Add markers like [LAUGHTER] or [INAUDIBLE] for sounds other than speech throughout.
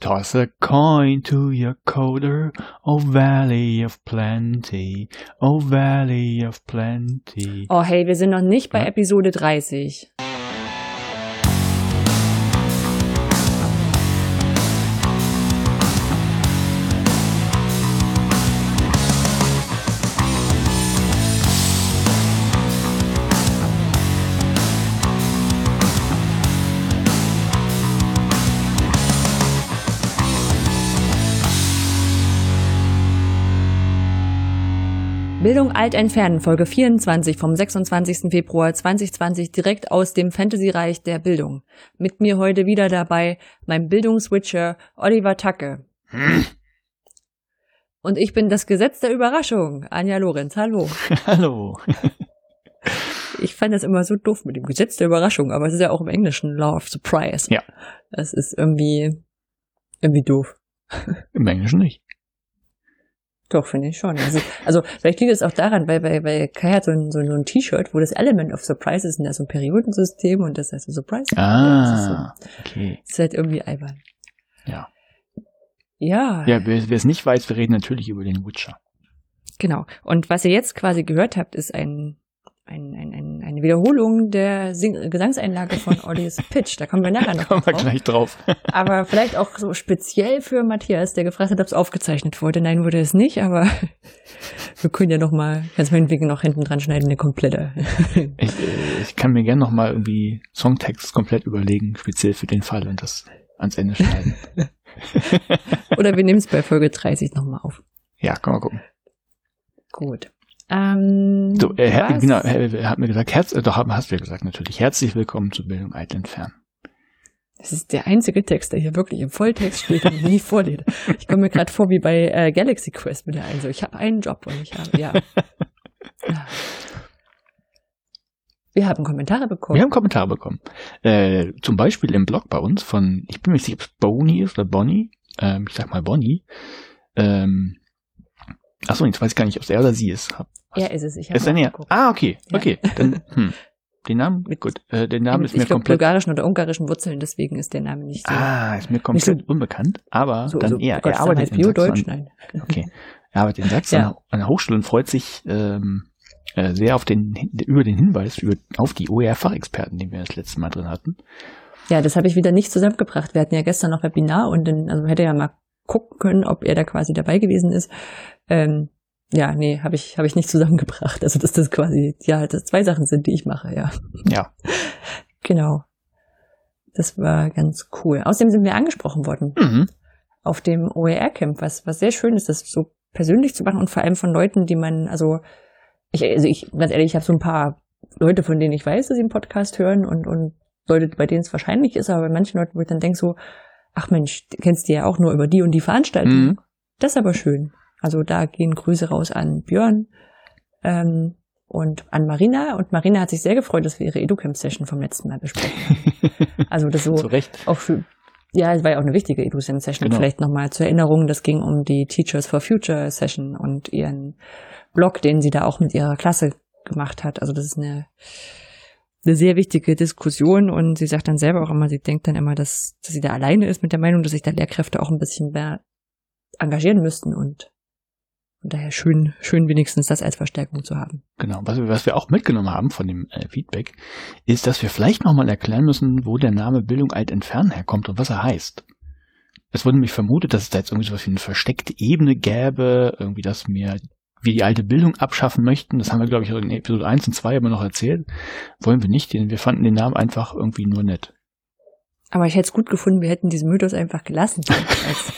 Toss a coin to your coder, oh valley of plenty, oh valley of plenty. Oh hey, wir sind noch nicht bei Ja. Episode 30. Bildung alt entfernen, Folge 24 vom 26. Februar 2020 direkt aus dem Fantasy-Reich der Bildung. Mit mir heute wieder dabei mein Bildungswitcher Oliver Tacke. Und ich bin das Gesetz der Überraschung, Anja Lorenz. Hallo. [LAUGHS] Hallo. Ich fand das immer so doof mit dem Gesetz der Überraschung, aber es ist ja auch im Englischen Law of Surprise. Ja. Das ist irgendwie, irgendwie doof. Im Englischen nicht. Doch, finde ich schon. Also, also vielleicht liegt es auch daran, weil, weil, weil Kai hat so ein, so ein, T-Shirt, wo das Element of Surprise ist, und da ist so ein Periodensystem und das heißt so Surprise. Ah, Das ist, okay. so, ist halt irgendwie albern. Ja. Ja, Ja, wer wer es nicht weiß, wir reden natürlich über den Witcher. genau. Und was ihr jetzt quasi gehört habt, ist ein, ein, ein, ein, eine Wiederholung der Sing Gesangseinlage von [LAUGHS] Ollis Pitch. Da kommen wir nachher noch Kommen wir drauf. gleich drauf. [LAUGHS] Aber vielleicht auch so speziell für Matthias, der gefragt hat, ob es aufgezeichnet wurde. Nein, wurde es nicht, aber [LAUGHS] wir können ja noch mal, kannst meinetwegen noch hinten dran schneiden, eine komplette. Ich, ich kann mir gerne noch mal irgendwie Songtext komplett überlegen, speziell für den Fall und das ans Ende schneiden. Oder wir nehmen es bei Folge 30 nochmal auf. ja, kann man gucken. Gut. Ähm, So, äh, her, genau, er, hat mir gesagt, Herz, äh, doch, hast du ja gesagt, natürlich. Herzlich willkommen zu Bildung Eitel entfernen. Das ist der einzige Text, der hier wirklich im Volltext steht und nie [LAUGHS] vorlese. Ich komme mir gerade vor wie bei äh, Galaxy Quest mit der einen so, ich habe einen Job und ich habe, [LAUGHS] ja. Wir haben Kommentare bekommen. Wir haben Kommentare bekommen. Äh, zum Beispiel im Blog bei uns von, ich bin mir nicht sicher, ob es Bonnie ist oder Bonnie. Ähm, ich sag mal Bonnie. Ähm, achso, jetzt weiß ich gar nicht, ob es er oder sie ist. Hab- Er ist es, ich Ist er habe näher? Ah, okay, Ja. okay. Dann, hm. Den Namen, Mit- gut, äh, den Namen ist mir glaube, komplett, bulgarischen oder ungarischen Wurzeln, deswegen ist der Name nicht so. ah, ist mir komplett unbekannt, aber so, dann so, er, oh Gott, er arbeitet in Sachsen Nein. Okay. Er arbeitet in [LAUGHS] Sachsen Ja. an der Hochschule und freut sich ähm, äh, sehr auf den über den Hinweis über, auf die OER-Fachexperten, die wir das letzte Mal drin hatten. Ja, das habe ich wieder nicht zusammengebracht. Wir hatten ja gestern noch Webinar und dann also hätte ja mal gucken können, ob er da quasi dabei gewesen ist. Ähm, ja, nee, habe ich habe ich nicht zusammengebracht. Also dass das quasi ja, das zwei Sachen sind, die ich mache, ja. Ja. [LAUGHS] Genau. Das war ganz cool. Außerdem sind wir angesprochen worden Mhm. auf dem OER-Camp, was, was sehr schön ist, das so persönlich zu machen und vor allem von Leuten, die man, also ich, also ich, ganz ehrlich, ich habe so ein paar Leute, von denen ich weiß, dass sie einen Podcast hören und, und Leute, bei denen es wahrscheinlich ist, aber bei manchen Leuten, wo ich dann denke so, ach Mensch, du kennst die ja auch nur über die und die Veranstaltung. Mhm. Das ist aber schön. Also da gehen Grüße raus an Björn ähm, und an Marina. Und Marina hat sich sehr gefreut, dass wir ihre EduCamp-Session vom letzten Mal besprochen haben. [LAUGHS] Also das so auch für, ja, es war ja auch eine wichtige EduSem-Session. Genau. Vielleicht nochmal zur Erinnerung, das ging um die Teachers for Future Session und ihren Blog, den sie da auch mit ihrer Klasse gemacht hat. Also das ist eine, eine sehr wichtige Diskussion und sie sagt dann selber auch immer, sie denkt dann immer, dass, dass sie da alleine ist mit der Meinung, dass sich da Lehrkräfte auch ein bisschen mehr engagieren müssten und von daher schön, schön wenigstens das als Verstärkung zu haben. Genau. Was wir, was wir auch mitgenommen haben von dem äh, Feedback, ist, dass wir vielleicht nochmal erklären müssen, wo der Name Bildung alt entfernen herkommt und was er heißt. Es wurde nämlich vermutet, dass es da jetzt irgendwie sowas wie eine versteckte Ebene gäbe, irgendwie, dass wir wir die alte Bildung abschaffen möchten. Das haben wir, glaube ich, in Episode 1 und 2 aber noch erzählt. Wollen wir nicht, denn wir fanden den Namen einfach irgendwie nur nett. Aber ich hätte es gut gefunden, wir hätten diesen Mythos einfach gelassen. [LAUGHS] Als,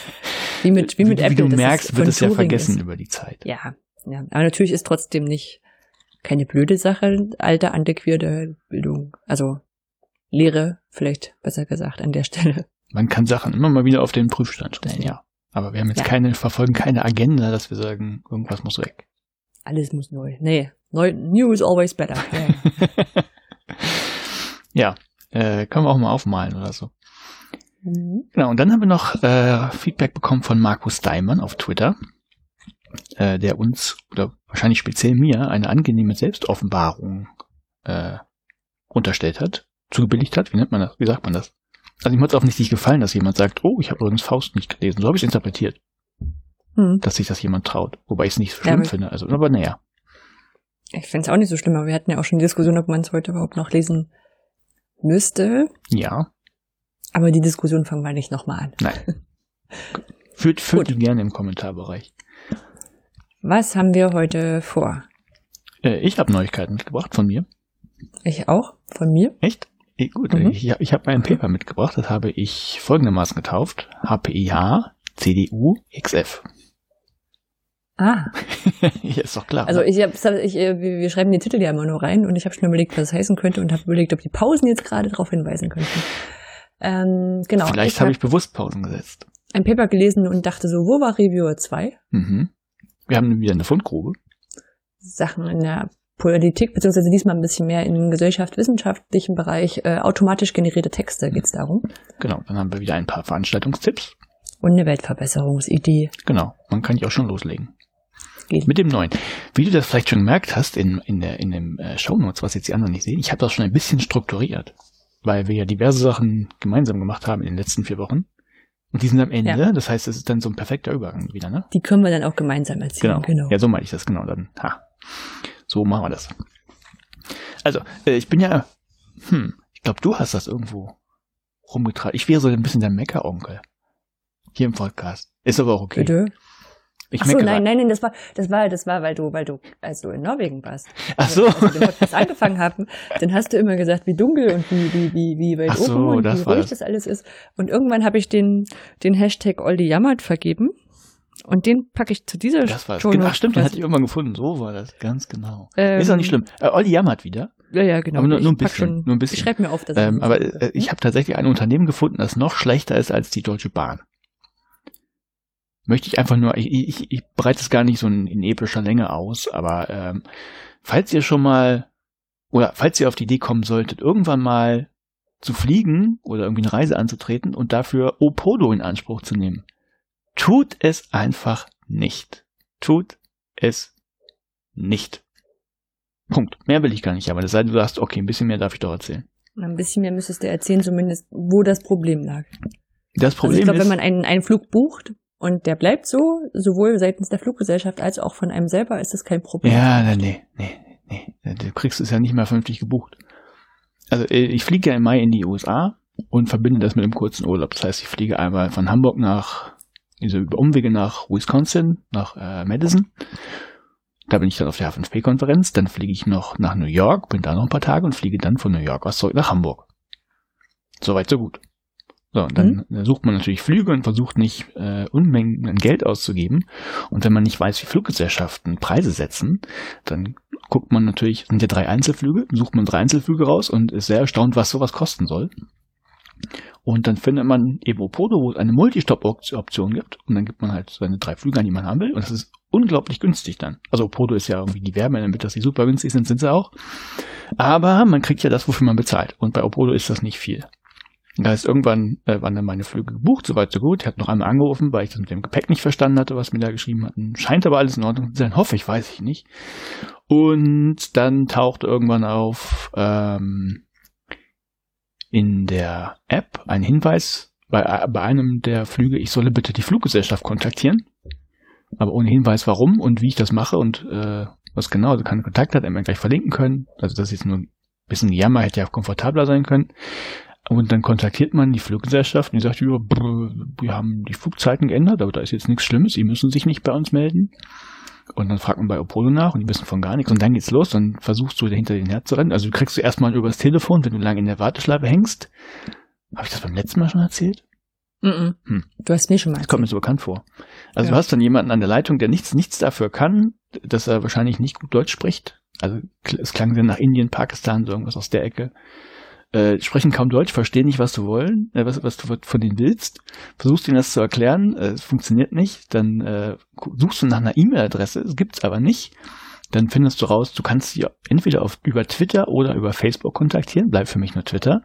wie mit, wie mit wie, Apple. Wie du merkst, wird es ja vergessen Ist. über die Zeit. Ja, ja. Aber natürlich ist trotzdem nicht keine blöde Sache, alte, antiquierte Bildung. Also Lehre, vielleicht besser gesagt, an der Stelle. Man kann Sachen immer mal wieder auf den Prüfstand stellen, ja. Aber wir haben jetzt Ja. keine, verfolgen keine Agenda, dass wir sagen, irgendwas muss weg. Alles muss neu. Nee, neu, new is always better. Ja. [LAUGHS] ja, äh, können wir auch mal aufmalen oder so. Mhm. Genau, und dann haben wir noch äh, Feedback bekommen von Markus Daimann auf Twitter, äh, der uns, oder wahrscheinlich speziell mir, eine angenehme Selbstoffenbarung äh, unterstellt hat, zugebilligt hat. Wie nennt man das? Wie sagt man das? Also ihm hat es offensichtlich gefallen, dass jemand sagt, oh, ich habe übrigens Faust nicht gelesen. So habe ich es interpretiert, Hm. dass sich das jemand traut. Wobei ich es nicht so schlimm aber- finde. Also, aber naja. Ich finde es auch nicht so schlimm, aber wir hatten ja auch schon die Diskussion, ob man es heute überhaupt noch lesen müsste. Ja, Aber die Diskussion fangen wir nicht nochmal an. nein. [LAUGHS] Führt, führt die gerne im Kommentarbereich. Was haben wir heute vor? Äh, ich habe Neuigkeiten mitgebracht von mir. Ich auch? Von mir? Echt? Eh, Gut, Mhm. ich, ich habe ein Paper mitgebracht, das habe ich folgendermaßen getauft. HPIH CDU XF. Ah, [LAUGHS] ja, ist doch klar. also ne? ich hab, ich, äh, wir wir schreiben die Titel ja immer nur rein und ich habe schon überlegt, was es heißen könnte und habe überlegt, ob die Pausen jetzt gerade darauf hinweisen könnten. Ähm, genau. Vielleicht ich habe habe ich bewusst Pausen gesetzt. ein Paper gelesen und dachte so, wo war Reviewer 2? Mhm. Wir haben wieder eine Fundgrube. Sachen in der Politik, beziehungsweise diesmal ein bisschen mehr in gesellschaftswissenschaftlichen Bereich, äh, automatisch generierte Texte geht's darum. Genau, dann haben wir wieder ein paar Veranstaltungstipps. Und eine Weltverbesserungsidee. Genau, man kann ja auch schon loslegen. Geht. Mit dem neuen. Wie du das vielleicht schon gemerkt hast in, in, der, in dem äh, Shownotes, was jetzt die anderen nicht sehen, ich habe das schon ein bisschen strukturiert, weil wir ja diverse Sachen gemeinsam gemacht haben in den letzten vier Wochen. Und die sind am Ende, Ja. das heißt, es ist dann so ein perfekter Übergang wieder, ne? Die können wir dann auch gemeinsam erzählen. Genau. Ja, so meine ich das, genau. Dann, ha. So machen wir das. Also, äh, ich bin ja, hm, ich glaube, du hast das irgendwo rumgetragen. Ich wäre so ein bisschen der Meckeronkel. Hier im Podcast. Ist aber auch okay. Bitte? Ich Ach so, nein, nein, nein, das war, das war, das war, weil du, weil du, als du in Norwegen warst. Ach so. Als wir den Podcast angefangen haben, dann hast du immer gesagt, wie dunkel und wie, wie, wie, wie weit Ach so, oben und das wie ruhig das. das. alles ist. Und irgendwann habe ich den, den Hashtag Oldi jammert vergeben. Und den packe ich zu dieser Das war. Shownote. Ach stimmt, den hatte ich irgendwann gefunden. So war das, ganz genau. Ähm, ist auch nicht schlimm. Äh, Olli jammert wieder. Ja, ja, genau. Aber nur- nur ein bisschen, Schon, nur ein bisschen. Ich schreibe mir auf, dass Ähm, ich aber äh, ich habe tatsächlich ein Unternehmen gefunden, das noch schlechter ist als die Deutsche Bahn. Möchte ich einfach nur, ich, ich, ich bereite es gar nicht so in, in epischer Länge aus, aber ähm, falls ihr schon mal, oder falls ihr auf die Idee kommen solltet, irgendwann mal zu fliegen oder irgendwie eine Reise anzutreten und dafür Opodo in Anspruch zu nehmen, tut es einfach nicht. Tut es nicht. Punkt. Mehr will ich gar nicht, aber das sei denn, du sagst, okay, ein bisschen mehr darf ich doch erzählen. ein bisschen mehr müsstest du erzählen, zumindest, wo das Problem lag. Das Also Problem ich glaube, ist, wenn man einen, einen Flug bucht und der bleibt so, sowohl seitens der Fluggesellschaft als auch von einem selber, ist das kein Problem. ja, nee, nee, nee, du kriegst es ja nicht mehr vernünftig gebucht. Also äh, ich fliege ja im Mai in die USA und verbinde das mit einem kurzen Urlaub. Das heißt, ich fliege einmal von Hamburg nach, diese über Umwege nach Wisconsin, nach äh, Madison. Da bin ich dann auf der H5P-Konferenz. Dann fliege ich noch nach New York, bin da noch ein paar Tage und fliege dann von New York aus zurück nach Hamburg. Soweit, so gut. So, und dann äh, sucht man natürlich Flüge und versucht nicht äh, Unmengen an Geld auszugeben. Und wenn man nicht weiß, wie Fluggesellschaften Preise setzen, dann guckt man natürlich, sind ja drei Einzelflüge, sucht man drei Einzelflüge raus und ist sehr erstaunt, was sowas kosten soll. Und dann findet man eben Opodo, wo es eine Multistop-Option gibt. Und dann gibt man halt seine drei Flüge an, die man haben will. Und das ist unglaublich günstig dann. Also Opodo ist ja irgendwie die Werbe, damit dass sie super günstig sind, sind sie auch. Aber man kriegt ja das, wofür man bezahlt. Und bei Opodo ist das nicht viel. Da heißt, irgendwann äh, waren dann meine Flüge gebucht, soweit so gut. Er hat noch einmal angerufen, weil ich das mit dem Gepäck nicht verstanden hatte, was mir da geschrieben hatten. Scheint aber alles in Ordnung zu sein, hoffe ich, weiß ich nicht. Und dann taucht irgendwann auf ähm, in der App ein Hinweis bei, bei einem der Flüge, ich solle bitte die Fluggesellschaft kontaktieren. Aber ohne Hinweis, warum und wie ich das mache und äh, was genau, also keinen Kontakt hat, er mir gleich verlinken können. Also das ist nur ein bisschen Jammer, hätte ja komfortabler sein können. Und dann kontaktiert man die Fluggesellschaft und die sagt, ja, wir haben die Flugzeiten geändert, aber da ist jetzt nichts Schlimmes, sie müssen sich nicht bei uns melden. Und dann fragt man bei Apollo nach und die wissen von gar nichts. Und dann geht's los, dann versuchst du hinter den her zu rennen. Also du kriegst du erstmal übers Telefon, wenn du lange in der Warteschleife hängst. Habe ich das beim letzten Mal schon erzählt? Mhm. Hm. Du hast mir schon mal Das kommt mir erzählt. so bekannt vor. Also Ja. du hast dann jemanden an der Leitung, der nichts, nichts dafür kann, dass er wahrscheinlich nicht gut Deutsch spricht. Also es klang sehr nach Indien, Pakistan, so irgendwas aus der Ecke. Äh, sprechen kaum Deutsch, verstehen nicht, was du wollen, äh, was, was du von denen willst. Versuchst ihnen das zu erklären, äh, es funktioniert nicht. Dann äh, suchst du nach einer E-Mail-Adresse, es gibt's aber nicht. Dann findest du raus, du kannst sie entweder auf, über Twitter oder über Facebook kontaktieren. Bleibt für mich nur Twitter.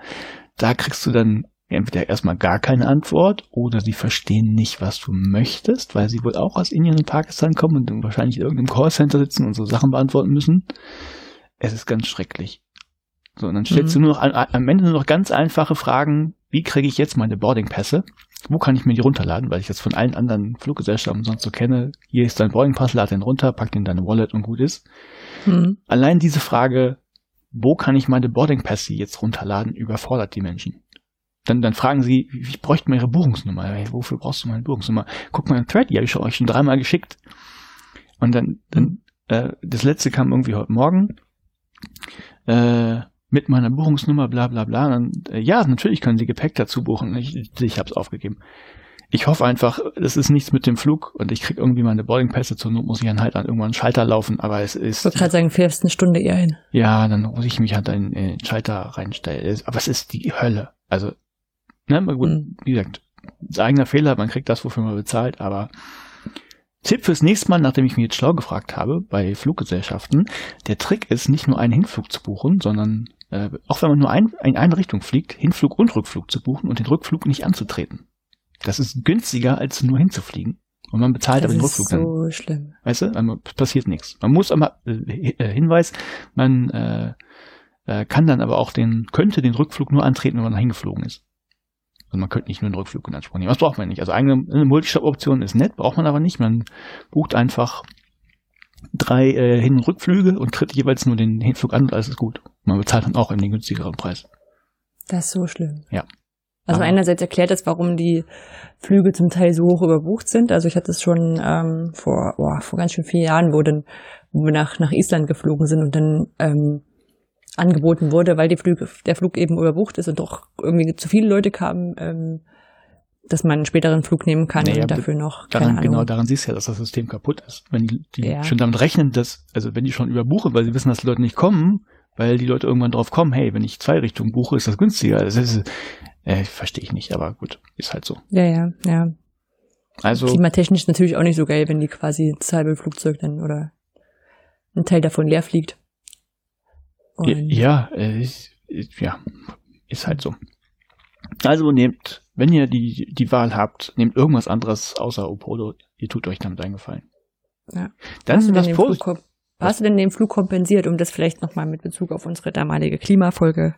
Da kriegst du dann entweder erstmal gar keine Antwort oder sie verstehen nicht, was du möchtest, weil sie wohl auch aus Indien und Pakistan kommen und dann wahrscheinlich in irgendeinem Callcenter sitzen und so Sachen beantworten müssen. Es ist ganz schrecklich. So, und dann stellst Mhm. du nur noch am Ende nur noch ganz einfache Fragen, wie kriege ich jetzt meine Boardingpässe? Wo kann ich mir die runterladen? Weil ich das von allen anderen Fluggesellschaften sonst so kenne. Hier ist dein Boardingpass, lad den runter, pack den in deine Wallet und gut ist. Mhm. Allein diese Frage, wo kann ich meine Boardingpässe jetzt runterladen, überfordert die Menschen. Dann, dann fragen sie, ich bräuchte mal ihre Buchungsnummer. Hey, wofür brauchst du meine Buchungsnummer? Guck mal im Thread, die habe ich euch schon dreimal geschickt. Und dann, dann äh, das letzte kam irgendwie heute Morgen. Äh, mit meiner Buchungsnummer, bla bla bla. Und, äh, ja, natürlich können Sie Gepäck dazu buchen. Ich, ich habe es aufgegeben. Ich hoffe einfach, es ist nichts mit dem Flug und ich krieg irgendwie meine Boardingpässe zur Not, muss ich dann halt an irgendwann einen Schalter laufen, aber es ist. Ich wollte gerade sagen, fährst eine Stunde eher hin. Ja, dann muss ich mich halt in, in den Schalter reinstellen. Aber es ist die Hölle. Also, ne, gut, mhm. wie gesagt, eigener Fehler, man kriegt das, wofür man bezahlt, aber Tipp fürs nächste Mal, nachdem ich mich jetzt schlau gefragt habe bei Fluggesellschaften, der Trick ist, nicht nur einen Hinflug zu buchen, sondern äh, auch wenn man nur ein, in eine Richtung fliegt, Hinflug und Rückflug zu buchen und den Rückflug nicht anzutreten. Das ist günstiger, als nur hinzufliegen. Und man bezahlt das aber den Rückflug dann. Das ist so schlimm. Weißt du, also, passiert nichts. Man muss aber, äh, äh, Hinweis, man äh, äh, kann dann aber auch den, könnte den Rückflug nur antreten, wenn man hingeflogen ist. Also man könnte nicht nur den Rückflug in Anspruch nehmen. Das braucht man nicht. Also eine, eine Multistop-Option ist nett, braucht man aber nicht. Man bucht einfach drei äh, Hin- und Rückflüge und tritt jeweils nur den Hinflug an und alles ist gut. Man bezahlt dann auch in den günstigeren Preis. Das ist so schlimm. Ja. Also Aber einerseits erklärt das, warum die Flüge zum Teil so hoch überbucht sind. Also ich hatte es schon ähm, vor, oh, vor ganz schön vielen Jahren, wo, dann, wo wir nach, nach Island geflogen sind und dann ähm, angeboten wurde, weil die Flüge, der Flug eben überbucht ist und doch irgendwie zu viele Leute kamen, ähm, dass man einen späteren Flug nehmen kann naja, und dafür noch. Daran, genau, daran siehst du ja, dass das System kaputt ist. Wenn die, die ja. schon damit rechnen, dass, also wenn die schon überbuchen, weil sie wissen, dass die Leute nicht kommen, weil die Leute irgendwann drauf kommen, hey, wenn ich zwei Richtungen buche, ist das günstiger. Das ist, äh, verstehe ich nicht, aber gut, ist halt so. Ja, ja, ja. Also. Klimatechnisch natürlich auch nicht so geil, wenn die quasi das halbe Flugzeug dann oder ein Teil davon leer fliegt. Und ja, äh, ja, ist halt so. Also nehmt, wenn ihr die, die Wahl habt, nehmt irgendwas anderes außer Opodo. Ihr tut euch damit eingefallen. Ja. Dann ist das Flug, Hast du denn den Flug kompensiert, um das vielleicht nochmal mit Bezug auf unsere damalige Klimafolge?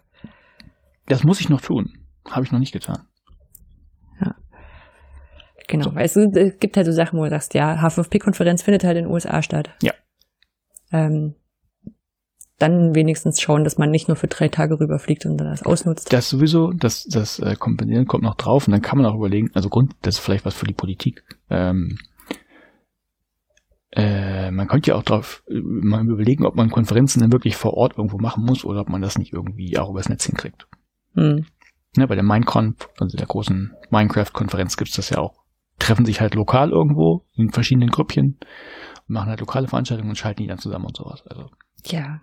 Das muss ich noch tun. Habe ich noch nicht getan. Ja. Genau, so. weißt du, es gibt halt so Sachen, wo du sagst, ja, H5P-Konferenz findet halt in den USA statt. Ja. Ähm, dann wenigstens schauen, dass man nicht nur für drei Tage rüberfliegt und dann das ausnutzt. Das sowieso, das, das äh, Kompensieren kommt noch drauf und dann kann man auch überlegen, also Grund, das ist vielleicht was für die Politik. Ähm, äh, man könnte ja auch drauf mal überlegen, ob man Konferenzen dann wirklich vor Ort irgendwo machen muss oder ob man das nicht irgendwie auch übers Netz hinkriegt. Hm. Ja, bei der Minecon, also der großen Minecraft-Konferenz gibt's das ja auch. Treffen sich halt lokal irgendwo in verschiedenen Grüppchen und machen halt lokale Veranstaltungen und schalten die dann zusammen und sowas. Also, ja.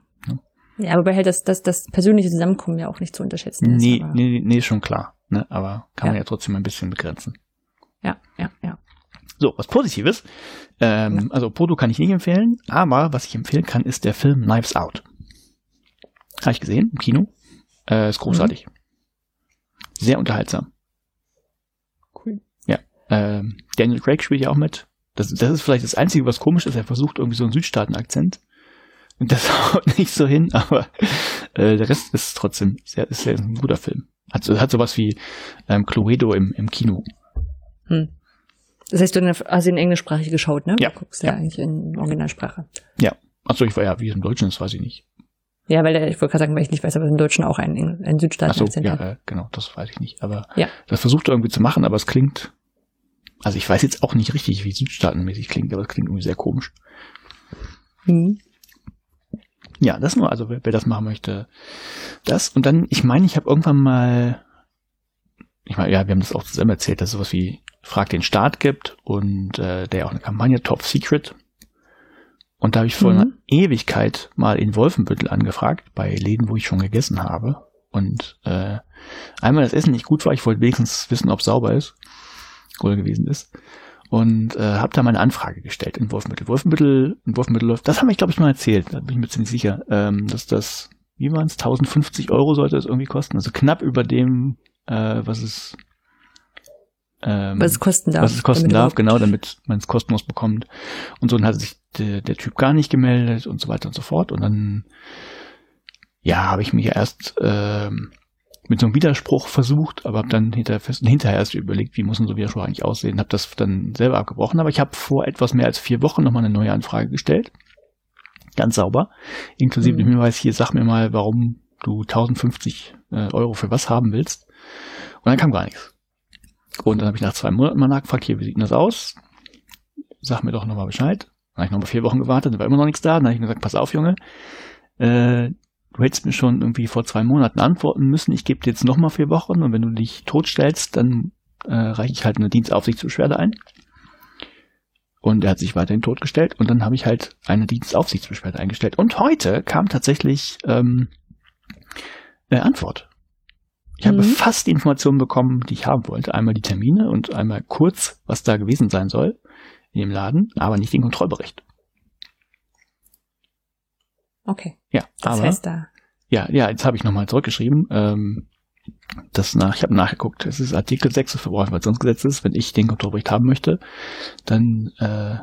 Ja, wobei halt das, das, das persönliche Zusammenkommen ja auch nicht zu unterschätzen ist. Nee, nee, nee, schon klar. Ne? Aber kann ja. man ja trotzdem ein bisschen begrenzen. Ja, ja, ja. So, was Positives. Ähm. Also Proto kann ich nicht empfehlen, aber was ich empfehlen kann, ist der Film Knives Out. Habe ich gesehen im Kino. Äh, ist großartig. Mhm. Sehr unterhaltsam. Cool. Ja. Ähm, Daniel Craig spielt ja auch mit. Das, das ist vielleicht das Einzige, was komisch ist. Er versucht irgendwie so einen Südstaaten-Akzent. Und das [LAUGHS] haut nicht so hin, aber äh, der Rest ist trotzdem sehr, ist sehr ein guter Film. Hat, hat sowas wie ähm, Cluedo im, im Kino. Hm. Das heißt, du hast ihn englischsprachig geschaut, ne? Ja. Du guckst ja, ja eigentlich in Originalsprache. Ja. Achso, ich war ja, wie es im Deutschen ist, weiß ich nicht. Ja, weil der, ich wollte gerade sagen, weil ich nicht weiß, aber im Deutschen auch ein, ein Südstaaten Ach so, ja, äh, genau, das weiß ich nicht. Aber ja. das versucht er irgendwie zu machen, aber es klingt, also ich weiß jetzt auch nicht richtig, wie Südstaatenmäßig klingt, aber es klingt irgendwie sehr komisch. Mhm. Ja, das nur, also wer, wer das machen möchte, das. Und dann, ich meine, ich habe irgendwann mal, ich meine, ja, wir haben das auch zusammen erzählt, dass es sowas wie Frag den Staat gibt und äh, der auch eine Kampagne Top Secret. Und da habe ich vor mhm. einer Ewigkeit mal in Wolfenbüttel angefragt, bei Läden, wo ich schon gegessen habe. Und äh, einmal das Essen nicht gut war, ich wollte wenigstens wissen, ob sauber ist oder gewesen ist und äh, habe da meine Anfrage gestellt in Wolfenbüttel. Wolfenbüttel, in Wolfenbüttel läuft, das haben ich glaube ich mal erzählt, da bin ich mir ziemlich sicher, ähm, dass das, wie waren es, 1050 Euro sollte es irgendwie kosten, also knapp über dem, äh, was es ähm, was es kosten darf. Was es kosten darf, genau, damit man es kostenlos bekommt. Und so, dann hat sich der, der Typ gar nicht gemeldet und so weiter und so fort. Und dann, ja, habe ich mich erst ähm, mit so einem Widerspruch versucht, aber habe dann hinterher, hinterher erst überlegt, wie muss denn so Widerspruch eigentlich aussehen, habe das dann selber abgebrochen, aber ich habe vor etwas mehr als vier Wochen nochmal eine neue Anfrage gestellt, ganz sauber, inklusive mhm. dem Hinweis, hier sag mir mal, warum du 1050 äh, Euro für was haben willst und dann kam gar nichts. Und dann habe ich nach zwei Monaten mal nachgefragt, hier, wie sieht denn das aus? Sag mir doch nochmal Bescheid. Dann habe ich nochmal vier Wochen gewartet, da war immer noch nichts da. Dann habe ich gesagt, pass auf, Junge, äh, du hättest mir schon irgendwie vor zwei Monaten antworten müssen, ich gebe dir jetzt nochmal vier Wochen und wenn du dich totstellst, dann äh, reiche ich halt eine Dienstaufsichtsbeschwerde ein. Und er hat sich weiterhin totgestellt und dann habe ich halt eine Dienstaufsichtsbeschwerde eingestellt. Und heute kam tatsächlich ähm, eine Antwort. Ich mhm. habe fast die Informationen bekommen, die ich haben wollte. Einmal die Termine und einmal kurz, was da gewesen sein soll in dem Laden, aber nicht den Kontrollbericht. Okay. Ja, das aber, heißt da. Ja, ja, jetzt habe ich nochmal zurückgeschrieben. Ähm, das nach, ich habe nachgeguckt, es ist Artikel 6 des Verbraucherinformationsgesetzes. Wenn ich den Kontrollbericht haben möchte, dann äh,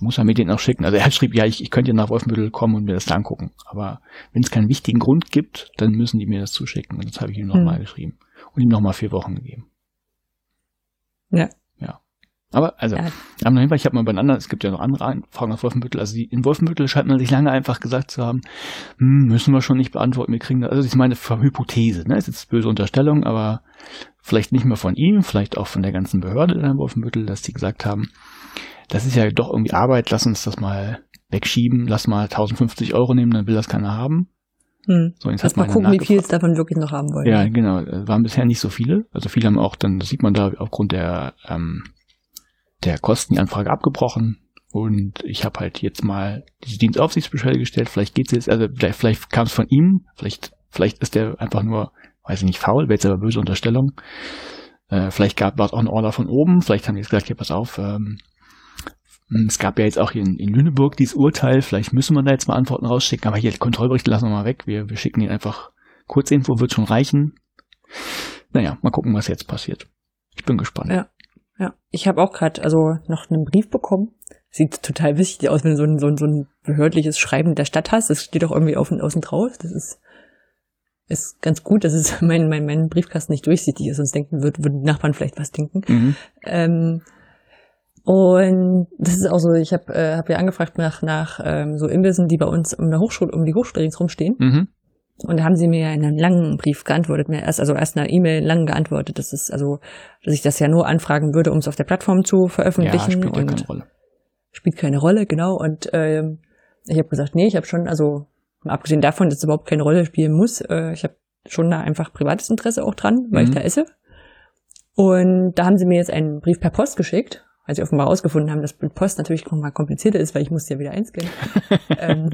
muss er mir den auch schicken. Also er schrieb, ja, ich, ich könnte nach Wolfenbüttel kommen und mir das da angucken. Aber wenn es keinen wichtigen Grund gibt, dann müssen die mir das zuschicken. Und das habe ich ihm nochmal hm. geschrieben. Und ihm nochmal vier Wochen gegeben. Ja. Aber also, ja. am Hinweis, ich habe mal bei anderen, es gibt ja noch andere Fragen aus Wolfenbüttel. Also die, in Wolfenbüttel scheint man sich lange einfach gesagt zu haben, hm, müssen wir schon nicht beantworten, wir kriegen das. Also ist meine Hypothese, ne? Ist jetzt böse Unterstellung, aber vielleicht nicht mehr von ihm, vielleicht auch von der ganzen Behörde in Wolfenbüttel, dass die gesagt haben, das ist ja doch irgendwie Arbeit, lass uns das mal wegschieben, lass mal 1050 Euro nehmen, dann will das keiner haben. Hm. So, jetzt Lass mal gucken, wie viel es davon wirklich noch haben wollen. Ja, genau. Waren bisher nicht so viele. Also viele haben auch dann, das sieht man da aufgrund der ähm, der Kosten die Anfrage abgebrochen und ich habe halt jetzt mal diese Dienstaufsichtsbeschwerde gestellt. Vielleicht geht's jetzt, also vielleicht, vielleicht kam es von ihm, vielleicht, vielleicht ist der einfach nur, weiß ich nicht, faul, wäre jetzt aber böse Unterstellung. Äh, vielleicht gab es auch ein Order von oben, vielleicht haben die jetzt gesagt, hier pass auf, ähm, es gab ja jetzt auch hier in, in Lüneburg dieses Urteil, vielleicht müssen wir da jetzt mal Antworten rausschicken, aber hier Kontrollberichte lassen wir mal weg, wir, wir schicken ihn einfach Kurzinfo, wird schon reichen. Naja, mal gucken, was jetzt passiert. Ich bin gespannt. Ja. Ja, ich habe auch gerade also noch einen Brief bekommen. Sieht total wichtig aus, wenn du so ein, so ein, so ein behördliches Schreiben der Stadt hast. Das steht auch irgendwie auf und außen drauf. Das ist, ist ganz gut, dass es [LAUGHS] mein, mein, mein Briefkasten nicht durchsichtig ist, sonst denken würden, würden die Nachbarn vielleicht was denken. Mhm. Ähm, und das ist auch so, ich habe äh, hab ja angefragt nach, nach ähm, so Imbissen, die bei uns um, der Hochschule, um die Hochschule ringsrum stehen. Mhm. Und da haben sie mir in einem langen Brief geantwortet, mir erst, also erst eine E-Mail lang geantwortet. Das ist also, dass ich das ja nur anfragen würde, um es auf der Plattform zu veröffentlichen. Ja, spielt ja keine Rolle. Spielt keine Rolle, genau. Und ähm, ich habe gesagt, nee, ich habe schon, also abgesehen davon, dass es überhaupt keine Rolle spielen muss, äh, ich habe schon da einfach privates Interesse auch dran, weil mhm. ich da esse. Und da haben sie mir jetzt einen Brief per Post geschickt, weil sie offenbar herausgefunden haben, dass Post natürlich nochmal komplizierter ist, weil ich musste ja wieder einscannen. [LAUGHS] ähm,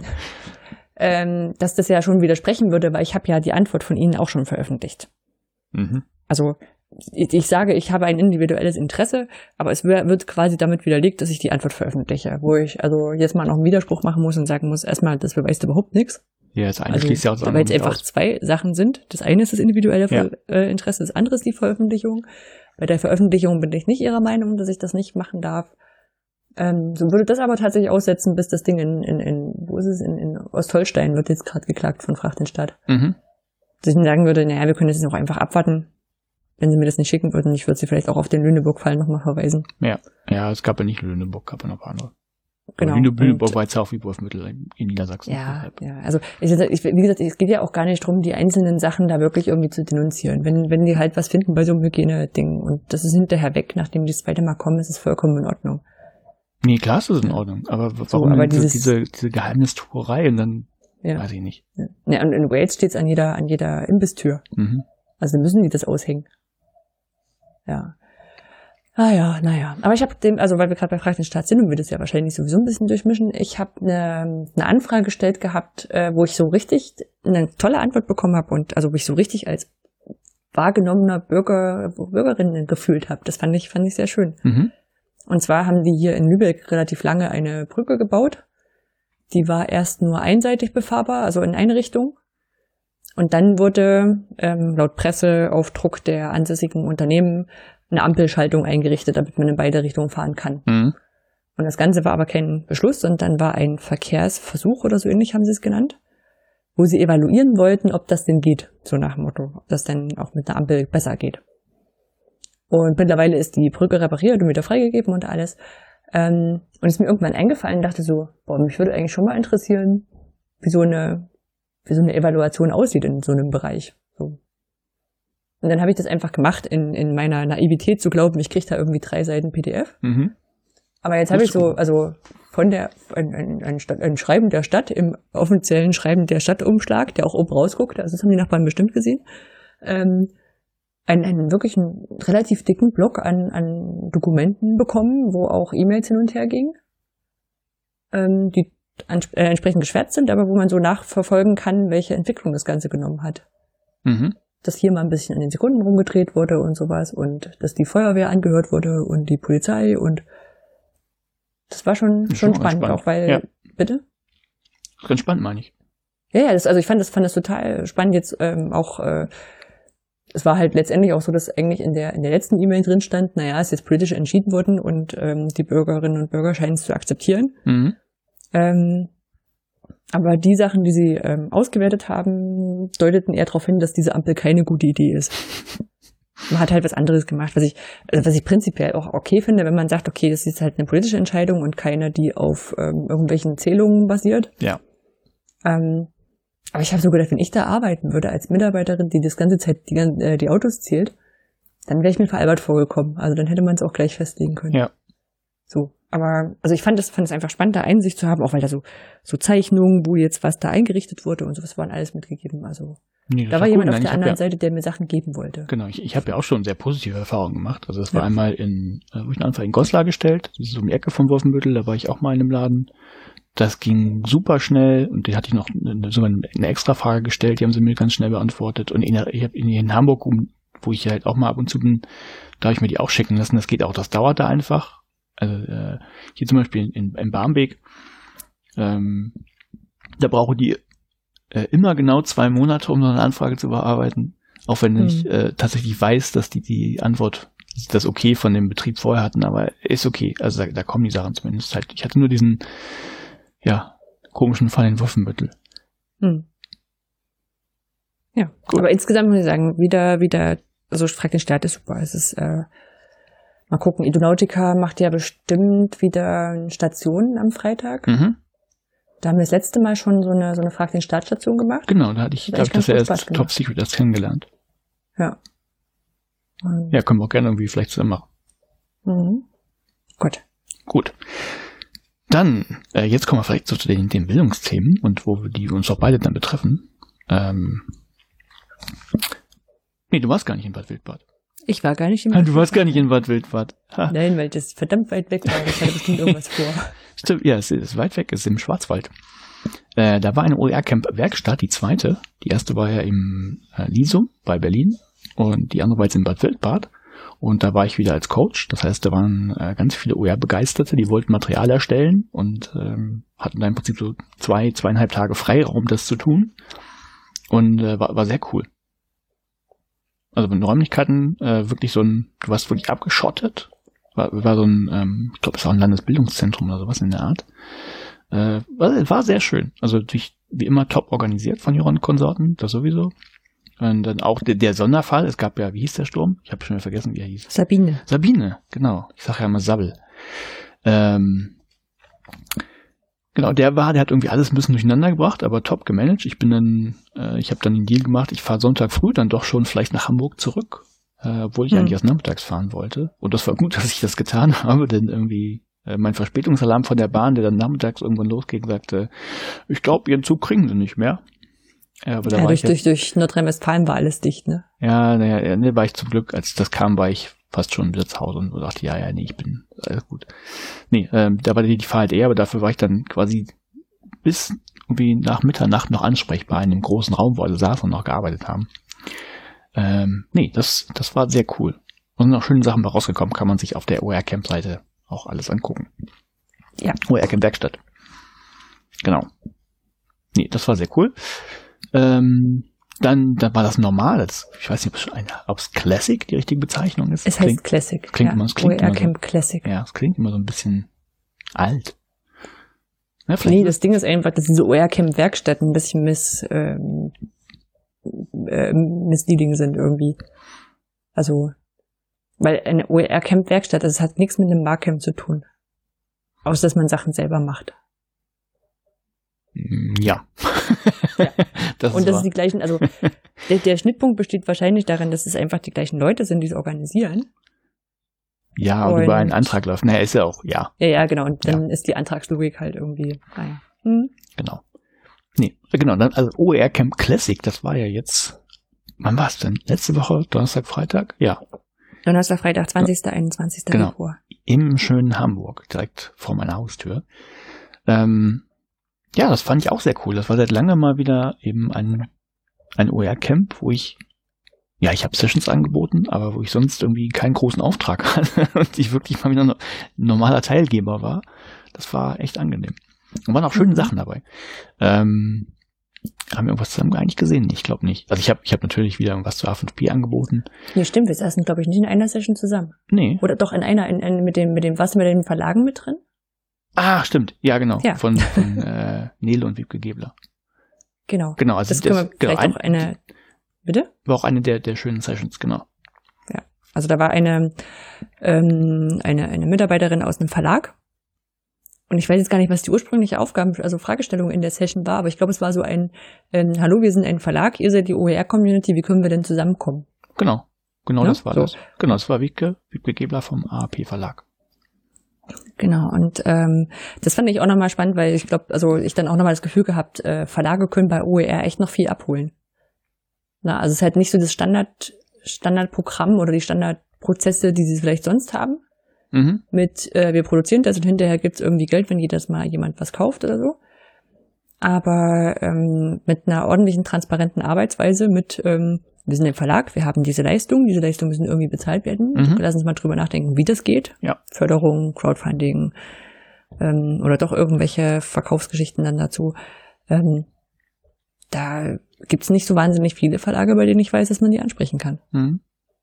ähm, dass das ja schon widersprechen würde, weil ich habe ja die Antwort von Ihnen auch schon veröffentlicht. Mhm. Also ich, ich, sage, ich habe ein individuelles Interesse, aber es wird quasi damit widerlegt, dass ich die Antwort veröffentliche, wo ich also jetzt mal noch einen Widerspruch machen muss und sagen muss, erstmal, das beweist überhaupt nichts. Ja, das eine also, schließt ja auch Weil es einfach aus. zwei Sachen sind. Das eine ist das individuelle ja. Äh, Interesse, das andere ist die Veröffentlichung. Bei der Veröffentlichung bin ich nicht Ihrer Meinung, dass ich das nicht machen darf. Ähm, so würde das aber tatsächlich aussetzen, bis das Ding in, in, in wo ist es, in, in Ostholstein wird jetzt gerade geklagt von Frachtenstadt. Mhm. Dass ich dann sagen würde, naja, wir können jetzt auch einfach abwarten, wenn sie mir das nicht schicken würden. Ich würde sie vielleicht auch auf den Lüneburg-Fall nochmal verweisen. Ja, ja, es gab ja nicht Lüneburg, gab ja noch andere. Genau. Lüneburg war jetzt auch wie Wurfmittel in Niedersachsen. Ja, ja. Also ich, ich, wie gesagt, es geht ja auch gar nicht darum, die einzelnen Sachen da wirklich irgendwie zu denunzieren. Wenn, wenn die halt was finden bei so einem Hygieneding und das ist hinterher weg, nachdem die das zweite Mal kommen, ist es vollkommen in Ordnung. Nee, klar ist in Ordnung. Aber warum so, aber dieses, diese, diese Geheimnistuerei und dann ja. weiß ich nicht. Ja, und in Wales steht's an jeder, an jeder Imbisstür. Mhm. Also müssen die das aushängen. Ja. Ah ja, naja. Aber ich habe dem, also weil wir gerade bei Fragen den Staat sind und wir das ja wahrscheinlich sowieso ein bisschen durchmischen, ich habe eine, eine Anfrage gestellt gehabt, äh, wo ich so richtig eine tolle Antwort bekommen habe und also wo ich so richtig als wahrgenommener Bürger, Bürgerin gefühlt habe. Das fand ich, fand ich sehr schön. Mhm. Und zwar haben die hier in Lübeck relativ lange eine Brücke gebaut. Die war erst nur einseitig befahrbar, also in eine Richtung. Und dann wurde ähm, laut Presse auf Druck der ansässigen Unternehmen eine Ampelschaltung eingerichtet, damit man in beide Richtungen fahren kann. Mhm. Und das Ganze war aber kein Beschluss, sondern dann war ein Verkehrsversuch oder so ähnlich haben sie es genannt, wo sie evaluieren wollten, ob das denn geht, so nach dem Motto, ob das denn auch mit einer Ampel besser geht. Und mittlerweile ist die Brücke repariert und wieder freigegeben und alles. Ähm, und ist mir irgendwann eingefallen, dachte so, boah, mich würde eigentlich schon mal interessieren, wie so eine, wie so eine Evaluation aussieht in so einem Bereich. Und dann habe ich das einfach gemacht, in, in meiner Naivität zu glauben, ich kriege da irgendwie drei Seiten PDF. Mhm. Aber jetzt habe ich so, also von der ein, ein, ein, Stadt, ein Schreiben der Stadt im offiziellen Schreiben der Stadtumschlag, der auch oben rausguckt, also das haben die Nachbarn bestimmt gesehen, ähm, einen, einen wirklich einen relativ dicken Block an, an Dokumenten bekommen, wo auch E-Mails hin und her gingen, ähm, die an, äh, entsprechend geschwärzt sind, aber wo man so nachverfolgen kann, welche Entwicklung das Ganze genommen hat. Mhm. Dass hier mal ein bisschen an den Sekunden rumgedreht wurde und sowas und dass die Feuerwehr angehört wurde und die Polizei und das war schon, schon, schon spannend, spannend, auch weil, ja. bitte? Ganz spannend, meine ich. Ja, ja, das, also ich fand das, fand das total spannend jetzt ähm, auch, äh, es war halt letztendlich auch so, dass eigentlich in der, in der letzten E-Mail drin stand, naja, es ist jetzt politisch entschieden worden und ähm, die Bürgerinnen und Bürger scheinen es zu akzeptieren. Mhm. Ähm, aber die Sachen, die sie ähm, ausgewertet haben, deuteten eher darauf hin, dass diese Ampel keine gute Idee ist. Man hat halt was anderes gemacht, was ich, also was ich prinzipiell auch okay finde, wenn man sagt, okay, das ist halt eine politische Entscheidung und keine, die auf ähm, irgendwelchen Zählungen basiert. Ja. Ähm, aber ich habe so gedacht, wenn ich da arbeiten würde als Mitarbeiterin, die das ganze Zeit die, äh, die Autos zählt, dann wäre ich mir veralbert vorgekommen. Also dann hätte man es auch gleich festlegen können. Ja. So. Aber, also ich fand es fand es einfach spannend, da Einsicht zu haben, auch weil da so, so Zeichnungen, wo jetzt was da eingerichtet wurde und sowas waren alles mitgegeben. Also Nee, da war jemand cool. auf Nein, der anderen ja, Seite, der mir Sachen geben wollte. Genau, ich, ich habe ja auch schon sehr positive Erfahrungen gemacht. Also das war ja. einmal in, äh, wo ich einen in Goslar gestellt, das ist um die Ecke vom Wolfenbüttel, da war ich auch mal in einem Laden. Das ging super schnell und die hatte ich noch eine, so eine, eine extra Frage gestellt, die haben sie mir ganz schnell beantwortet. Und in, ich hab in, in Hamburg, wo ich halt auch mal ab und zu bin, da habe ich mir die auch schicken lassen. Das geht auch, das dauert da einfach. Also äh, hier zum Beispiel in, in Barmbek, ähm, da brauche die äh, immer genau zwei Monate, um so eine Anfrage zu bearbeiten. Auch wenn mhm. ich äh, tatsächlich weiß, dass die die Antwort, das okay von dem Betrieb vorher hatten, aber ist okay. Also da, da kommen die Sachen zumindest halt. Ich hatte nur diesen, ja, komischen Fall in Wolfenbüttel. Mhm. Ja, Gut. aber insgesamt muss ich sagen, wieder, wieder, also frag den Start ist super. Es ist, äh, mal gucken, Idonautica macht ja bestimmt wieder Stationen am Freitag. Mhm. Da haben wir das letzte Mal schon so eine, so eine Frag den Startstation gemacht. Genau, da hatte ich, habe ich das erst Top Secret erst kennengelernt. Ja. Und ja, können wir auch gerne irgendwie vielleicht zusammen machen. Mhm. Gut. Gut. Dann, äh, jetzt kommen wir vielleicht so zu den, den Bildungsthemen und wo die uns auch beide dann betreffen. Ähm, nee, du warst gar nicht in Bad Wildbad. Ich war gar nicht in Bad Wildbad. Du warst gar nicht in Bad Wildbad. Ha. Nein, weil das verdammt weit weg war. Ich hatte bestimmt irgendwas vor. [LAUGHS] Stimmt, ja, es ist weit weg, es ist im Schwarzwald. Äh, da war eine OER-Camp-Werkstatt, die zweite. Die erste war ja im äh, Lisum bei Berlin und die andere war jetzt in Bad Wildbad. Und da war ich wieder als Coach. Das heißt, da waren äh, ganz viele OER-Begeisterte, die wollten Material erstellen und ähm, hatten da im Prinzip so zwei, zweieinhalb Tage Freiraum, das zu tun. Und äh, war, war sehr cool. Also mit Räumlichkeiten äh, wirklich so ein, du warst wirklich abgeschottet war, war so ein, ähm, ich glaube, es war ein Landesbildungszentrum oder sowas in der Art. Äh, war, war sehr schön. Also natürlich wie immer top organisiert von Joron Konsorten, das sowieso. Und dann auch der, der Sonderfall, es gab ja, wie hieß der Sturm? Ich habe schon wieder vergessen, wie er hieß. Sabine. Sabine, genau. Ich sage ja immer Sabbel. Ähm, genau, der war, der hat irgendwie alles ein bisschen durcheinander gebracht, aber top gemanagt. Ich bin dann, äh, ich habe dann den Deal gemacht, ich fahre Sonntag früh dann doch schon vielleicht nach Hamburg zurück äh, obwohl ich mhm. eigentlich erst nachmittags fahren wollte. Und das war gut, [LAUGHS] dass ich das getan habe, denn irgendwie äh, mein Verspätungsalarm von der Bahn, der dann nachmittags irgendwann losging, sagte, ich glaube, ihren Zug kriegen sie nicht mehr. Ja, aber da ja, war durch, ich durch, durch Nordrhein-Westfalen war alles dicht, ne? Ja, naja, ne, war ich zum Glück, als das kam, war ich fast schon wieder zu Hause und dachte, ja, ja, nee, ich bin alles gut. Nee, ähm, da war die, die Fahrt eher, aber dafür war ich dann quasi bis irgendwie nach Mitternacht noch ansprechbar in dem großen Raum, wo alle saßen und noch gearbeitet haben. Ähm, nee, das, das war sehr cool. Und sind auch schöne Sachen bei rausgekommen, kann man sich auf der OR Camp Seite auch alles angucken. Ja. OR Camp Werkstatt. Genau. Nee, das war sehr cool. Ähm, dann, dann war das normal. ich weiß nicht, ob es Classic die richtige Bezeichnung ist. Es heißt klingt, Classic. Klingt ja. immer, es klingt OER immer Camp so, Classic. Ja, es klingt immer so ein bisschen alt. Ja, Nee, das Ding ist einfach, dass diese OR-Camp-Werkstätten ein bisschen miss, ähm, äh, misleading sind irgendwie. Also, weil eine OR-Camp-Werkstatt, das hat nichts mit einem Barcamp zu tun. Außer, dass man Sachen selber macht. Mm, Ja. Ja. [LAUGHS] das Und das ist die gleichen, also der, der Schnittpunkt besteht wahrscheinlich darin, dass es einfach die gleichen Leute sind, die es organisieren. ja, und, und- über einen Antrag läuft. Naja, ist ja auch, ja, Ja, ja, genau. Und dann ist die Antragslogik halt irgendwie, naja. Hm. genau. Nee, genau, dann, also OER Camp Classic, das war ja jetzt, wann war es denn? Letzte Woche, Donnerstag, Freitag? Ja, Donnerstag, Freitag, 20., 21. Genau. Februar. im schönen Hamburg, direkt vor meiner Haustür. Ähm, ja, das fand ich auch sehr cool. Das war seit langem mal wieder eben ein, ein OER-Camp, wo ich, ja, ich habe Sessions angeboten, aber wo ich sonst irgendwie keinen großen Auftrag [LAUGHS] hatte und ich wirklich mal wieder ein normaler Teilgeber war. Das war echt angenehm. Und waren auch schöne Mhm. Sachen dabei. Ähm, haben wir irgendwas zusammen eigentlich gesehen? Ich glaube nicht. Also ich habe ich hab natürlich wieder irgendwas zu A5P angeboten. Nee, stimmt, wir saßen, glaube ich, nicht in einer Session zusammen. Nee. Oder doch in einer, in, in, mit dem, mit dem, was mit den Verlagen mit drin? Ah, stimmt. Ja, genau. Ja. Von, [LAUGHS] von äh, Nele und Wiebke Gebler. Genau. Genau, also Das können wir genau, vielleicht ein, auch eine, bitte? war auch eine der, der schönen Sessions, genau. Also da war eine, ähm, eine, eine Mitarbeiterin aus einem Verlag. Und ich weiß jetzt gar nicht, was die ursprüngliche Aufgaben, also Fragestellung in der Session war, aber ich glaube, es war so ein, ähm, hallo, wir sind ein Verlag, ihr seid die OER-Community, wie können wir denn zusammenkommen? Genau. Genau, Ja, das war so. das. Genau, das war Wiebke, Wiebke Gebler vom AAP Verlag. Genau, und ähm, das fand ich auch nochmal spannend, weil ich glaube, also ich dann auch nochmal das Gefühl gehabt, äh, Verlage können bei OER echt noch viel abholen. Na, also es ist halt nicht so das Standard, Standardprogramm oder die Standardprozesse, die sie vielleicht sonst haben, Mhm. mit äh, wir produzieren das und hinterher gibt's irgendwie Geld, wenn jedes Mal jemand was kauft oder so. Aber ähm, mit einer ordentlichen, transparenten Arbeitsweise, mit ähm, wir sind im Verlag, wir haben diese Leistung, diese Leistungen müssen irgendwie bezahlt werden. Mhm. Lass uns mal drüber nachdenken, wie das geht. Ja. Förderung, Crowdfunding ähm, oder doch irgendwelche Verkaufsgeschichten dann dazu. Ähm, da gibt's nicht so wahnsinnig viele Verlage, bei denen ich weiß, dass man die ansprechen kann. Mhm.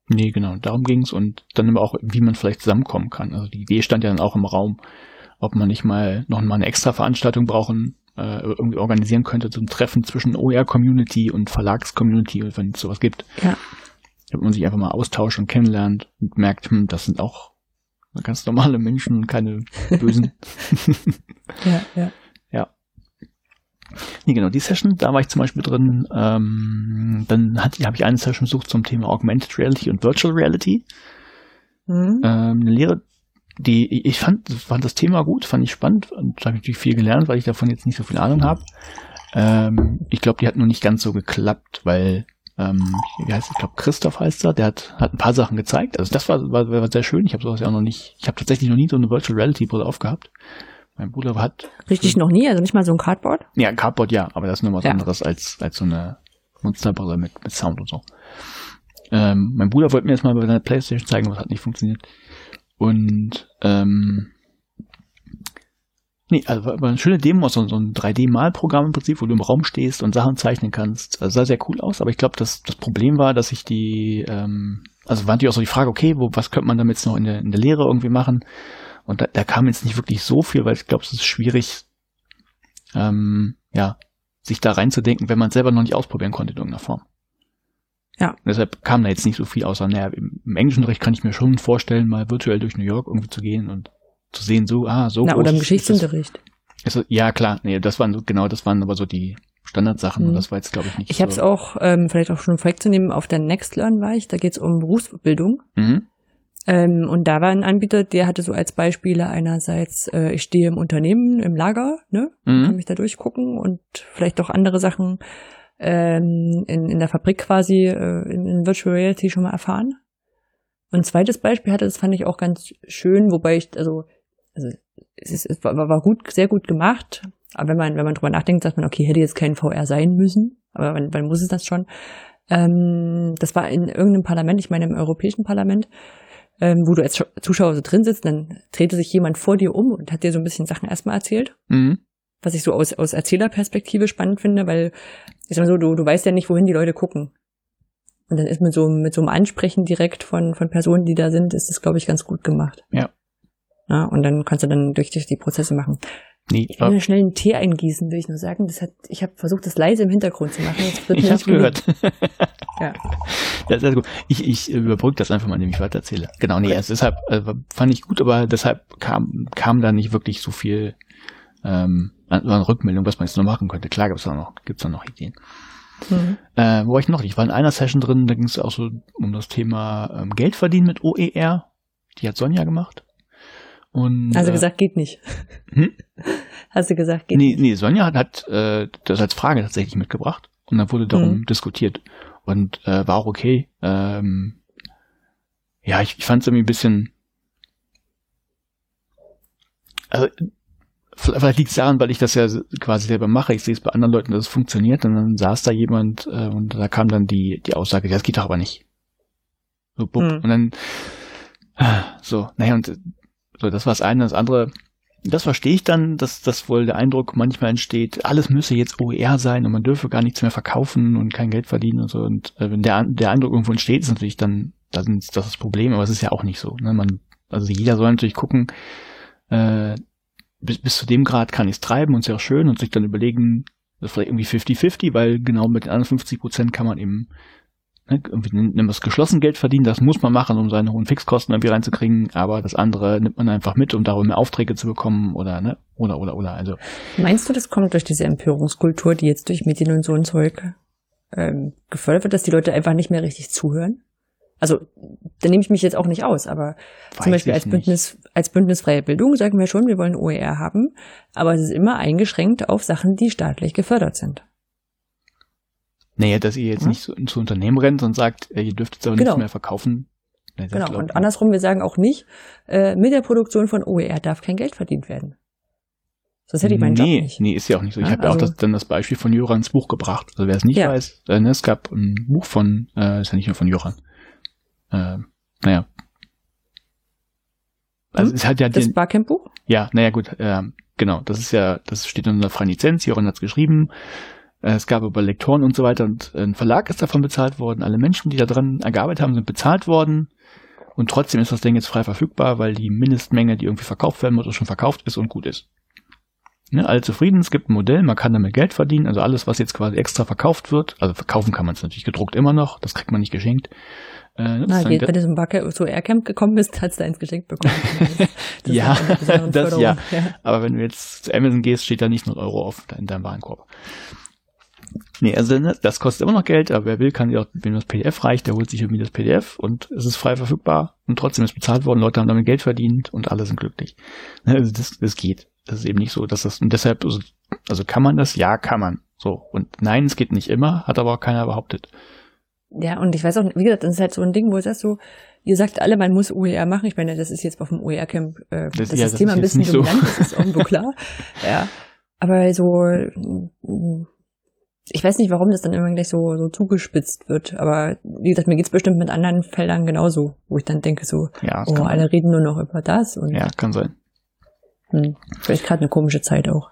Nee, genau, darum ging's und dann aber auch, wie man vielleicht zusammenkommen kann. Also die Idee stand ja dann auch im Raum, ob man nicht mal noch mal eine extra Veranstaltung brauchen, äh, irgendwie organisieren könnte, ein Treffen zwischen OER-Community und Verlags-Community, wenn es sowas gibt. Ja. Damit man sich einfach mal austauscht und kennenlernt und merkt, hm, das sind auch ganz normale Menschen und keine [LAUGHS] bösen. Ja, ja. Nee, genau, die Session, da war ich zum Beispiel drin. Ähm, dann habe ich eine Session besucht zum Thema Augmented Reality und Virtual Reality. Mhm. Ähm, eine Lehre, die ich fand, fand das Thema gut, fand ich spannend und da habe ich natürlich viel gelernt, weil ich davon jetzt nicht so viel Ahnung habe. Ähm, ich glaube, die hat nur nicht ganz so geklappt, weil ähm, wie heißt ich glaube Christoph heißt er, der hat hat ein paar Sachen gezeigt. Also das war war, war sehr schön. Ich habe sowas ja auch noch nicht. Ich habe tatsächlich noch nie so eine Virtual Reality Brille aufgehabt. Mein Bruder hat Richtig noch nie, also nicht mal so ein Cardboard? ja, Cardboard ja, aber das ist nur was Ja. anderes als, als so eine Monsterbrille mit, mit Sound und so. Ähm, mein Bruder wollte mir jetzt mal bei der Playstation zeigen, was hat nicht funktioniert. Und ähm, nee, also war eine schöne Demo, so, ein 3D-Malprogramm im Prinzip, wo du im Raum stehst und Sachen zeichnen kannst. Also sah sehr cool aus, aber ich glaube, das, das Problem war, dass ich die, ähm, also war natürlich auch so die Frage, okay, wo, was könnte man damit jetzt noch in der, in der Lehre irgendwie machen? Und da, da kam jetzt nicht wirklich so viel, weil ich glaube, es ist schwierig, ähm, ja, sich da reinzudenken, wenn man selber noch nicht ausprobieren konnte in irgendeiner Form. Ja. Deshalb kam da jetzt nicht so viel außer, naja, im, im Englischunterricht kann ich mir schon vorstellen, mal virtuell durch New York irgendwie zu gehen und zu sehen, so, ah, so Na, groß oder im ist das- Geschichtsunterricht. ist ja, klar, nee, das waren so, genau, das waren aber so die Standardsachen Mhm. und das war jetzt, glaube ich, nicht Ich habe es so. auch, ähm, vielleicht auch schon vorwegzunehmen, auf der Nextlearn war ich, da geht's um Berufsbildung. Mhm. Ähm, und da war ein Anbieter, der hatte so als Beispiele einerseits, äh, ich stehe im Unternehmen, im Lager, ne, kann Mhm. mich da durchgucken und vielleicht auch andere Sachen ähm, in, in der Fabrik quasi äh, in, in Virtual Reality schon mal erfahren. Und ein zweites Beispiel hatte, das fand ich auch ganz schön, wobei ich, also, also es, ist, es war, war gut, sehr gut gemacht, aber wenn man, wenn man drüber nachdenkt, sagt man, okay, hätte jetzt kein VR sein müssen, aber wann, wann muss es das schon? Ähm, das war in irgendeinem Parlament, ich meine im Europäischen Parlament, ähm, wo du als Zuschauer so drin sitzt, dann drehte sich jemand vor dir um und hat dir so ein bisschen Sachen erstmal erzählt Mhm. Was ich so aus, aus Erzählerperspektive spannend finde, weil ich sag mal so, du, du weißt ja nicht, wohin die Leute gucken. Und dann ist mit so, mit so einem Ansprechen direkt von, von Personen, die da sind, ist das, glaube ich, ganz gut gemacht. Ja. Ja, und dann kannst du dann durch, durch die Prozesse machen. Nee, Ich will mir schnell einen Tee eingießen, will ich nur sagen. Das hat, ich habe versucht, das leise im Hintergrund zu machen. Das wird ich gelingen. gehört. [LAUGHS] Ja. Ja, sehr gut. Ich, ich überbrücke das einfach mal, indem ich weitererzähle. Genau, nee, also deshalb äh, fand ich gut, aber deshalb kam, kam da nicht wirklich so viel ähm, an, Rückmeldung, was man jetzt noch machen könnte. Klar gibt's da noch, gibt's da noch Ideen. Mhm. Äh, wo war ich noch? Ich war in einer Session drin, da ging es auch so um das Thema ähm, Geld verdienen mit OER. Die hat Sonja gemacht. Und, Hast du äh, gesagt, geht nicht. Hm? [LAUGHS] Hast du gesagt, geht Nee, nicht. nee, Sonja hat, hat äh, das als Frage tatsächlich mitgebracht und dann wurde darum Mhm. diskutiert und äh, war auch okay. Ähm, ja, ich, ich fand es irgendwie ein bisschen. Also vielleicht liegt es daran, weil ich das ja quasi selber mache. Ich sehe es bei anderen Leuten, dass es funktioniert und dann saß da jemand äh, und da kam dann die die Aussage, ja, das geht doch aber nicht. So, bupp. Mhm. Und dann ah, so, naja, und so, das war das eine. Das andere, das verstehe ich dann, dass das wohl der Eindruck manchmal entsteht, alles müsse jetzt OER sein und man dürfe gar nichts mehr verkaufen und kein Geld verdienen und so. Und äh, wenn der, der Eindruck irgendwo entsteht, ist natürlich dann, das ist das, das Problem, aber es ist ja auch nicht so. Ne? Man, also jeder soll natürlich gucken, äh, bis, bis zu dem Grad kann ich es treiben und auch schön und sich dann überlegen, das vielleicht irgendwie 50-50, weil genau mit den anderen 50 Prozent kann man eben ne, irgendwie nimmt das geschlossen Geld verdienen, das muss man machen, um seine hohen Fixkosten irgendwie reinzukriegen, aber das andere nimmt man einfach mit, um darüber mehr Aufträge zu bekommen oder ne, oder oder oder also Meinst du, das kommt durch diese Empörungskultur, die jetzt durch Medien und so ein Zeug ähm, gefördert wird, dass die Leute einfach nicht mehr richtig zuhören? Also, da nehme ich mich jetzt auch nicht aus, aber zum weiß Beispiel ich als nicht. Bündnis, als bündnisfreie Bildung sagen wir schon, wir wollen OER haben, aber es ist immer eingeschränkt auf Sachen, die staatlich gefördert sind. Naja, dass ihr jetzt Hm? nicht zu, zu Unternehmen rennt und sagt, äh, ihr dürft jetzt aber Genau. nichts mehr verkaufen. Nee, Genau. Und andersrum, wir sagen auch nicht, äh, mit der Produktion von OER darf kein Geld verdient werden. Sonst hätte ich meinen nee, Job nicht. Nee, ist ja auch nicht so. Ich Ja, habe ja auch also- das, dann das Beispiel von Jorans Buch gebracht. Also wer es nicht Ja. weiß, äh, ne, es gab ein Buch von, äh, ist ja nicht nur von Joran. Äh, naja. Also Hm? es hat ja Das den, Barcamp-Buch? ja, naja gut, ähm, genau, das ist ja, das steht unter einer freien Lizenz, Joran hat's geschrieben. Äh, Es gab aber Lektoren und so weiter und ein Verlag ist davon bezahlt worden. Alle Menschen, die da dran gearbeitet haben, sind bezahlt worden. Und trotzdem ist das Ding jetzt frei verfügbar, weil die Mindestmenge, die irgendwie verkauft werden muss, schon verkauft ist und gut ist. Ne, alle zufrieden, es gibt ein Modell, man kann damit Geld verdienen, also alles, was jetzt quasi extra verkauft wird, also verkaufen kann man es natürlich gedruckt immer noch, das kriegt man nicht geschenkt. Äh, Na, sozusagen geht, das- wenn du zum Barcamp, zu Aircamp gekommen bist, hast du eins geschenkt bekommen. [LAUGHS] [LAUGHS] Das Ja, das ja. ja. Aber wenn du jetzt zu Amazon gehst, steht da nicht nur Euro auf in deinem Warenkorb. Nee, also ne, das kostet immer noch Geld, aber wer will, kann ja auch, wenn das PDF reicht, der holt sich irgendwie das PDF und es ist frei verfügbar und trotzdem ist bezahlt worden, Leute haben damit Geld verdient und alle sind glücklich. [LAUGHS] Ne, Also das, das geht. Das ist eben nicht so, dass das, und deshalb, also, also kann man das? Ja, kann man. So. Und nein, es geht nicht immer, hat aber auch keiner behauptet. Ja, und ich weiß auch, wie gesagt, das ist halt so ein Ding, wo du sagst so, ihr sagt alle, man muss OER machen. Ich meine, das ist jetzt auf dem OER-Camp, äh, das, ja, das das Thema ein bisschen nicht so. dominant, das ist irgendwo klar. [LAUGHS] Ja. Aber so, ich weiß nicht, warum das dann immer gleich so, so zugespitzt wird. Aber wie gesagt, mir geht's bestimmt mit anderen Feldern genauso, wo ich dann denke so, Ja, das oh, alle reden nur noch über das und ja, kann sein. hm, vielleicht gerade eine komische Zeit auch.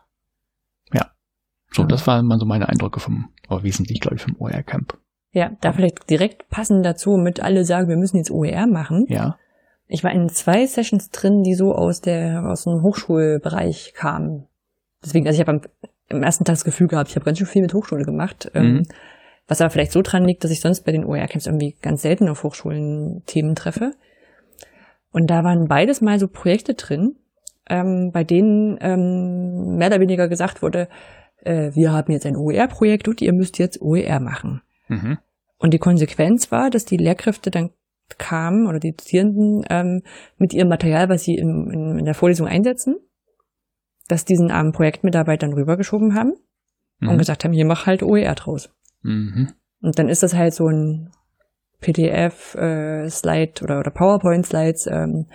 So, Ja. das waren mal so meine Eindrücke vom, aber wesentlich, glaube ich, vom OR-Camp. Ja, da vielleicht direkt passend dazu, mit alle sagen, wir müssen jetzt OER machen. Ja. Ich war in zwei Sessions drin, die so aus der aus dem Hochschulbereich kamen. Deswegen, also ich habe am, ersten Tag das Gefühl gehabt, ich habe ganz schön viel mit Hochschule gemacht. Mhm. Ähm, was aber vielleicht so dran liegt, dass ich sonst bei den OER-Camps irgendwie ganz selten auf Hochschulen Themen treffe. Und da waren beides mal so Projekte drin, ähm, bei denen ähm, mehr oder weniger gesagt wurde, äh, wir haben jetzt ein OER-Projekt und ihr müsst jetzt OER machen. Mhm. Und die Konsequenz war, dass die Lehrkräfte dann kamen oder die Dozierenden ähm, mit ihrem Material, was sie in, in, in der Vorlesung einsetzen, dass diesen armen Projektmitarbeitern rübergeschoben haben und Mhm. gesagt haben, hier mach halt OER draus. Mhm. Und dann ist das halt so ein PDF-Slide oder, oder PowerPoint-Slides, ähm,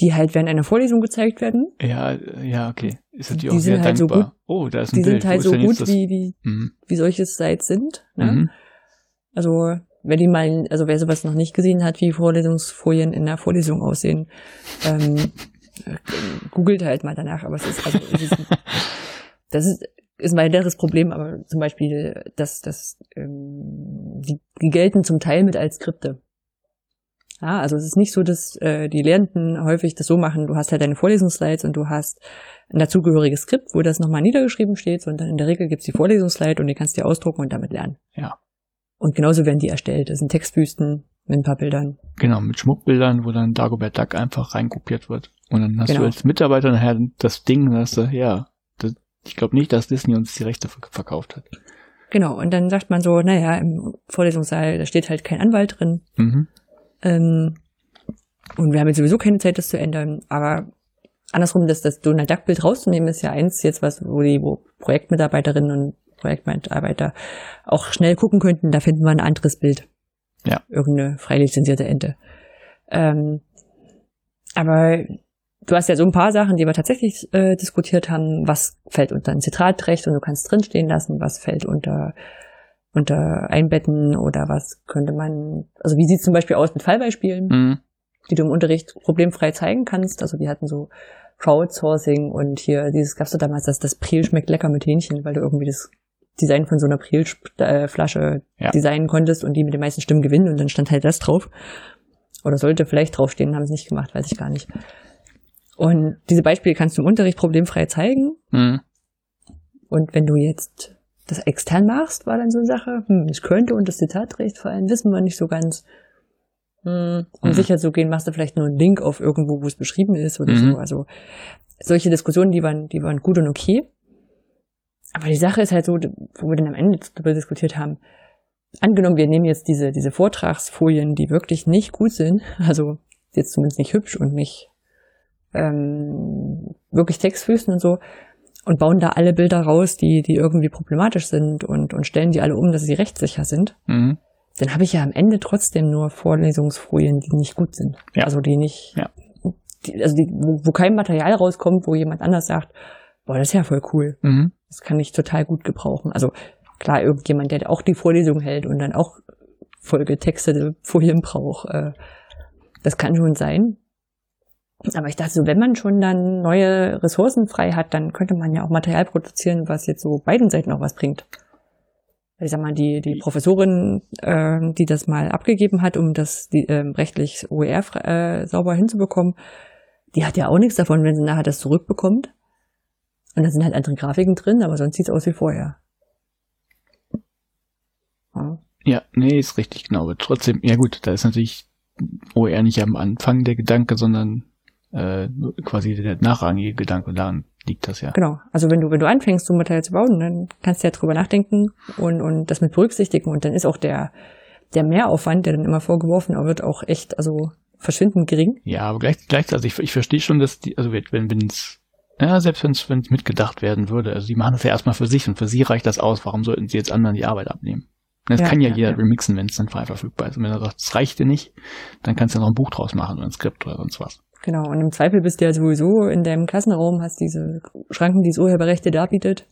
die halt während einer Vorlesung gezeigt werden. Ja, ja, okay. Ist natürlich Die auch sehr sind halt so dankbar. oh, da ist ein Die Bild. sind halt so gut, wie, wie, Mhm. wie solche Slides sind. Ne? Mhm. Also wenn die mal, also wer sowas noch nicht gesehen hat, wie Vorlesungsfolien in der Vorlesung aussehen, ähm, äh, googelt halt mal danach. Aber es ist also es ist, [LAUGHS] das ist ist ein weiteres Problem, aber zum Beispiel, dass das ähm, die, die gelten zum Teil mit als Skripte. Ja, also es ist nicht so, dass äh, die Lehrenden häufig das so machen, du hast halt deine Vorlesungsslides und du hast ein dazugehöriges Skript, wo das nochmal niedergeschrieben steht, sondern in der Regel gibt's die Vorlesungsslide und die kannst du dir ausdrucken und damit lernen. Ja. Und genauso werden die erstellt. Das sind Textbüsten mit ein paar Bildern. Genau, mit Schmuckbildern, wo dann Dagobert Duck einfach reinkopiert wird. Und dann hast Genau. du als Mitarbeiter nachher das Ding, dass du, ja, das, ich glaube nicht, dass Disney uns die Rechte verk- verkauft hat. Genau, und dann sagt man so, naja, im Vorlesungssaal, da steht halt kein Anwalt drin. Mhm. Ähm, und wir haben jetzt sowieso keine Zeit, das zu ändern. Aber andersrum, das, das Donald Duck-Bild rauszunehmen, ist ja eins jetzt was, wo die wo Projektmitarbeiterinnen und Projektmitarbeiter auch schnell gucken könnten, da finden wir ein anderes Bild. Ja. Irgendeine frei lizenzierte Ente. Ähm, aber du hast ja so ein paar Sachen, die wir tatsächlich äh, diskutiert haben. Was fällt unter ein Zitratrecht und du kannst drinstehen lassen? Was fällt unter unter Einbetten oder was könnte man, also wie sieht es zum Beispiel aus mit Fallbeispielen, Mhm. die du im Unterricht problemfrei zeigen kannst. Also wir hatten so Crowdsourcing und hier dieses gab's du damals, dass das Priel schmeckt lecker mit Hähnchen, weil du irgendwie das Design von so einer Priel-Flasche Ja. designen konntest und die mit den meisten Stimmen gewinnen und dann stand halt das drauf. Oder sollte vielleicht draufstehen, haben sie nicht gemacht, weiß ich gar nicht. Und diese Beispiele kannst du im Unterricht problemfrei zeigen. Mhm. Und wenn du jetzt das extern machst, war dann so eine Sache, hm, es könnte und das Zitatrecht fallen, wissen wir nicht so ganz. Hm, um Mhm. sicher zu gehen, machst du vielleicht nur einen Link auf irgendwo, wo es beschrieben ist oder Mhm. so. Also solche Diskussionen, die waren, die waren gut und okay. Aber die Sache ist halt so, wo wir dann am Ende darüber diskutiert haben, angenommen, wir nehmen jetzt diese, diese Vortragsfolien, die wirklich nicht gut sind, [LAUGHS] also jetzt zumindest nicht hübsch und nicht ähm, wirklich Textfüßen und so, und bauen da alle Bilder raus, die, die irgendwie problematisch sind und, und stellen die alle um, dass sie rechtssicher sind, Mhm. dann habe ich ja am Ende trotzdem nur Vorlesungsfolien, die nicht gut sind. Ja. Also die nicht, Ja. die, also die, wo, wo kein Material rauskommt, wo jemand anders sagt, boah, das ist ja voll cool. Mhm. Das kann ich total gut gebrauchen. Also klar, irgendjemand, der auch die Vorlesung hält und dann auch Folgetexte, Folien braucht, äh, das kann schon sein. Aber ich dachte so, wenn man schon dann neue Ressourcen frei hat, dann könnte man ja auch Material produzieren, was jetzt so beiden Seiten auch was bringt. Ich sag mal, die, die Professorin, äh, die das mal abgegeben hat, um das die, ähm, rechtlich OER äh, sauber hinzubekommen, die hat ja auch nichts davon, wenn sie nachher das zurückbekommt. Und da sind halt andere Grafiken drin, aber sonst sieht's aus wie vorher. Ja. Ja, nee, ist richtig genau. Aber trotzdem, ja gut, da ist natürlich OER nicht am Anfang der Gedanke, sondern äh, quasi der nachrangige Gedanke. Daran liegt das ja. Genau. Also wenn du, wenn du anfängst, so ein Material zu bauen, dann kannst du ja drüber nachdenken und, und das mit berücksichtigen. Und dann ist auch der, der Mehraufwand, der dann immer vorgeworfen wird, auch echt, also verschwindend gering. Ja, aber gleich, gleichzeitig, ich, ich verstehe schon, dass die, also wenn wenn es, ja, selbst wenn es wenn es mitgedacht werden würde, also die machen das ja erstmal für sich und für sie reicht das aus. Warum sollten sie jetzt anderen die Arbeit abnehmen? Das Ja, kann ja, ja, jeder ja. remixen, wenn es dann frei verfügbar ist. Und wenn er sagt, das reicht dir nicht, dann kannst du ja noch ein Buch draus machen oder ein Skript oder sonst was. Genau. Und im Zweifel bist du ja sowieso in deinem Klassenraum, hast diese Schranken, die das Urheberrechte darbietet.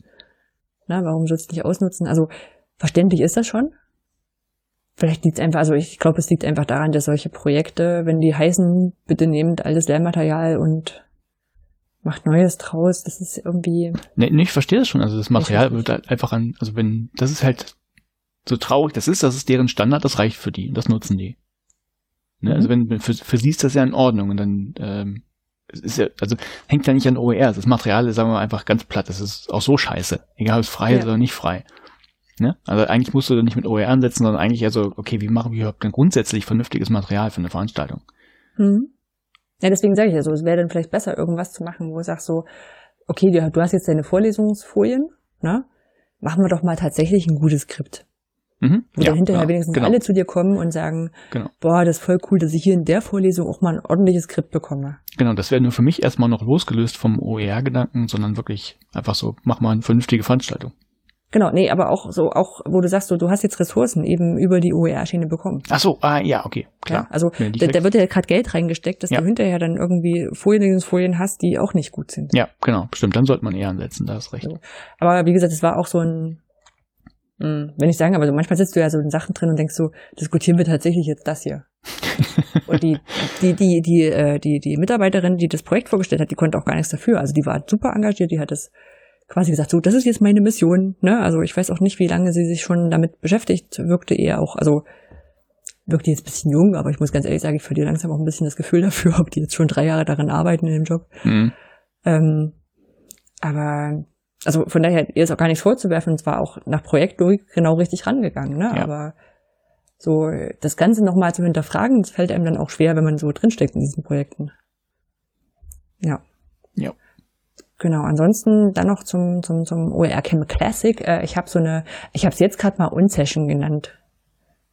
Na, warum sollst du nicht ausnutzen? Also verständlich ist das schon. Vielleicht liegt es einfach, also ich glaube, es liegt einfach daran, dass solche Projekte, wenn die heißen, bitte nehmt altes Lehrmaterial und macht Neues draus, das ist irgendwie, Nee, nee, ich verstehe das schon. Also das Material wird halt einfach an, also wenn, das ist halt so traurig, das ist, das ist deren Standard, das reicht für die, das nutzen die. Ne? Mhm. Also wenn, für, für sie ist das ja in Ordnung und dann ähm, ist ja, also hängt ja nicht an OER. Das Material ist, sagen wir mal, einfach ganz platt. Das ist auch so scheiße. Egal ob es frei Ja. ist oder nicht frei. Ne? Also eigentlich musst du da nicht mit OER ansetzen, sondern eigentlich also, okay, wie machen wir überhaupt ein grundsätzlich vernünftiges Material für eine Veranstaltung? Mhm. Ja, deswegen sage ich ja so, es wäre dann vielleicht besser, irgendwas zu machen, wo du sagst so, okay, du, du hast jetzt deine Vorlesungsfolien, ne? Machen wir doch mal tatsächlich ein gutes Skript. Mhm. Wo dann hinterher genau, wenigstens genau. alle zu dir kommen und sagen, Genau. boah, das ist voll cool, dass ich hier in der Vorlesung auch mal ein ordentliches Skript bekomme. Genau, das wäre nur für mich erstmal noch losgelöst vom OER-Gedanken, sondern wirklich einfach so, mach mal eine vernünftige Veranstaltung. Genau, nee, aber auch so, auch, wo du sagst, so, du hast jetzt Ressourcen eben über die OER-Schiene bekommen. Ach so, ah, ja, okay, klar. Ja, also Ja, da, da wird ja gerade Geld reingesteckt, dass Ja. du hinterher dann irgendwie Vorlesungsfolien hast, die auch nicht gut sind. Ja, genau, stimmt, dann sollte man eher ansetzen, da hast recht. So. Aber wie gesagt, es war auch so ein, mh, wenn ich sagen, aber so manchmal sitzt du ja so in Sachen drin und denkst so, diskutieren wir tatsächlich jetzt das hier. [LAUGHS] und die, die, die, die, äh, die, die Mitarbeiterin, die das Projekt vorgestellt hat, die konnte auch gar nichts dafür. Also die war super engagiert, die hat es quasi gesagt, so, das ist jetzt meine Mission, ne? Also ich weiß auch nicht, wie lange sie sich schon damit beschäftigt, wirkte eher auch, also wirkt die jetzt ein bisschen jung, aber ich muss ganz ehrlich sagen, ich verliere langsam auch ein bisschen das Gefühl dafür, [LAUGHS] ob die jetzt schon drei Jahre daran arbeiten in dem Job. Mhm. Ähm, aber also von daher ihr ist auch gar nichts vorzuwerfen, und zwar auch nach Projektlogik genau richtig rangegangen, ne? Ja. Aber so das Ganze nochmal zu hinterfragen, das fällt einem dann auch schwer, wenn man so drinsteckt in diesen Projekten. Ja. Ja. Genau, ansonsten dann noch zum, zum, zum OER Chem Classic. Äh, ich habe so eine, ich habe es jetzt gerade mal Unsession genannt,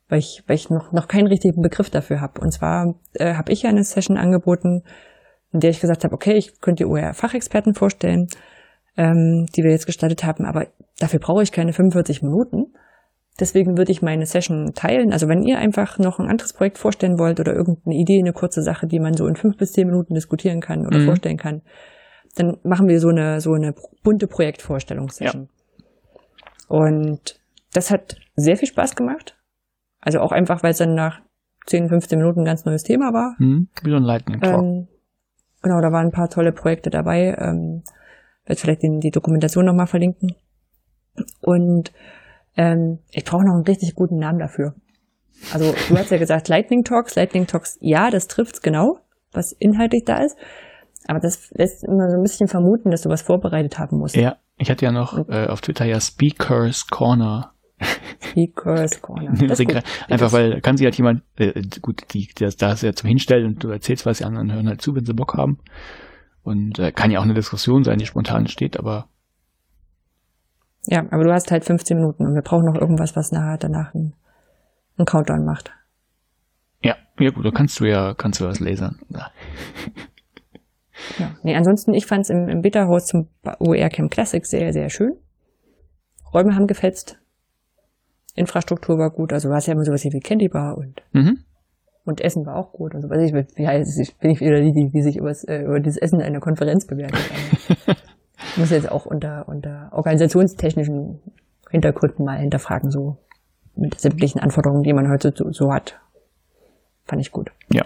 weil ich, weil ich noch, noch keinen richtigen Begriff dafür habe. Und zwar äh, habe ich eine Session angeboten, in der ich gesagt habe, okay, ich könnte die OER-Fachexperten vorstellen, ähm, die wir jetzt gestartet haben, aber dafür brauche ich keine 45 Minuten. Deswegen würde ich meine Session teilen. Also wenn ihr einfach noch ein anderes Projekt vorstellen wollt oder irgendeine Idee, eine kurze Sache, die man so in fünf bis zehn Minuten diskutieren kann oder mhm. vorstellen kann, dann machen wir so eine, so eine bunte Projektvorstellungssession. Ja. Und das hat sehr viel Spaß gemacht. Also auch einfach, weil es dann nach 10, 15 Minuten ein ganz neues Thema war. Mhm, wie so ein Lightning Talk. Ähm, genau, da waren ein paar tolle Projekte dabei. Ähm, werde vielleicht in die Dokumentation nochmal verlinken. Und ähm, ich brauche noch einen richtig guten Namen dafür. Also du hast ja gesagt Lightning Talks. Lightning Talks, ja, das trifft's genau, was inhaltlich da ist. Aber das lässt immer so ein bisschen vermuten, dass du was vorbereitet haben musst. Ja, ich hatte ja noch äh, auf Twitter ja Speakers Corner. Speakers Corner. [LAUGHS] Das einfach weil kann sich halt jemand, äh, gut, die, das, da ist ja zum Hinstellen und du erzählst was, die anderen hören halt zu, wenn sie Bock haben. Und äh, kann ja auch eine Diskussion sein, die spontan entsteht, aber. Ja, aber du hast halt 15 Minuten und wir brauchen noch irgendwas, was nachher danach einen, einen Countdown macht. Ja, ja gut, da kannst du ja, kannst du was lasern. Ja. Ja, nee, ansonsten, ich fand es im, im Beta-Host zum OER Camp Classic sehr, sehr schön. Räume haben gefetzt. Infrastruktur war gut. Also war es ja immer sowas wie Candy Bar und, mhm. Und Essen war auch gut. Also weiß ich, wie heißt es, bin ich wieder die, die, die sich über, äh, über dieses Essen in einer Konferenz bewertet. [LAUGHS] muss jetzt auch unter, unter organisationstechnischen Hintergründen mal hinterfragen, so mit sämtlichen Anforderungen, die man heute so, so hat. Fand ich gut. Ja.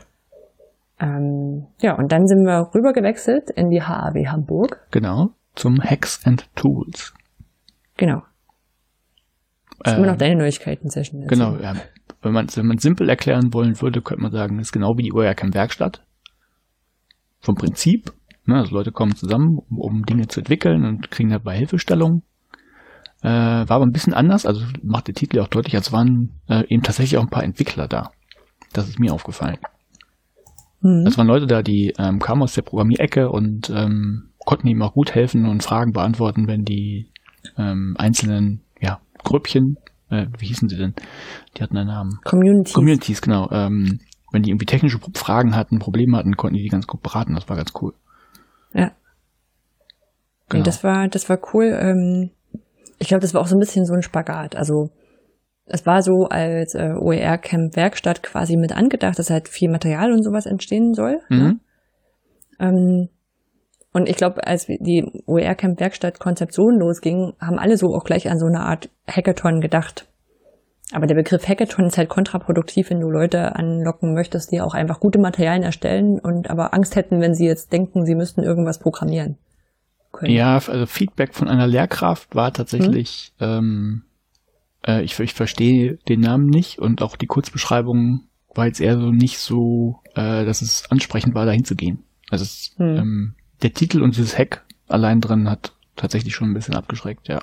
Ähm, ja, und dann sind wir rüber gewechselt in die HAW Hamburg. Genau, zum Hacks and Tools. Genau. Das ist immer noch ähm, deine Neuigkeiten-Session. Genau, ja. Wenn man wenn man simpel erklären wollen würde, könnte man sagen, das ist genau wie die OERCAM Werkstatt. Vom Prinzip. Ne, also Leute kommen zusammen, um, um Dinge zu entwickeln und kriegen dabei Hilfestellung. Äh, war aber ein bisschen anders, also macht der Titel auch deutlich, als waren äh, eben tatsächlich auch ein paar Entwickler da. Das ist mir aufgefallen. Mhm. Es waren Leute da, die ähm, kamen aus der Programmierecke und ähm, konnten ihm auch gut helfen und Fragen beantworten, wenn die ähm, einzelnen ja, Grüppchen, äh, wie hießen sie denn? Die hatten einen Namen. Communities. Communities, genau. Ähm, wenn die irgendwie technische Fragen hatten, Probleme hatten, konnten die die ganz gut beraten. Das war ganz cool. Ja. Genau. Und das war, das war cool. Ähm, ich glaube, das war auch so ein bisschen so ein Spagat. Also es war so als äh, OER-Camp Werkstatt quasi mit angedacht, dass halt viel Material und sowas entstehen soll. Ne? Mhm. Ne? Ähm, und ich glaube, als die OER-Camp Werkstatt Konzeption losging, haben alle so auch gleich an so eine Art Hackathon gedacht. Aber der Begriff Hackathon ist halt kontraproduktiv, wenn du Leute anlocken möchtest, die auch einfach gute Materialien erstellen und aber Angst hätten, wenn sie jetzt denken, sie müssten irgendwas programmieren können. Ja, also Feedback von einer Lehrkraft war tatsächlich, hm? ähm, äh, ich, ich verstehe den Namen nicht und auch die Kurzbeschreibung war jetzt eher so nicht so, äh, dass es ansprechend war, dahin zu gehen. Also es, hm. ähm, der Titel und dieses Hack allein drin hat tatsächlich schon ein bisschen abgeschreckt, ja.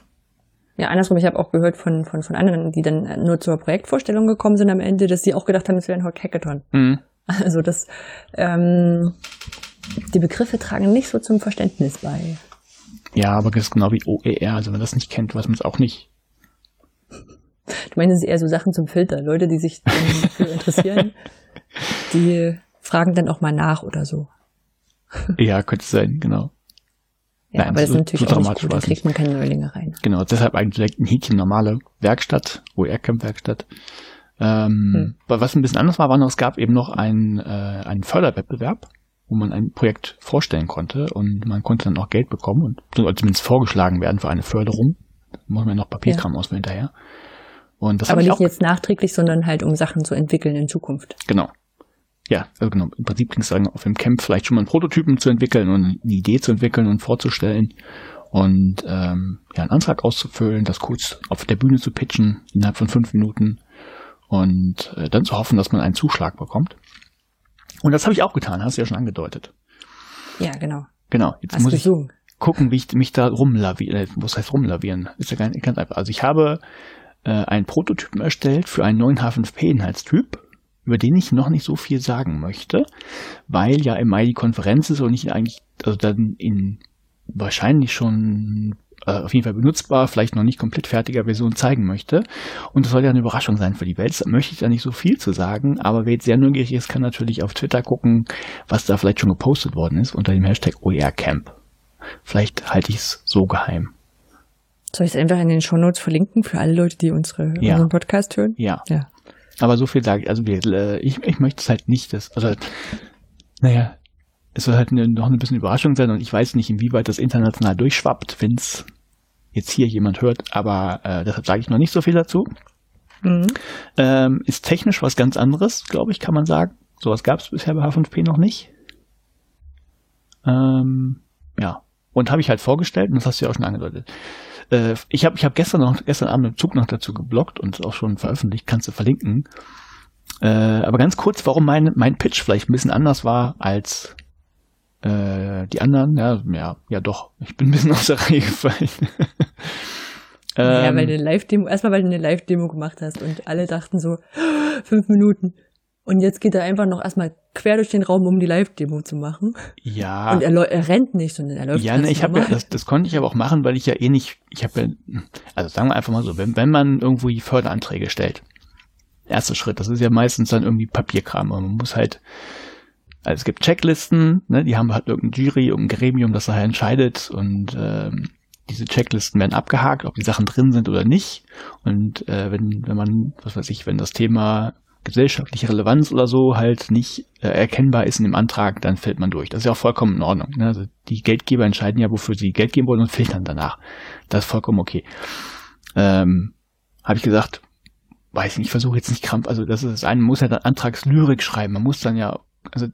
Ja, andersrum, ich habe auch gehört von, von, von anderen, die dann nur zur Projektvorstellung gekommen sind am Ende, dass sie auch gedacht haben, es wäre ein Hackathon. Mhm. Also das, ähm, die Begriffe tragen nicht so zum Verständnis bei. Ja, aber das ist genau wie OER. Also wenn man das nicht kennt, weiß man es auch nicht. Du meinst, es ist eher so Sachen zum Filter. Leute, die sich dafür [LAUGHS] interessieren, die fragen dann auch mal nach oder so. Ja, könnte sein, genau. Ja, Nein, aber das ist natürlich so auch nicht gut, da kriegt man keine Neulinge rein. Genau, deshalb eigentlich ein Häkchen normale Werkstatt, OER-Camp-Werkstatt. Ähm, hm. Was ein bisschen anders war, war noch, es gab eben noch einen, äh, einen Förderwettbewerb, wo man ein Projekt vorstellen konnte und man konnte dann auch Geld bekommen und zumindest vorgeschlagen werden für eine Förderung. Da muss man noch Papierkram ja. auswählen hinterher. Und das Aber nicht jetzt nachträglich, sondern halt um Sachen zu entwickeln in Zukunft. Genau. Ja, also genau. Im Prinzip ging es dann auf dem Camp vielleicht schon mal einen Prototypen zu entwickeln und eine Idee zu entwickeln und vorzustellen und ähm, ja, einen Antrag auszufüllen, das kurz auf der Bühne zu pitchen innerhalb von fünf Minuten und äh, dann zu hoffen, dass man einen Zuschlag bekommt. Und das habe ich auch getan, hast du ja schon angedeutet. Ja, genau. Genau, jetzt Hast muss ich gesungen. gucken, wie ich mich da rumlavieren, äh, was heißt rumlavieren? Ist ja nicht ganz einfach. Also ich habe äh, einen Prototypen erstellt für einen neuen H5P-Inhaltstyp, über den ich noch nicht so viel sagen möchte, weil ja im Mai die Konferenz ist und ich eigentlich, also dann in wahrscheinlich schon äh, auf jeden Fall benutzbar, vielleicht noch nicht komplett fertiger Version zeigen möchte. Und das soll ja eine Überraschung sein für die Welt. Da möchte ich da nicht so viel zu sagen, aber wer jetzt sehr neugierig ist, kann natürlich auf Twitter gucken, was da vielleicht schon gepostet worden ist unter dem Hashtag OERCamp. Vielleicht halte ich es so geheim. Soll ich es einfach in den Shownotes verlinken für alle Leute, die unsere, Ja. unseren Podcast hören? Ja. Ja. Aber so viel sage ich, also äh, ich, ich möchte es halt nicht, dass, also, naja, es soll halt eine, noch ein bisschen Überraschung sein und ich weiß nicht, inwieweit das international durchschwappt, wenn es jetzt hier jemand hört, aber äh, deshalb sage ich noch nicht so viel dazu. Mhm. Ähm, ist technisch was ganz anderes, glaube ich, kann man sagen. Sowas gab es bisher bei H5P noch nicht. Ähm, ja. Und habe ich halt vorgestellt, und das hast du ja auch schon angedeutet. Äh, ich habe ich hab gestern noch, gestern Abend im Zug noch dazu geblockt und auch schon veröffentlicht, kannst du verlinken. Äh, aber ganz kurz, warum mein, mein Pitch vielleicht ein bisschen anders war als äh, die anderen. Ja, ja, ja doch, ich bin ein bisschen [LAUGHS] aus der Reihe gefallen. ja, Ähm, weil du eine Live-Demo, erstmal weil du eine Live-Demo gemacht hast und alle dachten so, [GASPS] fünf Minuten. Und jetzt geht er einfach noch erstmal quer durch den Raum, um die Live-Demo zu machen. ja. Und er, er rennt nicht, sondern er läuft Ja, ne, ich habe ja, das, das konnte ich aber auch machen, weil ich ja eh nicht, ich habe ja, also sagen wir einfach mal so, wenn, wenn man irgendwie Förderanträge stellt, erster Schritt, das ist ja meistens dann irgendwie Papierkram, aber man muss halt, also es gibt Checklisten, ne, die haben halt irgendein Jury, irgendein Gremium, das daher entscheidet und ähm, diese Checklisten werden abgehakt, ob die Sachen drin sind oder nicht. Und äh, wenn, wenn man, was weiß ich, wenn das Thema gesellschaftliche Relevanz oder so halt nicht äh, erkennbar ist in dem Antrag, dann fällt man durch. Das ist ja auch vollkommen in Ordnung. Ne? Also die Geldgeber entscheiden ja, wofür sie Geld geben wollen und filtern danach. Das ist vollkommen okay. Ähm, Habe ich gesagt, weiß ich nicht, ich versuche jetzt nicht krampf, also das ist das eine, man muss ja dann Antragslyrik schreiben, man muss dann ja, also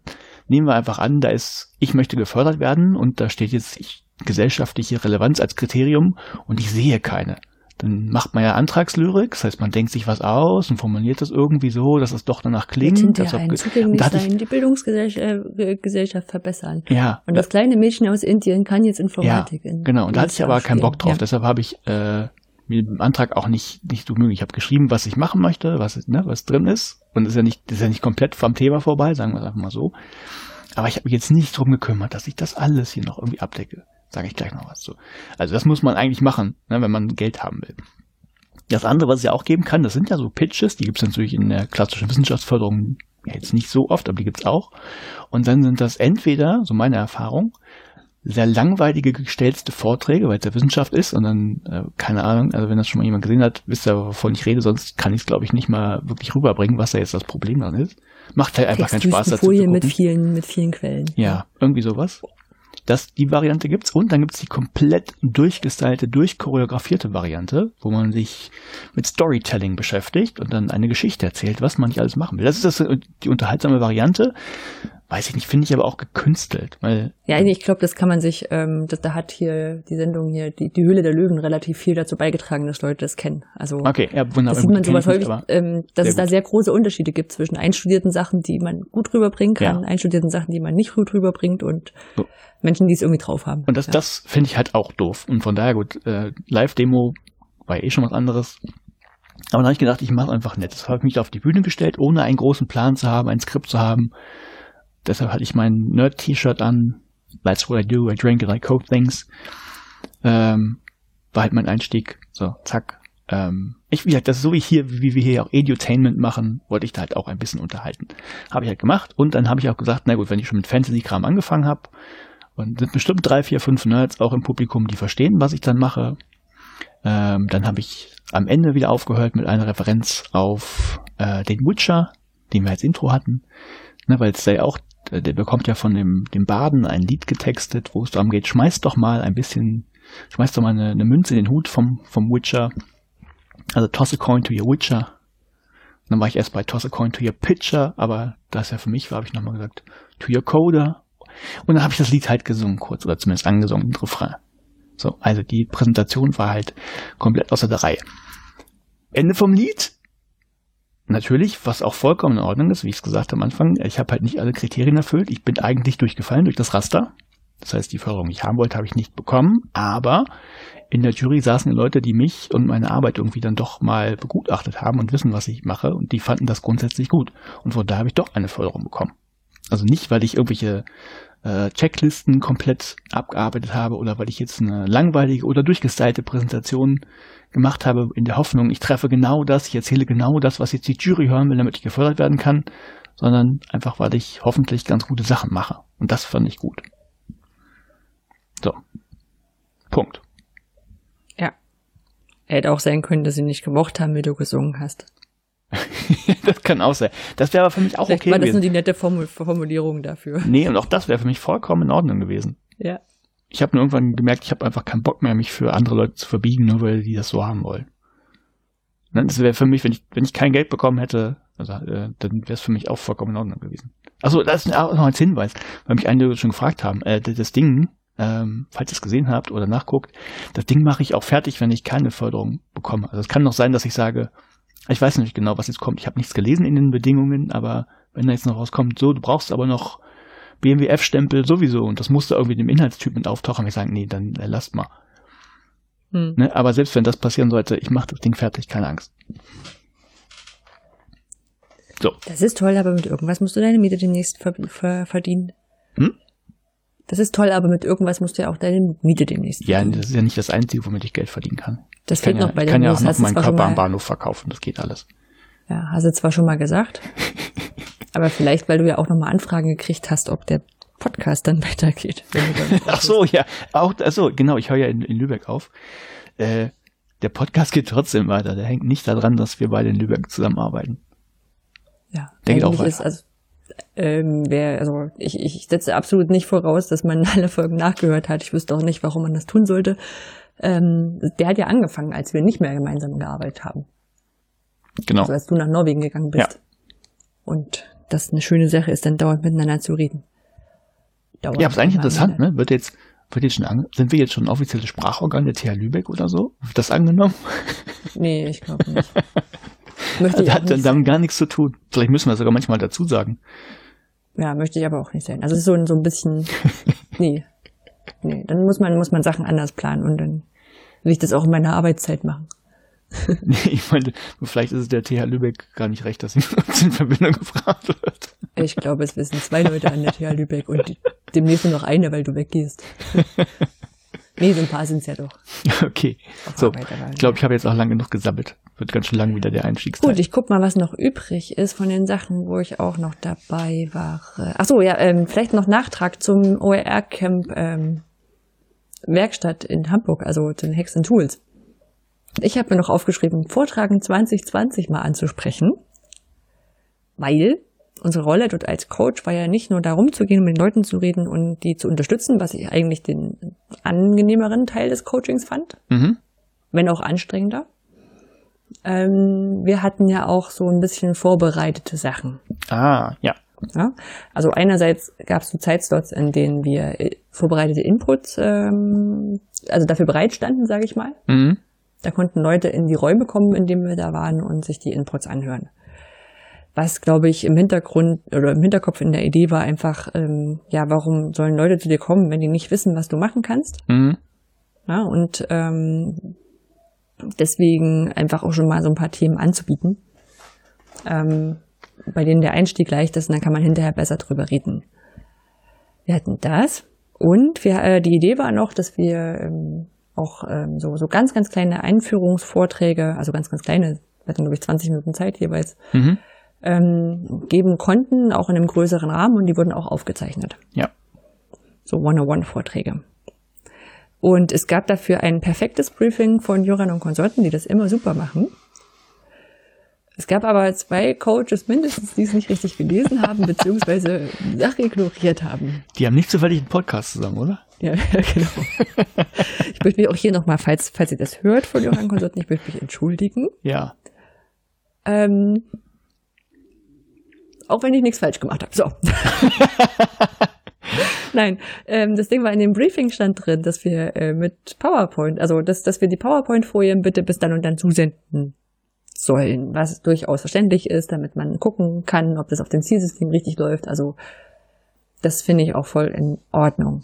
nehmen wir einfach an, da ist, ich möchte gefördert werden und da steht jetzt ich, gesellschaftliche Relevanz als Kriterium und ich sehe keine. Dann macht man ja Antragslyrik, das heißt, man denkt sich was aus und formuliert das irgendwie so, dass es doch danach klingt. ob ein zugänglich da sein, die Bildungsgesellschaft äh, verbessern. Ja, Und das kleine Mädchen aus Indien kann jetzt Informatik. in Genau, und da hatte ich aber keinen Bock drauf. Deshalb habe ich äh, mir im Antrag auch nicht nicht so möglich. Ich habe geschrieben, was ich machen möchte, was ne, was drin ist. Und ist ja nicht ist ja nicht komplett vom Thema vorbei, sagen wir es einfach mal so. Aber ich habe mich jetzt nicht drum gekümmert, dass ich das alles hier noch irgendwie abdecke. Sage ich gleich noch was zu. Also das muss man eigentlich machen, ne, wenn man Geld haben will. Das andere, was es ja auch geben kann, das sind ja so Pitches, die gibt es natürlich in der klassischen Wissenschaftsförderung ja, jetzt nicht so oft, aber die gibt's auch. Und dann sind das entweder, so meine Erfahrung, sehr langweilige gestellte Vorträge, weil es ja Wissenschaft ist und dann, äh, keine Ahnung, also wenn das schon mal jemand gesehen hat, wisst ihr, wovon ich rede, sonst kann ich es, glaube ich, nicht mal wirklich rüberbringen, was da jetzt das Problem dann ist. Macht halt einfach keinen Spaß dazu gucken. mit vielen, mit vielen Quellen. Ja, irgendwie sowas. Das, die Variante gibt's und dann gibt's die komplett durchgestylte, durchchoreografierte Variante, wo man sich mit Storytelling beschäftigt und dann eine Geschichte erzählt, was man nicht alles machen will. Das ist das, äh, die unterhaltsame Variante. Weiß ich nicht, finde ich aber auch gekünstelt, weil Ja, ich glaube, das kann man sich, ähm, das, da hat hier die Sendung hier, die, die Höhle der Löwen, relativ viel dazu beigetragen, dass Leute das kennen. Also okay, ja, wunderbar. das sieht man sowas nicht, häufig, aber- ähm, dass es da gut. sehr große Unterschiede gibt zwischen einstudierten Sachen, die man gut rüberbringen kann, Ja. einstudierten Sachen, die man nicht gut rüberbringt und So. Menschen, die es irgendwie drauf haben. Und das, ja. das finde ich halt auch doof. Und von daher gut, äh, Live-Demo war eh schon was anderes. Aber dann habe ich gedacht, ich mache einfach nett. Das habe ich mich auf die Bühne gestellt, ohne einen großen Plan zu haben, ein Skript zu haben. Deshalb hatte ich mein Nerd-T-Shirt an. That's what I do. I drink and I code things. Ähm, war halt mein Einstieg. So, zack. Ähm, ich, wie gesagt, das ist so wie hier, wie wir hier auch Edutainment machen, wollte ich da halt auch ein bisschen unterhalten. Habe ich halt gemacht. Und dann habe ich auch gesagt, na gut, wenn ich schon mit Fantasy-Kram angefangen habe, und sind bestimmt drei, vier, fünf Nerds auch im Publikum, die verstehen, was ich dann mache. Ähm, dann habe ich am Ende wieder aufgehört mit einer Referenz auf äh, den Witcher, den wir als Intro hatten. Ne, weil es da ja auch, der bekommt ja von dem, dem Baden ein Lied getextet, wo es darum geht, schmeiß doch mal ein bisschen, schmeiß doch mal eine, eine Münze in den Hut vom, vom Witcher. Also toss a coin to your Witcher. Und dann war ich erst bei toss a coin to your Pitcher, aber da es ja für mich war, habe ich nochmal gesagt, to your Coder. Und dann habe ich das Lied halt gesungen, kurz, oder zumindest angesungen, den Refrain. So, also die Präsentation war halt komplett außer der Reihe. Ende vom Lied. Natürlich, was auch vollkommen in Ordnung ist, wie ich es gesagt am Anfang, ich habe halt nicht alle Kriterien erfüllt. Ich bin eigentlich durchgefallen durch das Raster. Das heißt, die Förderung, die ich haben wollte, habe ich nicht bekommen. Aber in der Jury saßen Leute, die mich und meine Arbeit irgendwie dann doch mal begutachtet haben und wissen, was ich mache. Und die fanden das grundsätzlich gut. Und von da habe ich doch eine Förderung bekommen. Also nicht, weil ich irgendwelche äh, Checklisten komplett abgearbeitet habe oder weil ich jetzt eine langweilige oder durchgestylte Präsentation gemacht habe in der Hoffnung, ich treffe genau das, ich erzähle genau das, was jetzt die Jury hören will, damit ich gefördert werden kann, sondern einfach, weil ich hoffentlich ganz gute Sachen mache. Und das fand ich gut. So. Punkt. Ja. Hätte auch sein können, dass sie nicht gemocht haben, wie du gesungen hast. [LAUGHS] das kann auch sein. Das wäre aber für mich auch Vielleicht okay war das gewesen. nur die nette Formul Formulierung dafür. Nee, und auch das wäre für mich vollkommen in Ordnung gewesen. Ja. Ich habe nur irgendwann gemerkt, ich habe einfach keinen Bock mehr, mich für andere Leute zu verbiegen, nur weil die das so haben wollen. Ne, Das wäre für mich, wenn ich, wenn ich kein Geld bekommen hätte, also, äh, dann wäre es für mich auch vollkommen in Ordnung gewesen. Also das ist auch noch als Hinweis, weil mich einige schon gefragt haben. Äh, das Ding, ähm, falls ihr es gesehen habt oder nachguckt, das Ding mache ich auch fertig, wenn ich keine Förderung bekomme. Also es kann noch sein, dass ich sage, ich weiß nicht genau, was jetzt kommt. Ich habe nichts gelesen in den Bedingungen, aber wenn da jetzt noch rauskommt, so, du brauchst aber noch BMWF-Stempel sowieso und das musste irgendwie dem Inhaltstyp mit auftauchen. Ich sagen, nee, dann äh, lasst mal. Hm. Ne? Aber selbst wenn das passieren sollte, ich mache das Ding fertig, keine Angst. So, Das ist toll, aber mit irgendwas musst du deine Miete demnächst ver ver verdienen. Hm? Das ist toll, aber mit irgendwas musst du ja auch deine Miete demnächst ja, verdienen. das ist ja nicht das Einzige, womit ich Geld verdienen kann. Das Ich kann fehlt ja, noch bei ich der kann ja auch noch meinen Körper am Bahnhof verkaufen, das geht alles. Ja, hast du zwar schon mal gesagt, [LAUGHS] aber vielleicht, weil du ja auch nochmal Anfragen gekriegt hast, ob der Podcast dann [LAUGHS] weitergeht. dann [LAUGHS] Ach so, ja, auch, also genau, ich höre ja in, in Lübeck auf. Äh, der Podcast geht trotzdem weiter. Der hängt nicht daran, dass wir beide in Lübeck zusammenarbeiten. Ja, Der geht auch weiter. ist also ähm, wer, also ich, ich setze absolut nicht voraus, dass man [LAUGHS] alle Folgen nachgehört hat. Ich wüsste auch nicht, warum man das tun sollte. Ähm, der hat ja angefangen, als wir nicht mehr gemeinsam gearbeitet haben. Genau. Also als du nach Norwegen gegangen bist. Ja. Und das eine schöne Sache ist, dann dauernd miteinander zu reden. Dauernd Ja, aber ist eigentlich interessant, ne? Wird jetzt, wird jetzt schon ange sind wir jetzt schon offizielles Sprachorgan der TH Lübeck oder so? Wird das angenommen? [LAUGHS] Nee, ich glaube nicht. Möchte ich Das hat dann damit gar nichts zu tun. Vielleicht müssen wir sogar manchmal dazu sagen. Ja, möchte ich aber auch nicht sein. Also es ist so, ein- so ein bisschen, [LAUGHS] nee. Nee, dann muss man, muss man Sachen anders planen und dann will ich das auch in meiner Arbeitszeit machen. [LAUGHS] Nee, ich meine, vielleicht ist es der TH Lübeck gar nicht recht, dass [LAUGHS] uns in Verbindung gebracht wird. Ich glaube, es wissen zwei Leute an der TH Lübeck und demnächst nur noch eine, weil du weggehst. [LAUGHS] nee, so ein paar sind es ja doch. Okay. Auf So, ich glaube, ich habe jetzt auch lang genug gesammelt. Wird ganz schön lang wieder der Einstiegsteil. Gut, ich guck mal, was noch übrig ist von den Sachen, wo ich auch noch dabei war. Ach so, ja, ähm, vielleicht noch Nachtrag zum OER-Camp ähm, Werkstatt in Hamburg, also zu den Hacks and Tools. Ich habe mir noch aufgeschrieben, Vortragen 2020 mal anzusprechen, weil unsere Rolle dort als Coach war ja nicht nur darum zu gehen, um mit den Leuten zu reden und die zu unterstützen, was ich eigentlich den angenehmeren Teil des Coachings fand, Mhm. wenn auch anstrengender. Ähm, wir hatten ja auch so ein bisschen vorbereitete Sachen. Ah, ja. Ja? Also einerseits gab es so Zeitslots, in denen wir äh, vorbereitete Inputs, ähm, also dafür bereitstanden, sage ich mal. Mhm. Da konnten Leute in die Räume kommen, in denen wir da waren und sich die Inputs anhören. Was, glaube ich, im Hintergrund oder im Hinterkopf in der Idee war einfach, ähm, ja, warum sollen Leute zu dir kommen, wenn die nicht wissen, was du machen kannst? Mhm. Ja, und ähm, deswegen einfach auch schon mal so ein paar Themen anzubieten, ähm, bei denen der Einstieg leicht ist und dann kann man hinterher besser drüber reden. Wir hatten das und wir, äh, die Idee war noch, dass wir ähm, auch ähm, so, so ganz, ganz kleine Einführungsvorträge, also ganz, ganz kleine, wir hatten, glaube ich, 20 Minuten Zeit jeweils, Mhm. ähm, geben konnten, auch in einem größeren Rahmen und die wurden auch aufgezeichnet. Ja. So One-on-One-Vorträge. Und es gab dafür ein perfektes Briefing von Joran und Konsorten, die das immer super machen. Es gab aber zwei Coaches mindestens, die es nicht richtig gelesen haben, beziehungsweise Sache ignoriert haben. Die haben nicht zufällig einen Podcast zusammen, oder? Ja, [LAUGHS] genau. Ich möchte mich auch hier nochmal, falls, falls ihr das hört von Joran Konsorten, ich möchte mich entschuldigen. Ja. Ähm, auch wenn ich nichts falsch gemacht habe. So. [LAUGHS] Nein, ähm, das Ding war in dem Briefing stand drin, dass wir äh, mit PowerPoint, also dass, dass wir die PowerPoint-Folien bitte bis dann und dann zusenden sollen, was durchaus verständlich ist, damit man gucken kann, ob das auf dem Zielsystem richtig läuft. Also das finde ich auch voll in Ordnung.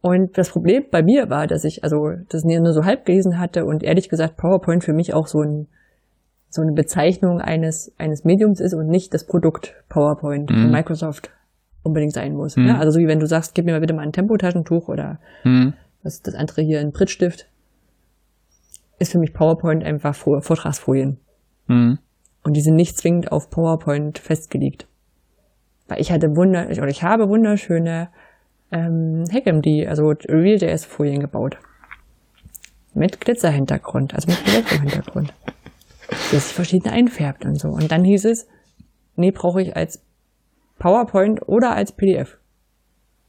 Und das Problem bei mir war, dass ich also das nur so halb gelesen hatte und ehrlich gesagt PowerPoint für mich auch so ein so eine Bezeichnung eines eines Mediums ist und nicht das Produkt PowerPoint mhm. von Microsoft unbedingt sein muss. Mhm. Ja, also so wie wenn du sagst, gib mir mal bitte mal ein Tempotaschentuch oder mhm. was das andere hier ein Prittstift, ist für mich PowerPoint einfach Vortragsfolien. Mhm. Und die sind nicht zwingend auf PowerPoint festgelegt. Weil ich hatte wunder, oder ich habe wunderschöne ähm, HackMD, also Real.js-Folien gebaut. Mit Glitzerhintergrund, also mit Elektro-Hintergrund. [LAUGHS] das sich verschiedene einfärbt und so. Und dann hieß es, nee, brauche ich als PowerPoint oder als PDF.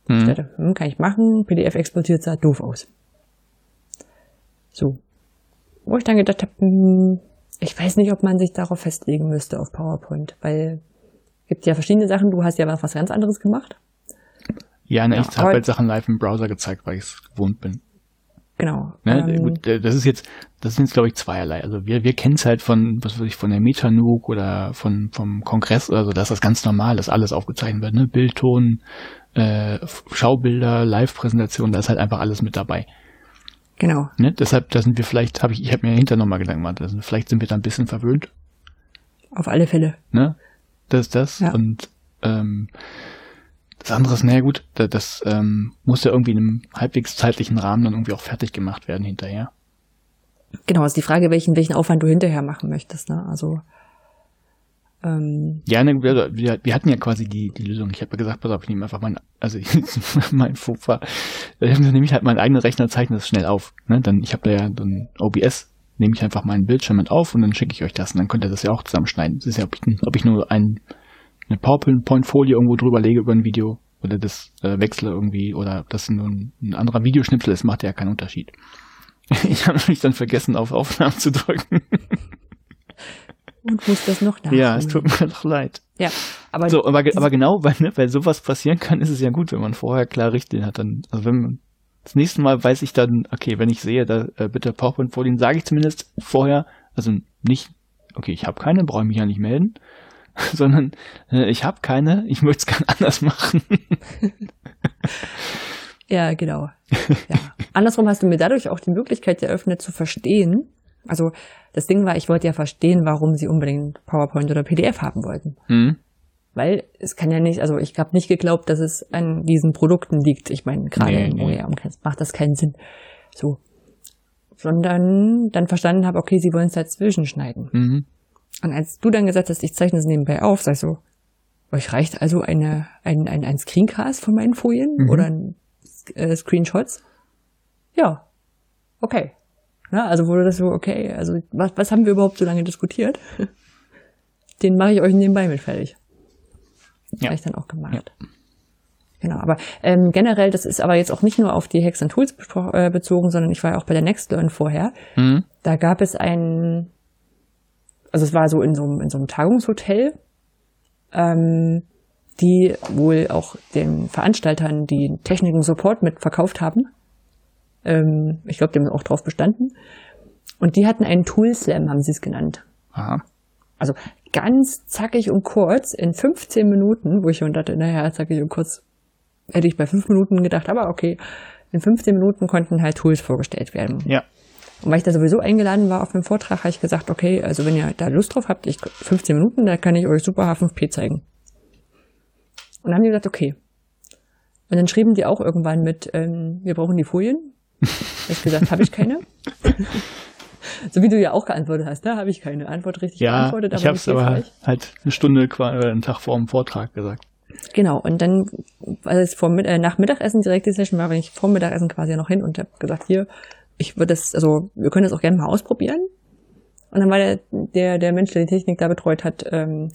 Mhm. Ich dachte, hm, kann ich machen, PDF exportiert sah doof aus. So. Wo ich dann gedacht habe, hm, ich weiß nicht, ob man sich darauf festlegen müsste auf PowerPoint, weil gibt ja verschiedene Sachen, du hast ja was, ganz anderes gemacht. Ja, ne, ja, ich habe halt Sachen live im Browser gezeigt, weil ich es gewohnt bin. Genau. Ne, ähm, gut, äh, das ist jetzt, das sind jetzt glaube ich zweierlei. Also wir, wir kennen es halt von, was weiß ich, von der Metanook oder von vom Kongress, also dass das ganz normal ist, alles aufgezeichnet wird, ne? Bildton, äh, Schaubilder, Live-Präsentation, da ist halt einfach alles mit dabei. Genau. Ne? Deshalb, da sind wir vielleicht, habe ich, ich habe mir hinter nochmal Gedanken gemacht, also vielleicht sind wir da ein bisschen verwöhnt. Auf alle Fälle. Ne? Das ist das. Ja. Und ähm, das andere ist, naja gut, das, das ähm, muss ja irgendwie in einem halbwegs zeitlichen Rahmen dann irgendwie auch fertig gemacht werden hinterher. Genau, ist die Frage, welchen, welchen Aufwand du hinterher machen möchtest. Ne? Also ähm, ja, ne, wir, wir hatten ja quasi die, die Lösung. Ich habe ja gesagt, pass auf, ich nehme einfach mein, also ich, [LAUGHS] mein Fufa, ich nehme ich halt meinen eigenen Rechner, zeichne das schnell auf. Ne? Dann, ich habe da ja dann OBS, nehme ich einfach meinen Bildschirm mit auf und dann schicke ich euch das und dann könnt ihr das ja auch zusammenschneiden. Das ist ja, ob ich, ob ich nur ein eine PowerPoint-Folie irgendwo drüber lege über ein Video oder das äh, wechsle irgendwie oder das nur ein, ein anderer Videoschnipsel ist, macht ja keinen Unterschied. [LAUGHS] Ich habe mich dann vergessen, auf Aufnahmen zu drücken. Und muss das noch nachholen. Ja, es tut mir [LAUGHS] doch leid. Ja, aber, so, aber, aber genau, weil, ne, weil sowas passieren kann, ist es ja gut, wenn man vorher klar Richtlinien hat. Dann, also wenn man das nächste Mal weiß ich dann, okay, wenn ich sehe, da äh, bitte PowerPoint-Folien, sage ich zumindest vorher, also nicht, okay, ich habe keine, brauche ich mich ja nicht melden. [LAUGHS] sondern äh, ich habe keine, ich möchte es gerne [LAUGHS] anders machen. ja, genau. Ja. Andersrum hast du mir dadurch auch die Möglichkeit eröffnet zu verstehen. Also das Ding war, ich wollte ja verstehen, warum sie unbedingt PowerPoint oder PDF haben wollten. Mhm. Weil es kann ja nicht, also ich habe nicht geglaubt, dass es an diesen Produkten liegt. Ich meine, gerade nee, im nee. macht das keinen Sinn. So. Sondern dann verstanden habe, okay, sie wollen es dazwischen schneiden. Mhm. Und als du dann gesagt hast, ich zeichne es nebenbei auf, sag ich so, euch reicht also eine, ein, ein, ein Screencast von meinen Folien mhm. oder ein äh, Screenshots? Ja. Okay. Na, also wurde das so, okay, also was, was haben wir überhaupt so lange diskutiert? [LAUGHS] Den mache ich euch nebenbei mit fertig. Ja. Habe ich dann auch gemacht. Ja. Genau, aber ähm, generell, das ist aber jetzt auch nicht nur auf die Hacks and Tools äh, bezogen, sondern ich war ja auch bei der Nextlearn vorher. Mhm. Da gab es einen also es war so in so einem, in so einem Tagungshotel, ähm, die wohl auch den Veranstaltern die Techniken Support mit verkauft haben. Ähm, ich glaube, die haben auch drauf bestanden. Und die hatten einen Tool Slam, haben sie es genannt. Aha. Also ganz zackig und kurz in 15 Minuten, wo ich schon dachte, naja, zackig und kurz hätte ich bei 5 Minuten gedacht, aber okay, in 15 Minuten konnten halt Tools vorgestellt werden. Ja. Und weil ich da sowieso eingeladen war auf dem Vortrag, habe ich gesagt, okay, also wenn ihr da Lust drauf habt, ich 15 Minuten, da kann ich euch super H5P zeigen. Und dann haben die gesagt, okay. Und dann schrieben die auch irgendwann mit, ähm, wir brauchen die Folien. Habe ich gesagt, habe ich keine. so wie du ja auch geantwortet hast, da ne? habe ich keine Antwort richtig ja, geantwortet. Aber ich habe es aber halt eine Stunde, äh, einen Tag vor dem Vortrag gesagt. Genau, und dann, als es vor, äh, nach Mittagessen direkt die Session war, bin ich vor Mittagessen quasi noch hin und habe gesagt, hier, ich würde das, also wir können das auch gerne mal ausprobieren. Und dann war der, der, der Mensch, der die Technik da betreut hat, ähm,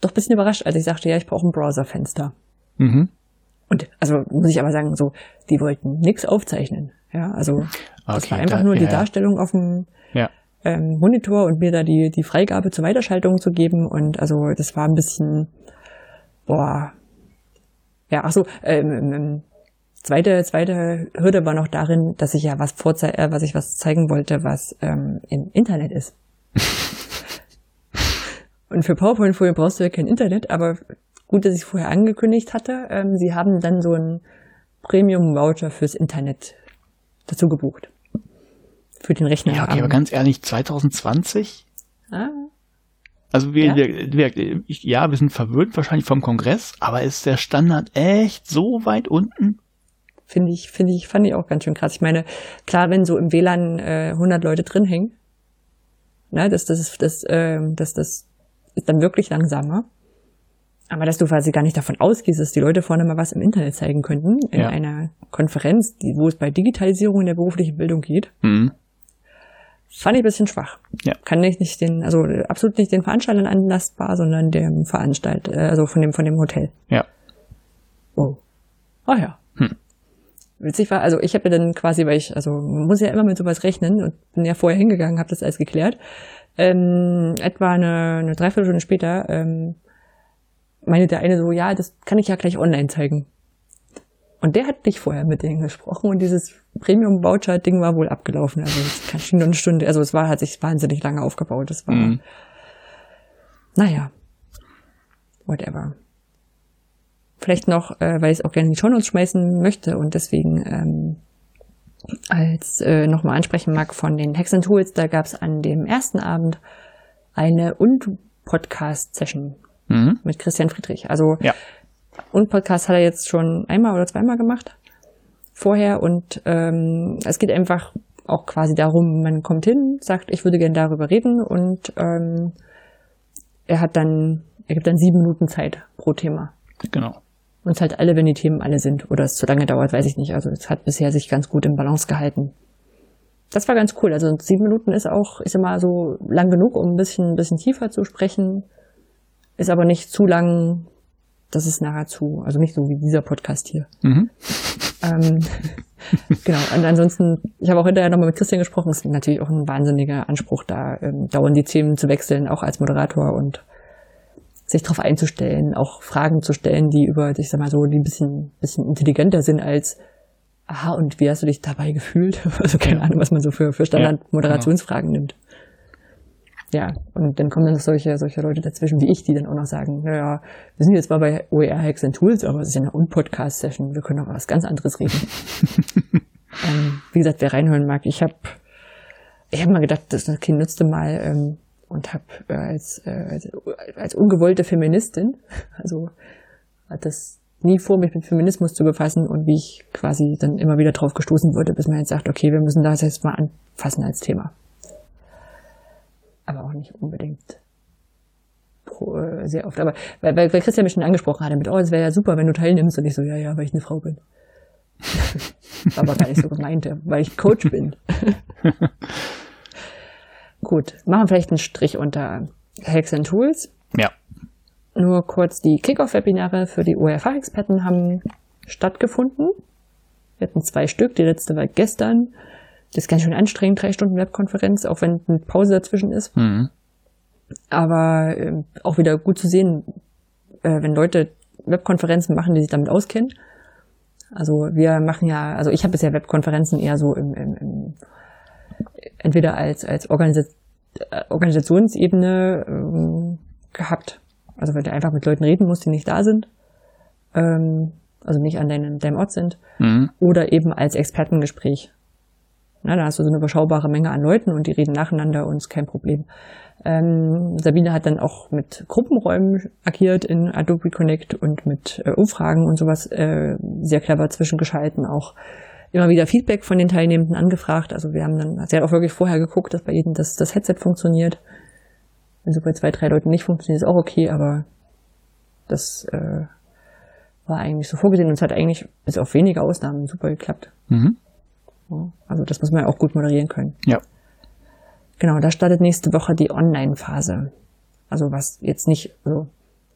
doch ein bisschen überrascht, als ich sagte, ja, ich brauche ein Browserfenster. Mhm. Und also muss ich aber sagen, so, die wollten nichts aufzeichnen. Ja, also okay, das war einfach da, nur die ja, Darstellung auf dem ja. ähm, Monitor und mir da die, die Freigabe zur Weiterschaltung zu geben. Und also das war ein bisschen, boah, ja, ach so, ähm, ähm Zweite, zweite Hürde war noch darin, dass ich ja was vorzei äh, was ich was zeigen wollte, was ähm, im Internet ist. [LAUGHS] Und für PowerPoint-Folien brauchst du ja kein Internet, aber gut, dass ich vorher angekündigt hatte. Ähm, sie haben dann so einen Premium-Voucher fürs Internet dazu gebucht. Für den Rechner. Ja, okay, aber ganz ehrlich, 2020? Ah, Also wir, Ja? wir, wir ich, ja, wir sind verwöhnt wahrscheinlich vom Kongress, aber ist der Standard echt so weit unten? finde ich, finde ich, fand ich auch ganz schön krass. Ich meine, klar, wenn so im WLAN äh, 100 Leute drin hängen, ne, das, das das, ähm, das, das ist dann wirklich langsamer. Aber dass du quasi gar nicht davon ausgehst, dass die Leute vorne mal was im Internet zeigen könnten, in Ja. einer Konferenz, die, wo es bei Digitalisierung in der beruflichen Bildung geht, Mhm. fand ich ein bisschen schwach. Ja. Kann ich nicht den, also absolut nicht den Veranstaltern anlastbar, sondern dem Veranstalt, äh, also von dem, von dem Hotel. Ja. Oh. Ah ja. Hm. Witzig war, also ich habe ja dann quasi, weil ich, also man muss ja immer mit sowas rechnen und bin ja vorher hingegangen, habe das alles geklärt. Ähm, etwa eine, eine Dreiviertelstunde später ähm, meinte der eine so, ja, das kann ich ja gleich online zeigen. Und der hat nicht vorher mit denen gesprochen und dieses Premium-Voucher-Ding war wohl abgelaufen. Also es kann schon nur eine Stunde, also es war, hat sich wahnsinnig lange aufgebaut. Das war, Mhm. naja, whatever. Vielleicht noch, äh, weil ich es auch gerne in die Shownotes schmeißen möchte und deswegen ähm, als äh, nochmal ansprechen mag von den Hacks and Tools, da gab es an dem ersten Abend eine Und-Podcast-Session Mhm. mit Christian Friedrich. Also Ja. und Podcast hat er jetzt schon einmal oder zweimal gemacht vorher und ähm, es geht einfach auch quasi darum, man kommt hin, sagt, ich würde gerne darüber reden und ähm, er hat dann, er gibt dann sieben Minuten Zeit pro Thema. Genau. Und zahlt alle, wenn die Themen alle sind. Oder es zu lange dauert, weiß ich nicht. Also es hat bisher sich ganz gut im Balance gehalten. Das war ganz cool. Also sieben Minuten ist auch, ich sag mal, so lang genug, um ein bisschen, ein bisschen tiefer zu sprechen. Ist aber nicht zu lang, das ist nachher zu, also nicht so wie dieser Podcast hier. Mhm. [LAUGHS] Ähm, genau. Und ansonsten, ich habe auch hinterher nochmal mit Christian gesprochen, es ist natürlich auch ein wahnsinniger Anspruch, da ähm, dauernd die Themen zu wechseln, auch als Moderator und sich darauf einzustellen, auch Fragen zu stellen, die über, ich sag mal so, die ein bisschen, bisschen intelligenter sind als, aha, und wie hast du dich dabei gefühlt? [LAUGHS] Also keine Ahnung, was man so für, für Standard-Moderationsfragen nimmt. Ja, und dann kommen dann noch solche, solche Leute dazwischen wie ich, die dann auch noch sagen, naja, wir sind jetzt mal bei OER Hacks and Tools, aber es ist ja eine Un-Podcast-Session, wir können auch was ganz anderes reden. [LAUGHS] ähm, wie gesagt, wer reinhören mag, ich habe ich hab mal gedacht, das Kind nutzte mal ähm, und habe äh, als, äh, als, als ungewollte Feministin, [LAUGHS] also hat das nie vor, mich mit Feminismus zu befassen und wie ich quasi dann immer wieder drauf gestoßen wurde, bis man jetzt sagt, okay, wir müssen das jetzt mal anfassen als Thema. Aber auch nicht unbedingt pro, äh, sehr oft. Aber weil, weil, Christian mich schon angesprochen hatte mit, oh, es wäre ja super, wenn du teilnimmst. Und ich so, ja, ja, weil ich eine Frau bin. [LAUGHS] War aber gar nicht so gemeint, weil ich Coach bin. [LAUGHS] Gut, machen wir vielleicht einen Strich unter Hacks and Tools. Ja. Nur kurz, die Kickoff-Webinare für die ORF-Experten haben stattgefunden. Wir hatten zwei Stück, die letzte war gestern. Das ist ganz schön anstrengend, drei Stunden Webkonferenz, auch wenn eine Pause dazwischen ist. Mhm. Aber ähm, auch wieder gut zu sehen, äh, wenn Leute Webkonferenzen machen, die sich damit auskennen. Also wir machen ja, also ich habe bisher Webkonferenzen eher so im, im, im entweder als als Organisa äh, Organisationsebene ähm, gehabt. Also weil du einfach mit Leuten reden musst, die nicht da sind, ähm, also nicht an deinem, deinem Ort sind, Mhm. oder eben als Expertengespräch. Na, da hast du so eine überschaubare Menge an Leuten und die reden nacheinander und ist kein Problem. Ähm, Sabine hat dann auch mit Gruppenräumen agiert in Adobe Connect und mit äh, Umfragen und sowas äh, sehr clever zwischengeschalten, auch immer wieder Feedback von den Teilnehmenden angefragt. Also wir haben dann, sie hat auch wirklich vorher geguckt, dass bei jedem das, das Headset funktioniert. Wenn so bei zwei, drei Leuten nicht funktioniert, ist auch okay, aber das äh, war eigentlich so vorgesehen und es hat eigentlich bis auf wenige Ausnahmen super geklappt. Mhm. Also das muss man ja auch gut moderieren können. Ja. Genau, da startet nächste Woche die Online-Phase. Also was jetzt nicht, also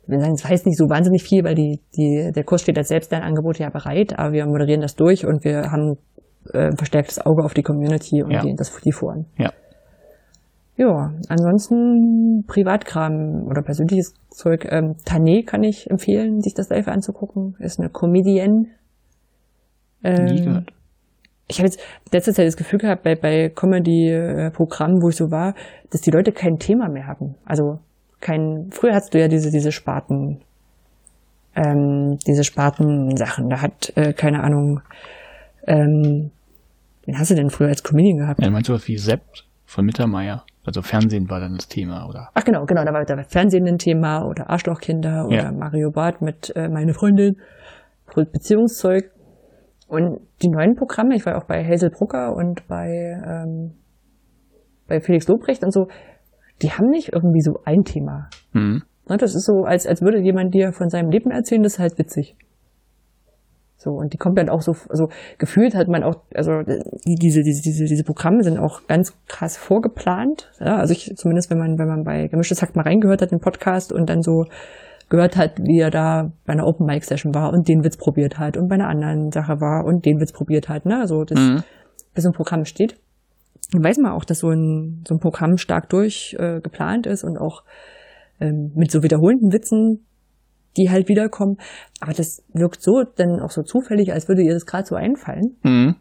wir sagen, es heißt nicht so wahnsinnig viel, weil die, die, der Kurs steht als Selbstlernangebot ja bereit, aber wir moderieren das durch und wir haben äh, ein verstärktes Auge auf die Community und Ja. die, das die Foren. Ja. Ja, ansonsten Privatkram oder persönliches Zeug. Ähm, Tane kann ich empfehlen, sich das live anzugucken. Ist eine Comedienne. Nie Ähm, gehört. Ich habe jetzt letzte Zeit das Gefühl gehabt, bei, bei Comedy-Programmen, wo ich so war, dass die Leute kein Thema mehr haben. Also kein, früher hattest du ja diese, diese Sparten, ähm, diese Spartensachen. Da hat, äh, keine Ahnung, ähm, wen hast du denn früher als Comedian gehabt? Ja, meinst du was wie Sepp von Mittermeier? Also Fernsehen war dann das Thema, oder? Ach genau, genau, da war, da war Fernsehen ein Thema oder Arschlochkinder oder Ja. Mario Barth mit äh, meine Freundin, Beziehungszeug. Und die neuen Programme, ich war auch bei Hazel Brucker und bei, ähm, bei Felix Lobrecht und so, die haben nicht irgendwie so ein Thema. Mhm. Das ist so, als, als würde jemand dir von seinem Leben erzählen, das ist halt witzig. So, und die kommt dann auch so, also gefühlt hat man auch, also die, diese, diese, diese, diese Programme sind auch ganz krass vorgeplant. Ja, also ich, zumindest wenn man, wenn man bei Gemischtes Hack mal reingehört hat, den Podcast und dann so gehört hat, wie er da bei einer Open Mic Session war und den Witz probiert hat und bei einer anderen Sache war und den Witz probiert hat, ne, also das, Mhm. bis so ein Programm steht. Dann weiß man auch, dass so ein, so ein Programm stark durchgeplant äh, geplant ist und auch ähm, mit so wiederholenden Witzen, die halt wiederkommen. Aber das wirkt so dann auch so zufällig, als würde ihr das gerade so einfallen. Mhm.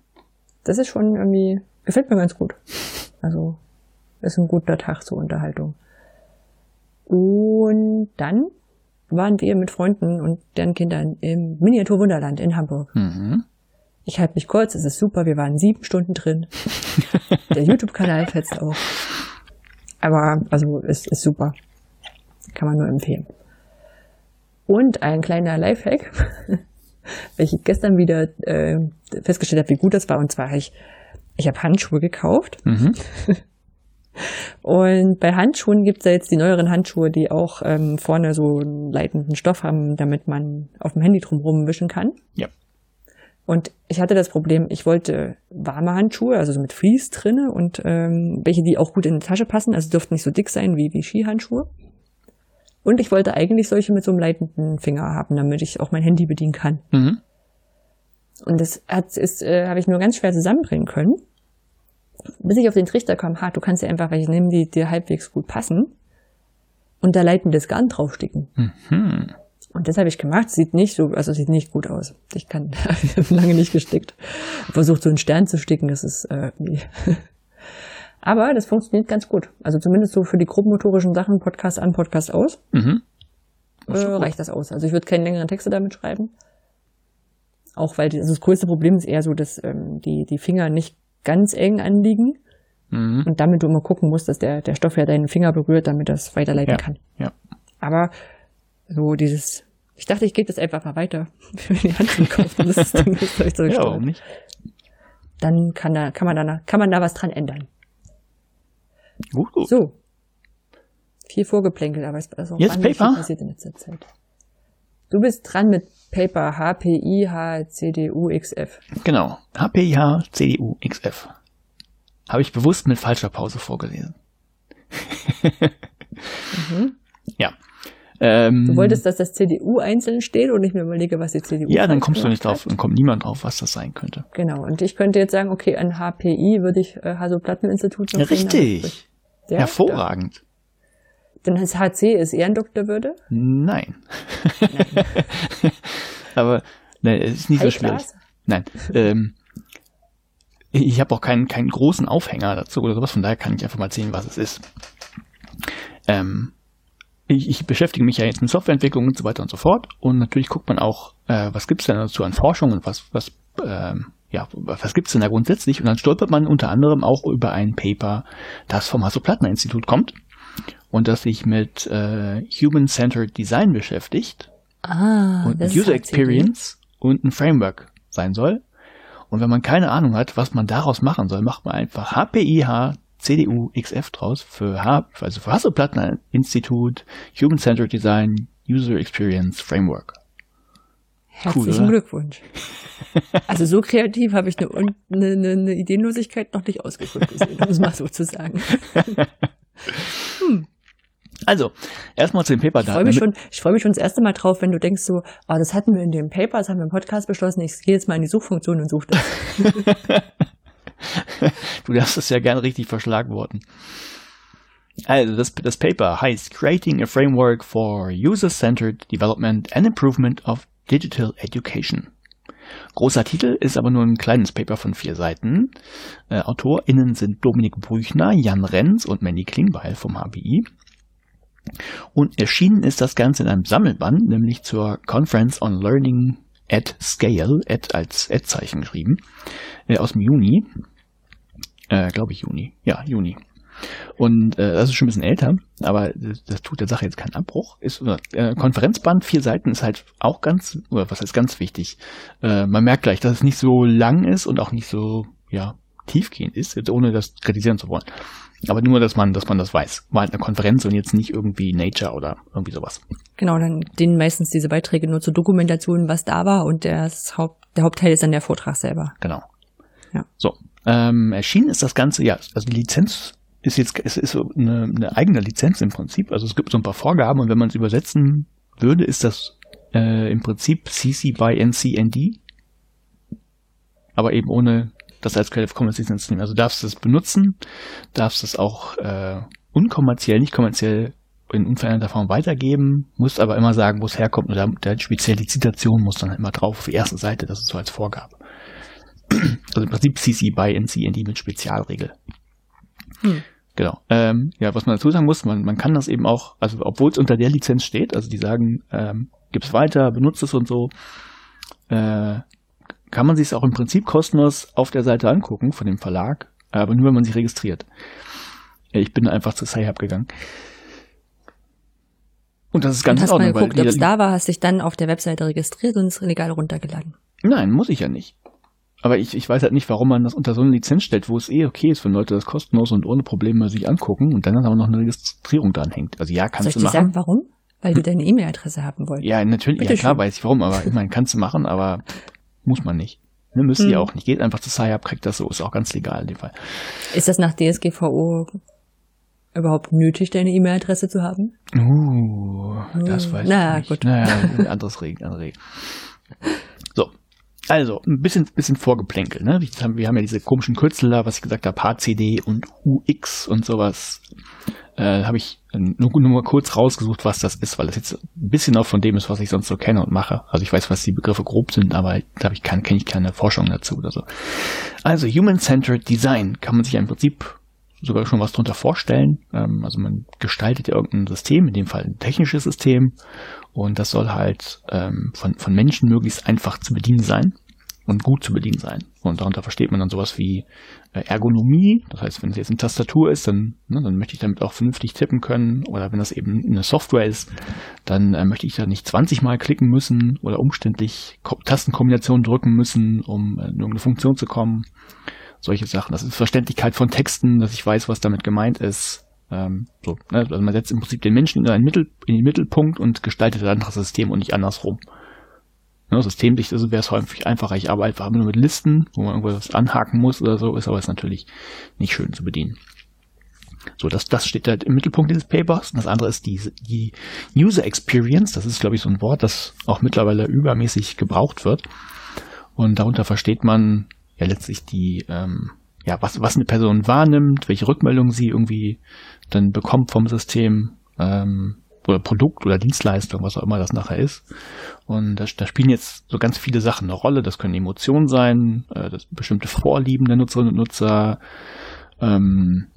Das ist schon irgendwie, gefällt mir ganz gut. Also ist ein guter Tag zur Unterhaltung. Und dann waren wir mit Freunden und deren Kindern im Miniatur Wunderland in Hamburg. Mhm. Ich halte mich kurz, es ist super, wir waren sieben Stunden drin. [LAUGHS] Der YouTube-Kanal fetzt auch. Aber, also, es ist super. Kann man nur empfehlen. Und ein kleiner Lifehack, [LAUGHS] weil ich gestern wieder äh, festgestellt habe, wie gut das war. Und zwar, ich, ich habe Handschuhe gekauft. Mhm. [LAUGHS] Und bei Handschuhen gibt es ja jetzt die neueren Handschuhe, die auch ähm, vorne so einen leitenden Stoff haben, damit man auf dem Handy drumherum wischen kann. Ja. Und ich hatte das Problem, ich wollte warme Handschuhe, also so mit Fleece drinne und ähm, welche, die auch gut in die Tasche passen, also dürften nicht so dick sein wie, wie Skihandschuhe. Und ich wollte eigentlich solche mit so einem leitenden Finger haben, damit ich auch mein Handy bedienen kann. Mhm. Und das hat, ist, äh, habe ich nur ganz schwer zusammenbringen können. Bis ich auf den Trichter kam, ha, du kannst ja einfach welche nehmen, die dir halbwegs gut passen und da leitendes Garn draufsticken. Mhm. Und das habe ich gemacht. Sieht nicht so, also sieht nicht gut aus. Ich kann, [LAUGHS] ich habe lange nicht gestickt. Versucht so einen Stern zu sticken, das ist, äh, [LAUGHS] nee. Aber das funktioniert ganz gut. Also zumindest so für die grobmotorischen Sachen, Podcast an, Podcast aus, Mhm. äh, reicht das aus. Also ich würde keine längeren Texte damit schreiben. Auch weil die, also das größte Problem ist eher so, dass ähm, die, die Finger nicht ganz eng anliegen Mhm. und damit du immer gucken musst, dass der, der Stoff ja deinen Finger berührt, damit das weiterleiten Ja. kann. Ja. Aber so dieses, ich dachte, ich gebe das einfach mal weiter, [LAUGHS] für die Handschuhe kaufen. Das ist, echt so Ja, warum nicht? Dann kann da, kann man da, kann man da was dran ändern. Gut, gut. So. Viel vorgeplänkelt, aber es ist auch Jetzt Paper? passiert in letzter Zeit. Du bist dran mit Paper. Genau. HPIH CDU XF. Habe ich bewusst mit falscher Pause vorgelesen. Ja. Ähm, Mhm. Du wolltest, dass das CDU einzeln steht und ich mir überlege, was die CDU ja, dann kommst du nicht drauf, dann kommt niemand drauf, was das sein könnte. Genau. Und ich könnte jetzt sagen, okay, an HPI würde ich äh, Hasso-Platten-Institut Richtig. aber- Ja, Hervorragend. Denn das HC ist Ehrendoktorwürde. Nein. [LAUGHS] Aber ne, es ist nicht so schwierig. Nein. Ähm, ich habe auch keinen, keinen großen Aufhänger dazu oder sowas, von daher kann ich einfach mal erzählen, was es ist. Ähm, ich, ich beschäftige mich ja jetzt mit Softwareentwicklung und so weiter und so fort. Und natürlich guckt man auch, äh, was gibt's denn dazu an Forschung und was, was, ähm, ja, was gibt's denn da grundsätzlich? Und dann stolpert man unter anderem auch über ein Paper, das vom Hasso-Plattner-Institut kommt und das sich mit äh, Human-Centered Design beschäftigt Ah, und User. Experience und ein Framework sein soll. Und wenn man keine Ahnung hat, was man daraus machen soll, macht man einfach HPIH CDU XF draus für H, also für Hasselplattner Institut Human Centered Design User Experience Framework. Herzlichen oder? Glückwunsch. [LAUGHS] Also so kreativ habe ich eine, eine, eine Ideenlosigkeit noch nicht ausgeführt gesehen, um es mal so zu sagen. [LAUGHS] Also, erstmal zu dem Paper Ich da. freue mich schon, ich freue mich schon das erste Mal drauf, wenn du denkst so, ah, das hatten wir in dem Paper, das haben wir im Podcast beschlossen, ich gehe jetzt mal in die Suchfunktion und suche das. [LAUGHS] Du darfst es ja gerne richtig verschlagworten. Also, das, das Paper heißt Creating a Framework for User-Centered Development and Improvement of Digital Education. Großer Titel ist aber nur ein kleines Paper von vier Seiten. Äh, AutorInnen sind Dominik Brüchner, Jan Renz und Mandy Klingbeil vom HBI. Und erschienen ist das Ganze in einem Sammelband, nämlich zur Conference on Learning at Scale, at als Ad-Zeichen geschrieben, äh, aus dem Juni. Äh, Glaube ich Juni. Ja, Juni. Und äh, das ist schon ein bisschen älter, aber das, tut der Sache jetzt keinen Abbruch. Ist äh, Konferenzband, vier Seiten ist halt auch ganz, oder was heißt ganz wichtig. Äh, man merkt gleich, dass es nicht so lang ist und auch nicht so, ja, tiefgehend ist, jetzt ohne das kritisieren zu wollen. Aber nur, dass man, dass man das weiß. War halt eine Konferenz und jetzt nicht irgendwie Nature oder irgendwie sowas. Genau, dann dienen meistens diese Beiträge nur zur Dokumentation, was da war und das Haupt, der Hauptteil ist dann der Vortrag selber. Genau. Ja. So. Ähm, erschienen ist das Ganze, ja, also die Lizenz ist jetzt, es ist so eine, eine eigene Lizenz im Prinzip. Also es gibt so ein paar Vorgaben und wenn man es übersetzen würde, ist das äh, im Prinzip CC by NCND. Aber eben ohne das als Creative Commons Lizenz nehmen. Also darfst du es benutzen, darfst es auch äh, unkommerziell, nicht kommerziell in unveränderter Form weitergeben, musst aber immer sagen, wo es herkommt. Und da, der spezielle die Zitation muss dann immer drauf auf die erste Seite, das ist so als Vorgabe. Also im Prinzip CC by NCND mit Spezialregel. Hm. Genau. Ähm, ja, was man dazu sagen muss, man, man kann das eben auch, also obwohl es unter der Lizenz steht, also die sagen, ähm, gib's weiter, benutzt es und so, äh, kann man sich es auch im Prinzip kostenlos auf der Seite angucken von dem Verlag, aber nur wenn man sich registriert. Ich bin einfach zu Sci-Hub gegangen. Und das ist ganz und hast in Ordnung. Mal geguckt, ob es da war, hast dich dann auf der Webseite registriert und es legal runtergeladen. Nein, muss ich ja nicht. Aber ich, ich weiß halt nicht, warum man das unter so eine Lizenz stellt, wo es eh okay ist, wenn Leute das kostenlos und ohne Probleme sich angucken und dann aber noch eine Registrierung dran hängt. Also ja, kannst Soll du machen. Soll ich dir sagen, warum? Weil hm. du deine E-Mail-Adresse haben wolltest. Ja, natürlich, Bitte ja klar schön. weiß ich warum, aber ich meine, kannst du machen, aber muss man nicht. Ne, müsst hm. ihr auch nicht. Geht einfach zu SciUp, kriegt das so, ist auch ganz legal in dem Fall. Ist das nach DSGVO überhaupt nötig, deine E-Mail-Adresse zu haben? Uh, das hm. weiß Na, ich nicht. Gut. Naja, anderes Regen, andere Regen. [LAUGHS] So. Also, ein bisschen, bisschen Vorgeplänkel, ne? Wir haben ja diese komischen Kürzel da, was ich gesagt habe, HCD und UX und sowas äh, habe ich nur, nur mal kurz rausgesucht, was das ist, weil das jetzt ein bisschen auch von dem ist, was ich sonst so kenne und mache. Also ich weiß, was die Begriffe grob sind, aber da ich kein, kenne ich keine Forschung dazu oder so. Also Human-Centered Design kann man sich ja im Prinzip sogar schon was drunter vorstellen. Ähm, also man gestaltet ja irgendein System, in dem Fall ein technisches System, und das soll halt ähm, von, von Menschen möglichst einfach zu bedienen sein und gut zu bedienen sein. Und darunter versteht man dann sowas wie äh, Ergonomie. Das heißt, wenn es jetzt eine Tastatur ist, dann, ne, dann möchte ich damit auch vernünftig tippen können. Oder wenn das eben eine Software ist, dann äh, möchte ich da nicht 20 Mal klicken müssen oder umständlich Tastenkombinationen drücken müssen, um äh, in irgendeine Funktion zu kommen. Solche Sachen. Das ist Verständlichkeit von Texten, dass ich weiß, was damit gemeint ist. Ähm, so, ne? Also man setzt im Prinzip den Menschen in, einen Mittel, in den Mittelpunkt und gestaltet ein anderes System und nicht andersrum. Ne, Systemsicht ist, wäre es häufig einfacher. Ich arbeite einfach nur mit Listen, wo man irgendwas anhaken muss oder so, ist aber ist natürlich nicht schön zu bedienen. So, das, das steht halt im Mittelpunkt dieses Papers. Und das andere ist die, die User Experience. Das ist, glaube ich, so ein Wort, das auch mittlerweile übermäßig gebraucht wird. Und darunter versteht man ja letztlich die, ähm, ja, was, was eine Person wahrnimmt, welche Rückmeldungen sie irgendwie dann bekommt vom System, ähm, oder Produkt oder Dienstleistung, was auch immer das nachher ist. Und da, da spielen jetzt so ganz viele Sachen eine Rolle. Das können Emotionen sein, äh, das bestimmte Vorlieben der Nutzerinnen und Nutzer, ähm,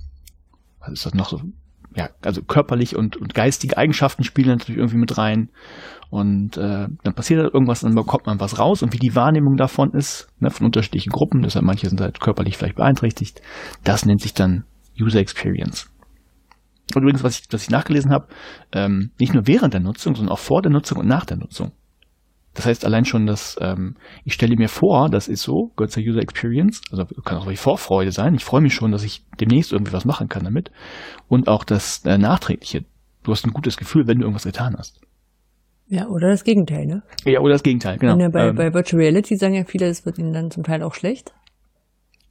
was ist das noch so? Ja, also körperlich und, und geistige Eigenschaften spielen natürlich irgendwie mit rein. Und äh, dann passiert halt irgendwas, dann bekommt man was raus und wie die Wahrnehmung davon ist, ne, von unterschiedlichen Gruppen, deshalb manche sind halt körperlich vielleicht beeinträchtigt, das nennt sich dann User Experience. Und übrigens, was ich, was ich nachgelesen habe, ähm, nicht nur während der Nutzung, sondern auch vor der Nutzung und nach der Nutzung. Das heißt allein schon, dass ähm, ich stelle mir vor, das ist so, gehört zur User Experience, also kann auch die Vorfreude sein. Ich freue mich schon, dass ich demnächst irgendwie was machen kann damit. Und auch das äh, Nachträgliche. Du hast ein gutes Gefühl, wenn du irgendwas getan hast. Ja, oder das Gegenteil, ne? Ja, oder das Gegenteil, genau. Ja bei, ähm, bei Virtual Reality sagen ja viele, es wird ihnen dann zum Teil auch schlecht.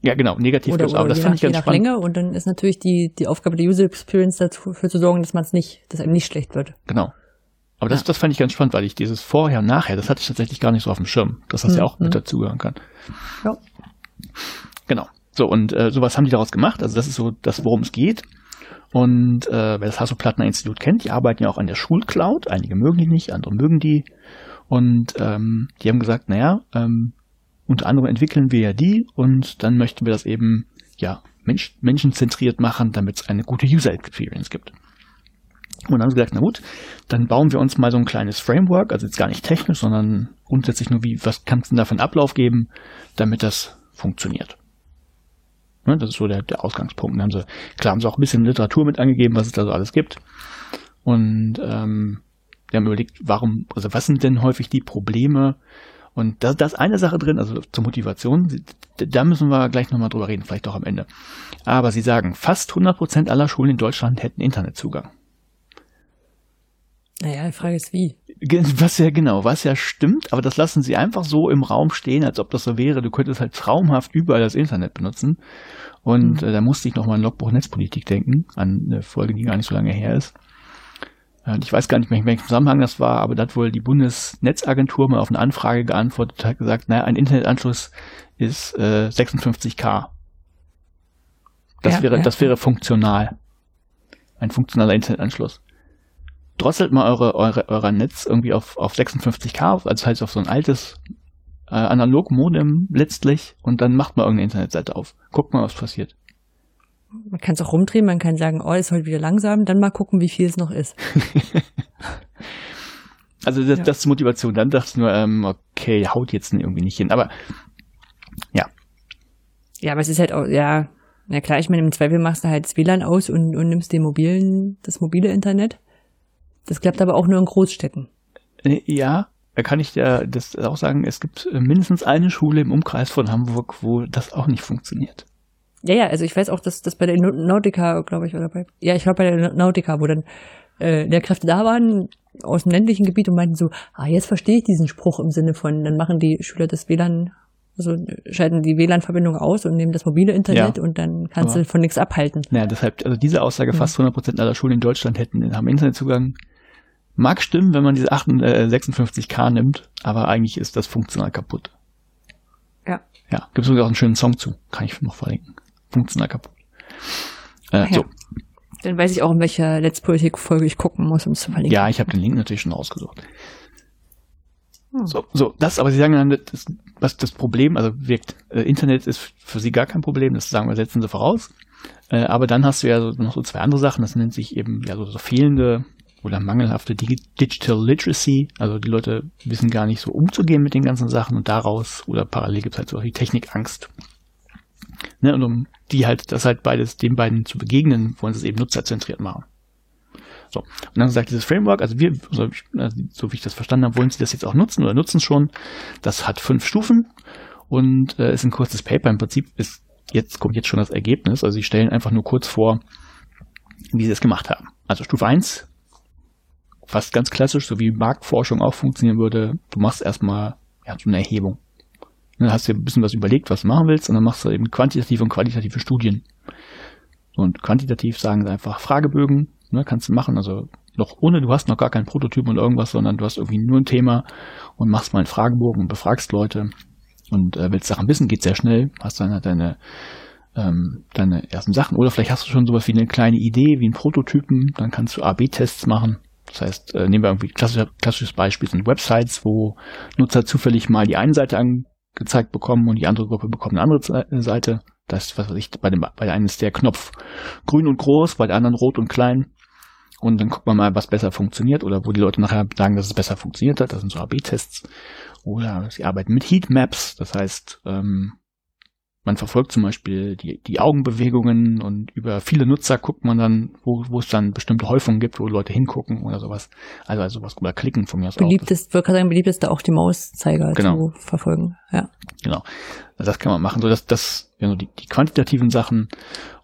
Ja, genau, negativ oder, oder aber das fand ich ganz nach spannend. Länge und dann ist natürlich die, die Aufgabe der User Experience dafür zu sorgen, dass man es nicht, dass einem nicht schlecht wird. Genau. Aber das, ja. das fand ich ganz spannend, weil ich dieses Vorher und Nachher, das hatte ich tatsächlich gar nicht so auf dem Schirm, dass das mhm. ja auch mit mhm. dazugehören kann. Ja. Genau. So, und äh, sowas haben die daraus gemacht. Also das ist so das, worum es geht. Und äh, wer das Hasso-Plattner-Institut kennt, die arbeiten ja auch an der Schulcloud. Einige mögen die nicht, andere mögen die. Und ähm, die haben gesagt, naja, ähm, unter anderem entwickeln wir ja die und dann möchten wir das eben ja mensch menschenzentriert machen, damit es eine gute User Experience gibt. Und dann haben sie gesagt, na gut, dann bauen wir uns mal so ein kleines Framework, also jetzt gar nicht technisch, sondern grundsätzlich nur wie, was kann es denn da für einen Ablauf geben, damit das funktioniert. Ne, das ist so der, der Ausgangspunkt. Dann haben sie, klar haben sie auch ein bisschen Literatur mit angegeben, was es da so alles gibt. Und ähm, wir haben überlegt, warum, also was sind denn häufig die Probleme? Und da, da ist eine Sache drin, also zur Motivation, da müssen wir gleich nochmal drüber reden, vielleicht auch am Ende. Aber sie sagen, fast 100 Prozent aller Schulen in Deutschland hätten Internetzugang. Naja, die Frage ist wie. Was ja genau, was ja stimmt, aber das lassen sie einfach so im Raum stehen, als ob das so wäre. Du könntest halt traumhaft überall das Internet benutzen. Und mhm. äh, da musste ich nochmal an Logbuch Netzpolitik denken, an eine Folge, die gar nicht so lange her ist. Und ich weiß gar nicht mehr, in welchem Zusammenhang das war, aber da hat wohl die Bundesnetzagentur mal auf eine Anfrage geantwortet, hat gesagt, naja, ein Internetanschluss ist äh, 56k. Das ja, wäre, ja. das wäre funktional. Ein funktionaler Internetanschluss drosselt mal eure, eure, euer Netz irgendwie auf, auf 56k, also heißt auf so ein altes äh, Analog-Modem letztlich und dann macht mal irgendeine Internetseite auf. Guckt mal, was passiert. Man kann es auch rumdrehen, man kann sagen, oh, ist heute wieder langsam, dann mal gucken, wie viel es noch ist. [LAUGHS] also das, ja. das ist Motivation. Dann dachte ich nur, ähm, okay, haut jetzt irgendwie nicht hin. Aber ja. Ja, aber es ist halt auch, ja, na klar, ich meine, im Zweifel machst du halt das WLAN aus und, und nimmst den mobilen, das mobile Internet. Das klappt aber auch nur in Großstädten. Äh, ja, da kann ich dir das auch sagen, es gibt mindestens eine Schule im Umkreis von Hamburg, wo das auch nicht funktioniert. Ja, ja, also ich weiß auch, dass das bei der Nautica, glaube ich, oder bei, ja, ich glaube bei der Nautica, wo dann äh, Lehrkräfte da waren aus dem ländlichen Gebiet und meinten so, ah, jetzt verstehe ich diesen Spruch im Sinne von, dann machen die Schüler das WLAN, also schalten die WLAN-Verbindung aus und nehmen das mobile Internet ja, und dann kannst du von nichts abhalten. Ja, deshalb, also diese Aussage, fast 100 Prozent aller Schulen in Deutschland hätten, haben Internetzugang, Mag stimmen, wenn man diese 8, äh, 56k nimmt, aber eigentlich ist das funktional kaputt. Ja. Ja, gibt es auch einen schönen Song zu, kann ich noch verlinken. Funktional kaputt. Äh, ja. So. Dann weiß ich auch, in welcher Netzpolitik-Folge ich gucken muss, um es zu verlinken. Ja, ich habe den Link natürlich schon ausgesucht. Hm. So, so, das, aber Sie sagen dann, das, was das Problem, also wirkt, äh, Internet ist für Sie gar kein Problem, das sagen wir, setzen Sie voraus. Äh, aber dann hast du ja so, noch so zwei andere Sachen, das nennt sich eben ja so, so fehlende oder mangelhafte Digital Literacy. Also die Leute wissen gar nicht so umzugehen mit den ganzen Sachen und daraus oder parallel gibt es halt so die Technikangst. Ne, und um die halt, das halt beides, den beiden zu begegnen, wollen sie es eben nutzerzentriert machen. So. Und dann sagt dieses Framework, also wir, so, so wie ich das verstanden habe, wollen sie das jetzt auch nutzen oder nutzen schon. Das hat fünf Stufen und äh, ist ein kurzes Paper. Im Prinzip ist jetzt, kommt jetzt schon das Ergebnis. Also sie stellen einfach nur kurz vor, wie sie es gemacht haben. Also Stufe 1, fast ganz klassisch, so wie Marktforschung auch funktionieren würde. Du machst erstmal ja, so eine Erhebung. Dann hast du ein bisschen was überlegt, was du machen willst, und dann machst du eben quantitative und qualitative Studien. Und quantitativ sagen sie einfach Fragebögen, ne, kannst du machen, also noch ohne, du hast noch gar keinen Prototyp und irgendwas, sondern du hast irgendwie nur ein Thema und machst mal einen Fragebogen und befragst Leute. Und äh, willst Sachen wissen, geht sehr schnell, hast dann halt deine ähm, deine ersten Sachen. Oder vielleicht hast du schon sowas wie eine kleine Idee, wie einen Prototypen, dann kannst du AB-Tests machen. Das heißt, äh, nehmen wir irgendwie klassisch, klassisches Beispiel sind Websites, wo Nutzer zufällig mal die eine Seite angezeigt bekommen und die andere Gruppe bekommt eine andere äh, Seite. Das ist, was weiß ich, bei dem, bei der einen ist der Knopf grün und groß, bei der anderen rot und klein. Und dann guckt man mal, was besser funktioniert oder wo die Leute nachher sagen, dass es besser funktioniert hat. Das sind so AB-Tests. Oder sie arbeiten mit Heatmaps. Das heißt, ähm, man verfolgt zum Beispiel die, die Augenbewegungen und über viele Nutzer guckt man dann, wo, wo es dann bestimmte Häufungen gibt, wo Leute hingucken oder sowas. Also, also was oder klicken von mir aus beliebt ist, würde sagen, beliebt ist da auch die Mauszeiger genau. zu verfolgen. Ja. Genau. Also das kann man machen, so dass das, ja, die, die quantitativen Sachen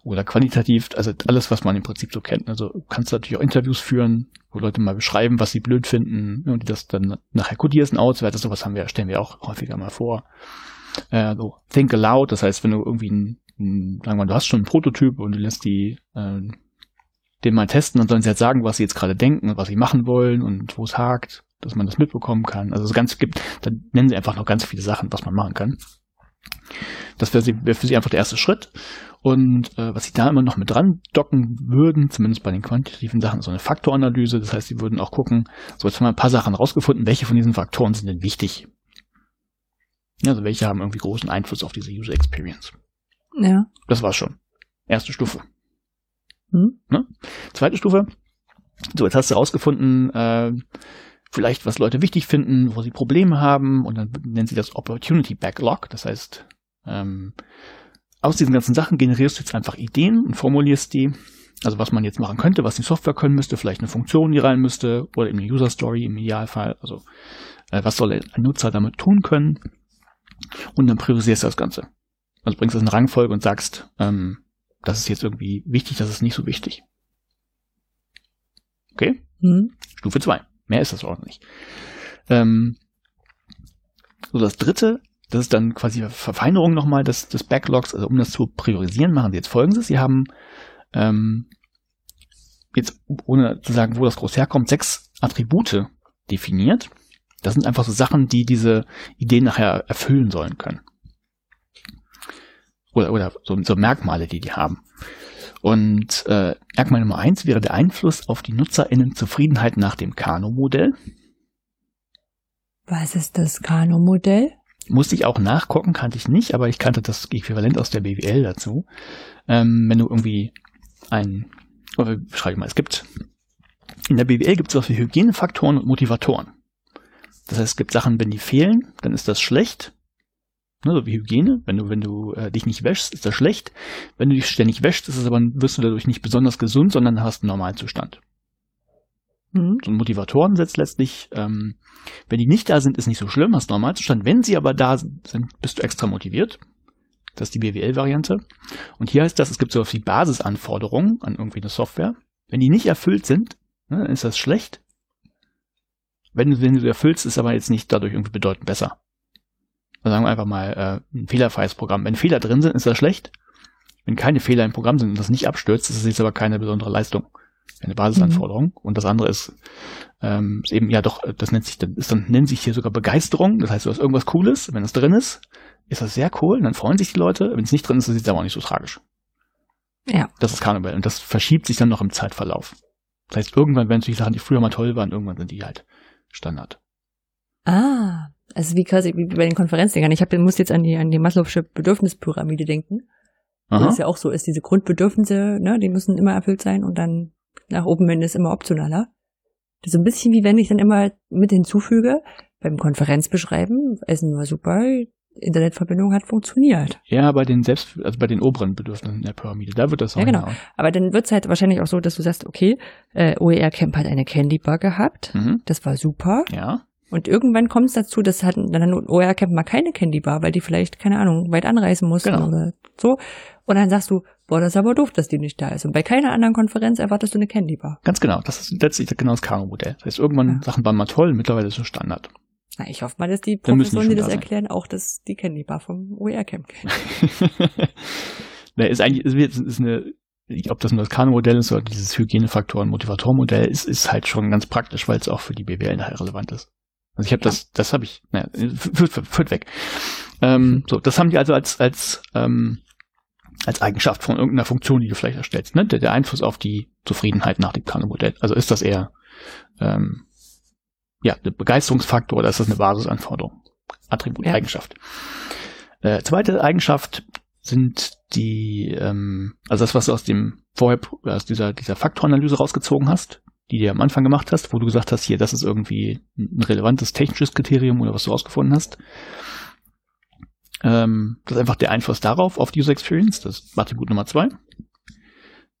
oder qualitativ, also alles, was man im Prinzip so kennt. Also kannst du natürlich auch Interviews führen, wo Leute mal beschreiben, was sie blöd finden und die das dann nachher kodierst und auswertest. Sowas haben wir, stellen wir auch häufiger mal vor äh, so think aloud, das heißt, wenn du irgendwie ein, ein, sagen wir mal, du hast schon einen Prototyp und du lässt die äh, den mal testen, dann sollen sie halt sagen, was sie jetzt gerade denken und was sie machen wollen und wo es hakt, dass man das mitbekommen kann. Also es ganz gibt, dann nennen sie einfach noch ganz viele Sachen, was man machen kann. Das wäre wär für sie einfach der erste Schritt. Und äh, was sie da immer noch mit dran docken würden, zumindest bei den quantitativen Sachen, ist so eine Faktoranalyse. Das heißt, sie würden auch gucken, so jetzt haben wir ein paar Sachen rausgefunden, welche von diesen Faktoren sind denn wichtig. Also welche haben irgendwie großen Einfluss auf diese User Experience. Ja. Das war's schon. Erste Stufe. Hm? Ne? Zweite Stufe So, jetzt hast du herausgefunden, äh, vielleicht was Leute wichtig finden, wo sie Probleme haben und dann nennen sie das Opportunity Backlog. Das heißt, ähm, aus diesen ganzen Sachen generierst du jetzt einfach Ideen und formulierst die. Also was man jetzt machen könnte, was die Software können müsste, vielleicht eine Funktion, die rein müsste oder eben eine User Story im Idealfall. Also äh, was soll ein Nutzer damit tun können? Und dann priorisierst du das Ganze. Also bringst das in Rangfolge und sagst, ähm, das ist jetzt irgendwie wichtig, das ist nicht so wichtig. Okay? Mhm. Stufe 2. Mehr ist das nicht. Ähm, so, das dritte, das ist dann quasi Verfeinerung nochmal des, des Backlogs. Also um das zu priorisieren, machen Sie jetzt folgendes. Sie haben ähm, jetzt, ohne zu sagen, wo das groß herkommt, sechs Attribute definiert. Das sind einfach so Sachen, die diese Ideen nachher erfüllen sollen können. Oder, oder so, so Merkmale, die die haben. Und äh, Merkmal Nummer eins wäre der Einfluss auf die NutzerInnen-Zufriedenheit nach dem Kano-Modell. Was ist das Kano-Modell? Musste ich auch nachgucken, kannte ich nicht, aber ich kannte das Äquivalent aus der BWL dazu. Ähm, wenn du irgendwie ein, oder schreibe mal, es gibt, in der BWL gibt es was wie Hygienefaktoren und Motivatoren. Das heißt, es gibt Sachen, wenn die fehlen, dann ist das schlecht. Ne, so wie Hygiene. Wenn du, wenn du äh, dich nicht wäschst, ist das schlecht. Wenn du dich ständig wäschst, ist es aber, wirst du dadurch nicht besonders gesund, sondern hast einen Normalzustand. Mhm. So Motivatoren setzt letztlich, ähm, wenn die nicht da sind, ist nicht so schlimm, hast Normalzustand. Wenn sie aber da sind, bist du extra motiviert. Das ist die BWL-Variante. Und hier heißt das, es gibt so die Basisanforderungen an irgendwie eine Software. Wenn die nicht erfüllt sind, ne, dann ist das schlecht. Wenn du, wenn du erfüllst, ist aber jetzt nicht dadurch irgendwie bedeutend besser sagen wir einfach mal, äh, ein fehlerfreies Programm. Wenn Fehler drin sind, ist das schlecht. Wenn keine Fehler im Programm sind und das nicht abstürzt, ist es jetzt aber keine besondere Leistung. Eine Basisanforderung. Mhm. Und das andere ist, ähm, ist eben, ja doch, das nennt sich, das dann nennt sich hier sogar Begeisterung. Das heißt, du hast irgendwas Cooles, wenn es drin ist, ist das sehr cool, und dann freuen sich die Leute. Wenn es nicht drin ist, ist es aber auch nicht so tragisch. Ja. Das ist Carnival. Und das verschiebt sich dann noch im Zeitverlauf. Das heißt, irgendwann werden es die Sachen, die früher mal toll waren, irgendwann sind die halt Standard. Ah, also wie quasi wie bei den Konferenzdingern. Ich hab, muss jetzt an die, an die Maslow'sche Bedürfnispyramide denken. Aha. Das ja auch so ist, diese Grundbedürfnisse, ne, die müssen immer erfüllt sein und dann nach oben hin ist immer optionaler. Das ist so ein bisschen wie wenn ich dann immer mit hinzufüge, beim Konferenzbeschreiben, Essen war super, Internetverbindung hat funktioniert. Ja, bei den selbst, also bei den oberen Bedürfnissen der Pyramide, da wird das auch. Ja, genau. Hinaus. Aber dann wird es halt wahrscheinlich auch so, dass du sagst, okay, äh, OER Camp hat eine Candy Bar gehabt, mhm. das war super. Ja. Und irgendwann kommt es dazu, dass hat dann OR Camp mal keine Candy Bar, weil die vielleicht, keine Ahnung, weit anreisen mussten genau. oder so. Und dann sagst du, boah, das ist aber doof, dass die nicht da ist. Und bei keiner anderen Konferenz erwartest du eine Candy Bar. Ganz genau. Das ist letztlich genau das Karo-Modell. Das heißt, irgendwann ja. Sachen waren mal toll, mittlerweile ist es Standard. Na, ich hoffe mal, dass die Professoren, die das da erklären, auch das, die Candy Bar vom OER Camp kennen. [LAUGHS] Na, ist eigentlich, ist, ist eine, ob das nur das Kano-Modell ist oder dieses Hygienefaktoren, Motivatormodell, ist, ist halt schon ganz praktisch, weil es auch für die BWL nachher relevant ist. Also ich habe ja. das, das habe ich, naja, führt, führt weg. Ähm, so, das haben die also als als ähm, als Eigenschaft von irgendeiner Funktion, die du vielleicht erstellst, ne? Der, der Einfluss auf die Zufriedenheit nach dem Kano-Modell. Also ist das eher ähm, ja, der Begeisterungsfaktor oder ist das eine Basisanforderung? Attribut, ja. Eigenschaft. Äh, zweite Eigenschaft sind die, ähm, also das, was du aus dem vorher aus dieser dieser Faktoranalyse rausgezogen hast, die du am Anfang gemacht hast, wo du gesagt hast, hier, das ist irgendwie ein relevantes technisches Kriterium oder was du rausgefunden hast. Ähm, das ist einfach der Einfluss darauf, auf die User Experience, das ist Attribut Nummer zwei.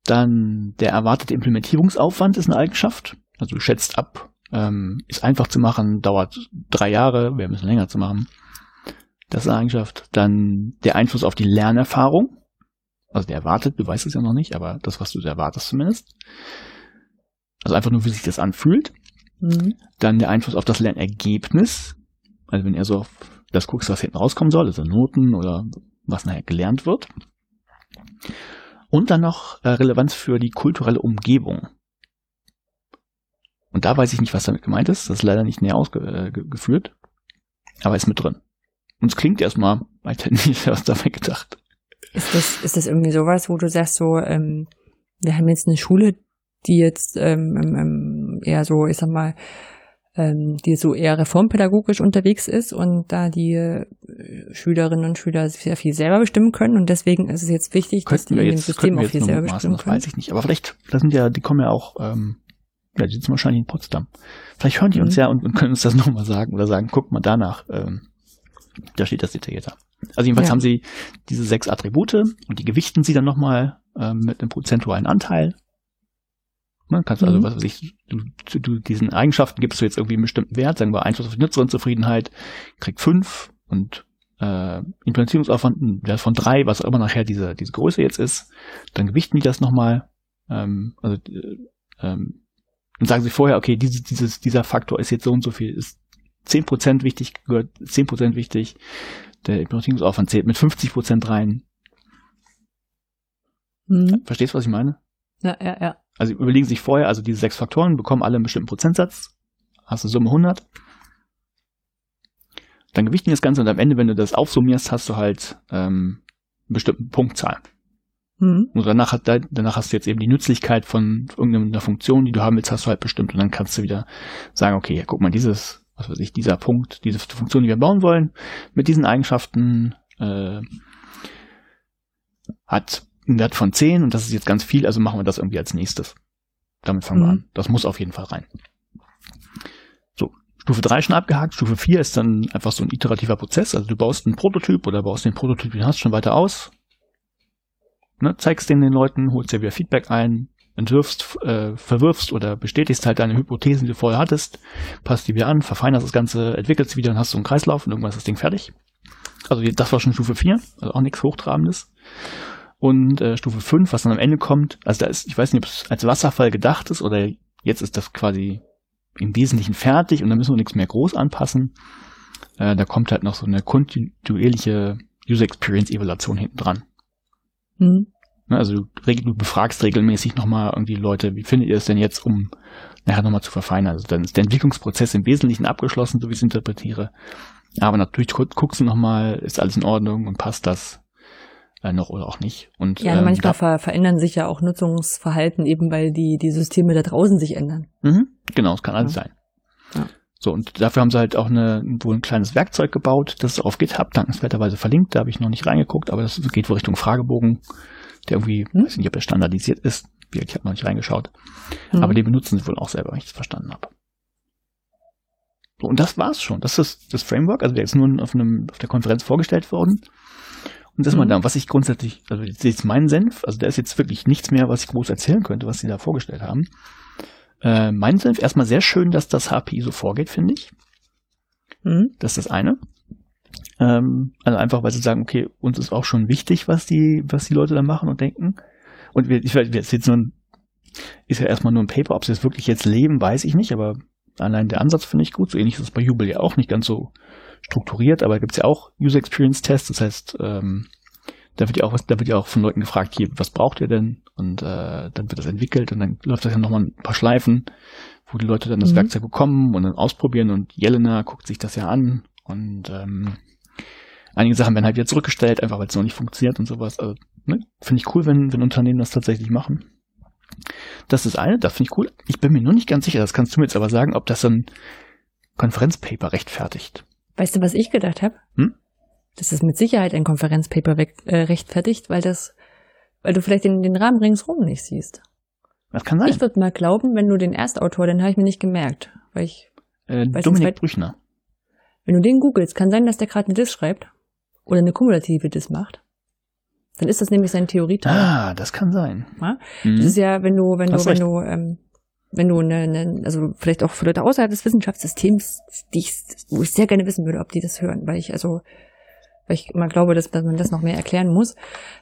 Dann der erwartete Implementierungsaufwand ist eine Eigenschaft. Also du schätzt ab, ähm, ist einfach zu machen, dauert drei Jahre, wäre ein bisschen länger zu machen. Das ist eine Eigenschaft. Dann der Einfluss auf die Lernerfahrung. Also der erwartet, du weißt es ja noch nicht, aber das, was du erwartest zumindest. Also einfach nur, wie sich das anfühlt. Mhm. Dann der Einfluss auf das Lernergebnis. Also wenn er so auf das guckst, was hinten rauskommen soll, also Noten oder was nachher gelernt wird. Und dann noch äh, Relevanz für die kulturelle Umgebung. Und da weiß ich nicht, was damit gemeint ist. Das ist leider nicht näher ausgeführt. Äh, aber ist mit drin. Und es klingt erstmal, als hätte ich [LAUGHS] was dabei gedacht. Ist das, ist das irgendwie sowas, wo du sagst so, ähm, wir haben jetzt eine Schule, die jetzt ähm, ähm, eher so, ich sag mal, ähm, die so eher reformpädagogisch unterwegs ist und da die äh, Schülerinnen und Schüler sehr viel selber bestimmen können und deswegen ist es jetzt wichtig, könnten dass die in dem System auch viel selber bestimmen können. Das weiß ich nicht, aber vielleicht, das sind ja, die kommen ja auch, ähm, Ja, die sitzen wahrscheinlich in Potsdam. Vielleicht hören die mhm. uns ja und, und, können uns das [LAUGHS] nochmal sagen oder sagen, guck mal danach, ähm, da steht das detaillierter. Also jedenfalls ja. haben sie diese sechs Attribute und die gewichten sie dann nochmal ähm, mit einem prozentualen Anteil. Man ne, kannst also, mhm. was weiß ich, du, du, diesen Eigenschaften gibst du jetzt irgendwie einen bestimmten Wert, sagen wir Einfluss auf die Nutzerin-Zufriedenheit, kriegt fünf und äh, Implementierungsaufwand ein Wert von drei, was auch immer nachher diese, diese Größe jetzt ist, dann gewichten die das nochmal, ähm, also äh, ähm, und sagen sie vorher, okay, dieses, dieses, dieser Faktor ist jetzt so und so viel, ist zehn Prozent wichtig, gehört zehn Prozent wichtig, der Implementierungsaufwand zählt mit 50% rein. Mhm. Verstehst du, was ich meine? Ja, ja, ja. Also überlegen sich vorher, also diese sechs Faktoren bekommen alle einen bestimmten Prozentsatz. Hast du Summe 100. Dann gewichten das Ganze und am Ende, wenn du das aufsummierst, hast du halt ähm, eine bestimmte Punktzahl. Mhm. Und danach, danach hast du jetzt eben die Nützlichkeit von irgendeiner Funktion, die du haben willst, hast du halt bestimmt. Und dann kannst du wieder sagen, okay, guck mal, dieses was weiß ich, dieser Punkt, diese Funktion, die wir bauen wollen, mit diesen Eigenschaften äh, hat einen Wert von 10 und das ist jetzt ganz viel, also machen wir das irgendwie als nächstes. Damit fangen mhm. wir an. Das muss auf jeden Fall rein. So, Stufe 3 schon abgehakt, Stufe 4 ist dann einfach so ein iterativer Prozess, also du baust einen Prototyp oder baust den Prototyp, den hast schon weiter aus, ne, zeigst den den Leuten, holst dir wieder Feedback ein, entwirfst, äh, verwirfst oder bestätigst halt deine Hypothesen, die du vorher hattest, passt die wieder an, verfeinerst das Ganze, entwickelst wieder und hast so einen Kreislauf und irgendwann ist das Ding fertig. Also das war schon Stufe 4, also auch nichts Hochtrabendes. Und äh, Stufe 5, was dann am Ende kommt, also da ist, ich weiß nicht, ob es als Wasserfall gedacht ist oder jetzt ist das quasi im Wesentlichen fertig und da müssen wir nichts mehr groß anpassen. Äh, da kommt halt noch so eine kontinuierliche User Experience Evaluation hinten dran. Mhm. Ne, also du, du befragst regelmäßig nochmal irgendwie Leute, wie findet ihr es denn jetzt, um nachher nochmal zu verfeinern. Also dann ist der Entwicklungsprozess im Wesentlichen abgeschlossen, so wie ich es interpretiere. Aber natürlich guckst du nochmal, ist alles in Ordnung und passt das äh, noch oder auch nicht. Und, ja, ähm, manchmal ver verändern sich ja auch Nutzungsverhalten eben, weil die, die Systeme da draußen sich ändern. Mhm, genau, es kann alles ja. sein. So, und dafür haben sie halt auch eine, wohl ein kleines Werkzeug gebaut, das ist auf GitHub dankenswerterweise verlinkt, da habe ich noch nicht reingeguckt, aber das geht wohl Richtung Fragebogen der irgendwie, hm? weiß nicht, ob er standardisiert ist. Ich habe noch nicht reingeschaut. Hm. Aber den benutzen sie wohl auch selber, wenn ich das verstanden habe. So, und das war's schon. Das ist das Framework. Also der ist nur auf, einem, auf der Konferenz vorgestellt worden. Und das mhm. mal da, was ich grundsätzlich, also jetzt ist mein Senf, also da ist jetzt wirklich nichts mehr, was ich groß erzählen könnte, was sie da vorgestellt haben. Äh, mein Senf, erstmal sehr schön, dass das HPI so vorgeht, finde ich. Mhm. Das ist das eine. Ähm, also einfach, weil sie sagen, okay, uns ist auch schon wichtig, was die, was die Leute da machen und denken. Und wir, ich weiß, jetzt nur ein, ist ja erstmal nur ein Paper, ob sie es wirklich jetzt leben, weiß ich nicht, aber allein der Ansatz finde ich gut. So ähnlich ist es bei Jubel ja auch nicht ganz so strukturiert, aber gibt es ja auch User Experience Tests, das heißt, ähm, da wird ja auch da wird ja auch von Leuten gefragt, hier, was braucht ihr denn? Und äh, dann wird das entwickelt und dann läuft das ja nochmal ein paar Schleifen, wo die Leute dann das mhm. Werkzeug bekommen und dann ausprobieren und Jelena guckt sich das ja an und ähm, Einige Sachen werden halt wieder zurückgestellt, einfach weil es noch nicht funktioniert und sowas. Also, ne? Finde ich cool, wenn, wenn Unternehmen das tatsächlich machen. Das ist eine, das finde ich cool. Ich bin mir nur nicht ganz sicher, das kannst du mir jetzt aber sagen, ob das so ein Konferenzpaper rechtfertigt. Weißt du, was ich gedacht habe? Hm? Das ist mit Sicherheit ein Konferenzpaper äh, rechtfertigt, weil das, weil du vielleicht den, den Rahmen ringsrum nicht siehst. Das kann sein. Ich würde mal glauben, wenn du den Erstautor, den habe ich mir nicht gemerkt, weil ich. Äh, Dominik Brüchner. Wenn du den googelst, kann sein, dass der gerade eine Diss schreibt oder eine kumulative Diss macht, dann ist das nämlich sein Theorieteil. Ah, das kann sein. Ja? Mhm. Das ist ja, wenn du, wenn Hast du, wenn du, ähm, wenn du eine, eine, also vielleicht auch für Leute außerhalb des Wissenschaftssystems, die ich, wo ich sehr gerne wissen würde, ob die das hören, weil ich also, weil ich immer glaube, dass, dass man das noch mehr erklären muss.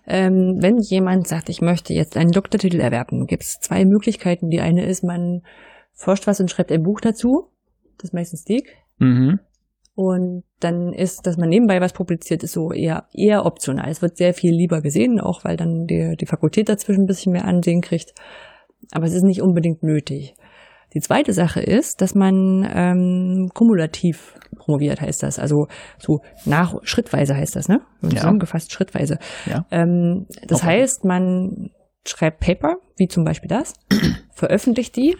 Ähm, wenn jemand sagt, ich möchte jetzt einen Doktortitel erwerben, gibt es zwei Möglichkeiten. Die eine ist, man forscht was und schreibt ein Buch dazu. Das ist meistens dick. Mhm. Und dann ist, dass man nebenbei was publiziert, ist so eher, eher optional. Es wird sehr viel lieber gesehen, auch weil dann die, die Fakultät dazwischen ein bisschen mehr Ansehen kriegt. Aber es ist nicht unbedingt nötig. Die zweite Sache ist, dass man ähm, kumulativ promoviert, heißt das. Also so nach schrittweise heißt das, ne? Ja. Zusammengefasst schrittweise. Ja. Ähm, das okay. heißt, man schreibt Paper, wie zum Beispiel das, [CLEARS THROAT] veröffentlicht die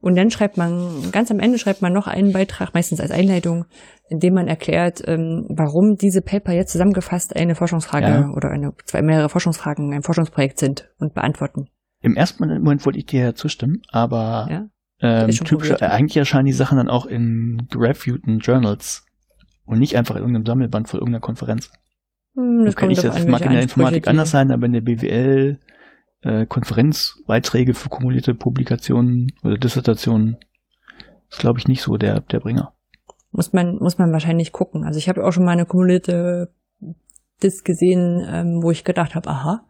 und dann schreibt man, ganz am Ende schreibt man noch einen Beitrag, meistens als Einleitung, in dem man erklärt, ähm, warum diese Paper jetzt zusammengefasst eine Forschungsfrage ja. oder eine, zwei mehrere Forschungsfragen ein Forschungsprojekt sind und beantworten. Im ersten Moment wollte ich dir zustimmen, aber ja? Ähm, probiert. äh, eigentlich erscheinen die Sachen dann auch in gereviewten Journals und nicht einfach in irgendeinem Sammelband von irgendeiner Konferenz. Hm, das kommt ich, das mag in der Informatik anders sein, aber in der BWL äh, Konferenzbeiträge für kumulierte Publikationen oder Dissertationen ist, glaube ich, nicht so der, der Bringer. Muss man, muss man wahrscheinlich gucken. Also ich habe auch schon mal eine kumulierte Disk gesehen, ähm, wo ich gedacht habe, aha,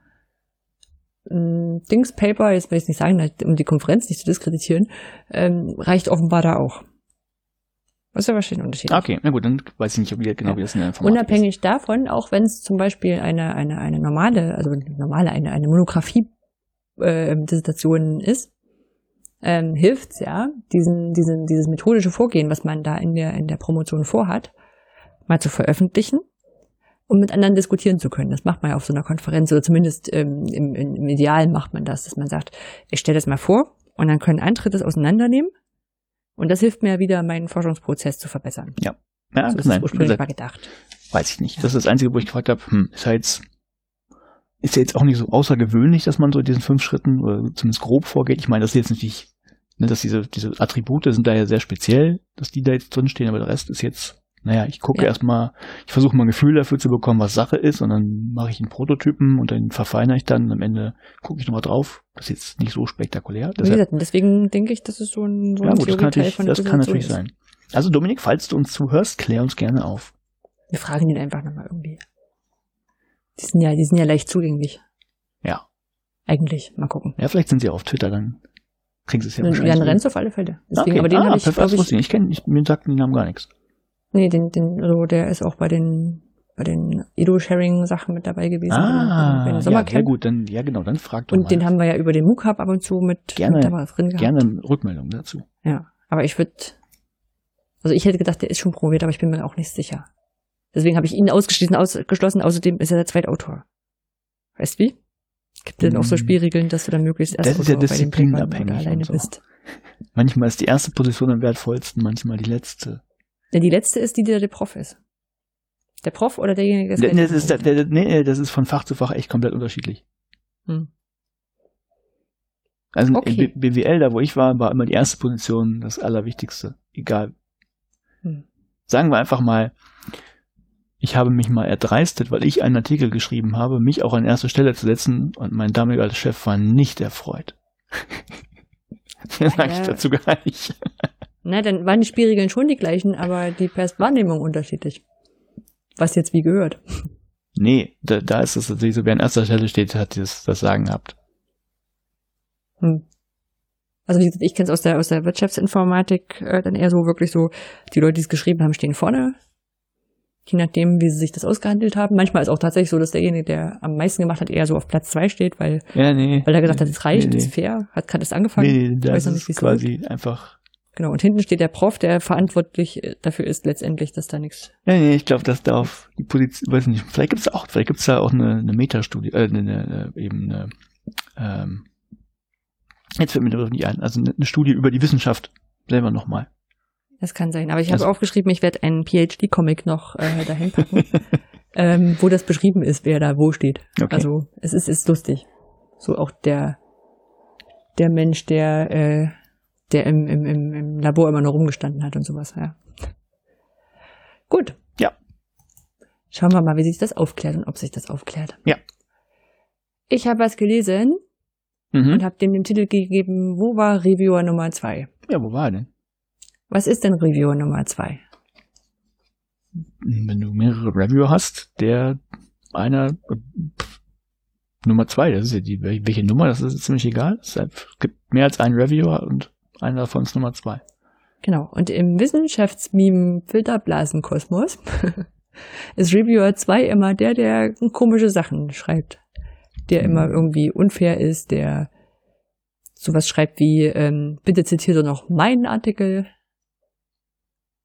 ein Dings Paper, jetzt will ich nicht sagen, um die Konferenz nicht zu diskreditieren, ähm, reicht offenbar da auch. Was ist ja wahrscheinlich ein Unterschied. Okay, na gut, dann weiß ich nicht, wie, genau Ja. wie das in der Informatik Unabhängig davon, auch wenn es zum Beispiel eine, eine, eine normale, also normale, eine, eine Monographie äh, Dissertation ist, ähm, hilft's ja, diesen, diesen, dieses methodische Vorgehen, was man da in der, in der Promotion vorhat, mal zu veröffentlichen und mit anderen diskutieren zu können. Das macht man ja auf so einer Konferenz oder zumindest ähm, im, im, Ideal macht man das, dass man sagt, ich stelle das mal vor und dann können andere das auseinandernehmen und das hilft mir wieder, meinen Forschungsprozess zu verbessern. ist. Ja, ja so ist sein. es Wie ursprünglich gesagt, mal gedacht. weiß ich nicht. Das ist das Einzige, wo ich gefragt habe, hm, ist ja jetzt, ist ja jetzt auch nicht so außergewöhnlich, dass man so in diesen fünf Schritten oder zumindest grob vorgeht. Ich meine, das ist jetzt natürlich, ne, dass diese, diese Attribute sind da ja sehr speziell, dass die da jetzt drinstehen, aber der Rest ist jetzt, naja, ich gucke Ja. erstmal, ich versuche mal ein Gefühl dafür zu bekommen, was Sache ist, und dann mache ich einen Prototypen und dann verfeinere ich dann und am Ende gucke ich nochmal drauf. Das ist jetzt nicht so spektakulär. Wie Deshalb, gesagt, und deswegen denke ich, dass es so ein, so ja ein gut, das kann natürlich, von das kann natürlich ist. sein. Also Dominik, falls du uns zuhörst, klär uns gerne auf. Wir fragen ihn einfach nochmal irgendwie. Die sind ja, die sind ja leicht zugänglich. Ja. Eigentlich. Mal gucken. Ja, vielleicht sind sie auf Twitter, dann kriegen sie es ja Jan wahrscheinlich. Renz auf alle Fälle. Deswegen, okay. aber den ah, habe ich, perfekt, das ich. Ich kenne, ich, mir sagten die Namen gar nichts. Nee, den, den, also der ist auch bei den, bei den Edo-Sharing-Sachen mit dabei gewesen. Ah, bei den ja, sehr Sommercamp. gut. Dann, ja, genau, dann frag doch Und mal. den haben wir ja über den MOOC Hub ab und zu mit, Gerne, mit dabei drin gehabt. Gerne Rückmeldung dazu. Ja. Aber ich würde, also ich hätte gedacht, der ist schon promoviert, aber ich bin mir auch nicht sicher. Deswegen habe ich ihn ausgeschlossen, ausgeschlossen. Außerdem ist er der Zweitautor. Weißt wie? Gibt denn auch so Hm. Spielregeln, dass du dann möglichst Das ist ja disziplinabhängig alleine so. bist. [LAUGHS] Manchmal ist die erste Position am wertvollsten, manchmal die letzte. Ja, die letzte ist die, die der Prof ist. Der Prof oder derjenige, der das ist, der, der, nee, das ist von Fach zu Fach echt komplett unterschiedlich. Hm. Also Okay. BWL, da wo ich war, war immer die erste Position das Allerwichtigste. Egal. Hm. Sagen wir einfach mal, ich habe mich mal erdreistet, weil ich einen Artikel geschrieben habe, mich auch an erste Stelle zu setzen und mein damaliger Chef war nicht erfreut. [LAUGHS] Mehr sage ich dazu gar nicht. Na, dann waren die Spielregeln schon die gleichen, aber die Wahrnehmung unterschiedlich. Was jetzt wie gehört. Nee, da, da ist es natürlich so, wer an erster Stelle steht, hat das, das Sagen gehabt. Hm. Also wie gesagt, ich kenne es aus der, aus der Wirtschaftsinformatik äh, dann eher so wirklich so, die Leute, die es geschrieben haben, stehen vorne. Je nachdem, wie sie sich das ausgehandelt haben. Manchmal ist auch tatsächlich so, dass derjenige, der am meisten gemacht hat, eher so auf Platz zwei steht, weil, Ja, nee. weil er gesagt hat, es reicht, nee, nee. ist fair, hat gerade erst angefangen. Nee, nee, das nicht, ist wie's quasi einfach. Genau, und hinten steht der Prof, der verantwortlich äh, dafür ist letztendlich, dass da nichts. Ja, nee, ich glaube, dass da auf die Position, weiß nicht, vielleicht gibt's auch, vielleicht gibt's da auch eine, eine Metastudie, äh, eine, eine, eben eine, ähm, jetzt fällt mir Begriff nicht ein, also eine, eine Studie über die Wissenschaft selber nochmal. Das kann sein. Aber ich habe Also- aufgeschrieben, ich werde einen PhD-Comic noch äh, dahin packen, [LAUGHS] ähm, wo das beschrieben ist, wer da wo steht. Okay. Also es ist, ist lustig. So auch der der Mensch, der äh, der im, im, im, Labor immer noch rumgestanden hat und sowas. Ja. Gut. Ja. Schauen wir mal, wie sich das aufklärt und ob sich das aufklärt. Ja. Ich habe was gelesen Mhm. und habe dem den Titel gegeben, wo war Reviewer Nummer zwei? Ja, wo war er denn? Was ist denn Reviewer Nummer zwei? Wenn du mehrere Reviewer hast, der einer pff, Nummer zwei, das ist ja die, wel- welche Nummer, das ist ziemlich egal. Es gibt mehr als einen Reviewer und einer davon ist Nummer zwei. Genau. Und im Wissenschaftsmeme Filterblasenkosmos [LAUGHS] ist Reviewer 2 immer der, der komische Sachen schreibt. Der immer Mhm. irgendwie unfair ist, der sowas schreibt wie, ähm, bitte zitiert doch noch meinen Artikel.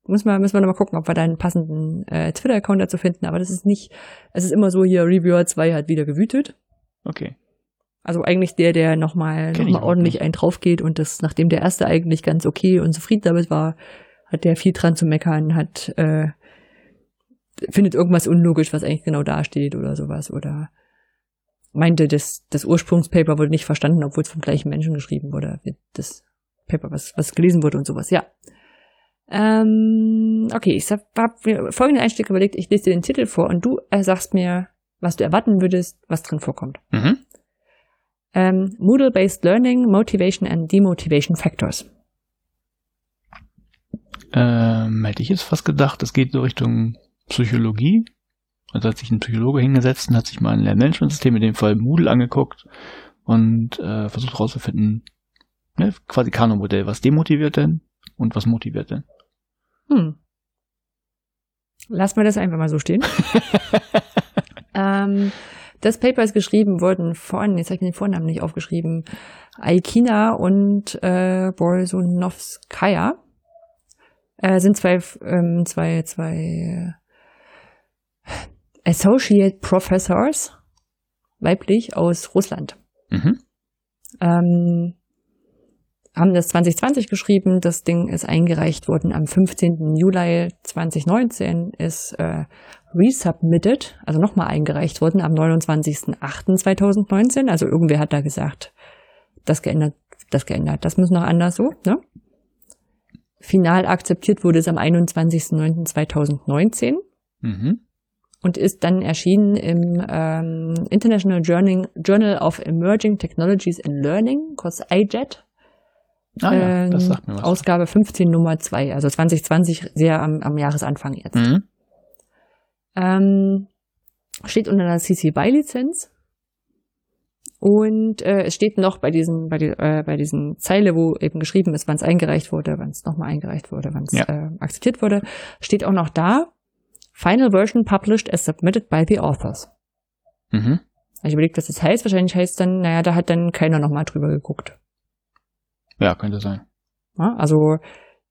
Müssen wir, müssen wir noch mal gucken, ob wir da einen passenden äh, Twitter-Account dazu finden, aber das ist nicht, es ist immer so hier, Reviewer 2 hat wieder gewütet. Okay. Also eigentlich der, der nochmal noch mal ordentlich einen drauf geht und das, nachdem der erste eigentlich ganz okay und zufrieden damit war, hat der viel dran zu meckern, hat, äh, findet irgendwas unlogisch, was eigentlich genau dasteht oder sowas oder meinte, das, das Ursprungspaper wurde nicht verstanden, obwohl es vom gleichen Menschen geschrieben wurde. Das Paper, was, was gelesen wurde und sowas, ja. Ähm, okay, ich habe mir folgenden Einstieg überlegt, ich lese dir den Titel vor und du äh, sagst mir, was du erwarten würdest, was drin vorkommt. Mhm. Ähm, Moodle-Based Learning, Motivation and Demotivation Factors. Ähm, hätte ich jetzt fast gedacht, es geht so Richtung Psychologie. Also hat sich ein Psychologe hingesetzt und hat sich mal ein Lernmanagementsystem, in dem Fall Moodle, angeguckt und äh, versucht herauszufinden, ne, quasi Kano-Modell, was demotiviert denn und was motiviert denn. Hm. Lass mal das einfach mal so stehen. [LAUGHS] ähm, das Paper ist geschrieben worden von, jetzt habe ich mir den Vornamen nicht aufgeschrieben, Aikina und äh, Bolsonovskaya. Äh, sind zwei, ähm, zwei, zwei äh, Associate Professors, weiblich, aus Russland. Mhm. Ähm, haben das 2020 geschrieben. Das Ding ist eingereicht worden am 15. Juli 2019, ist äh, resubmitted, also nochmal eingereicht worden am 29.08.2019. Also irgendwer hat da gesagt, das geändert, das geändert, das muss noch anders so, ne? Final akzeptiert wurde es am 21.09.2019 mhm. und ist dann erschienen im ähm, International Journal, Journal of Emerging Technologies and Learning, kurz IJET. Ah ja, das ähm, sagt mir was. Ausgabe 15 Nummer 2, also 2020 sehr am, am Jahresanfang jetzt. Mhm. Ähm, steht unter einer CC BY Lizenz. Und äh, es steht noch bei diesen, bei, die, äh, bei diesen Zeile, wo eben geschrieben ist, wann es eingereicht wurde, wann es nochmal eingereicht wurde, wann es ja. äh, akzeptiert wurde, steht auch noch da, Final Version published as submitted by the authors. Mhm. Ich überlege, was das heißt. Wahrscheinlich heißt dann, naja, da hat dann keiner nochmal drüber geguckt. Ja, könnte sein. Ja, also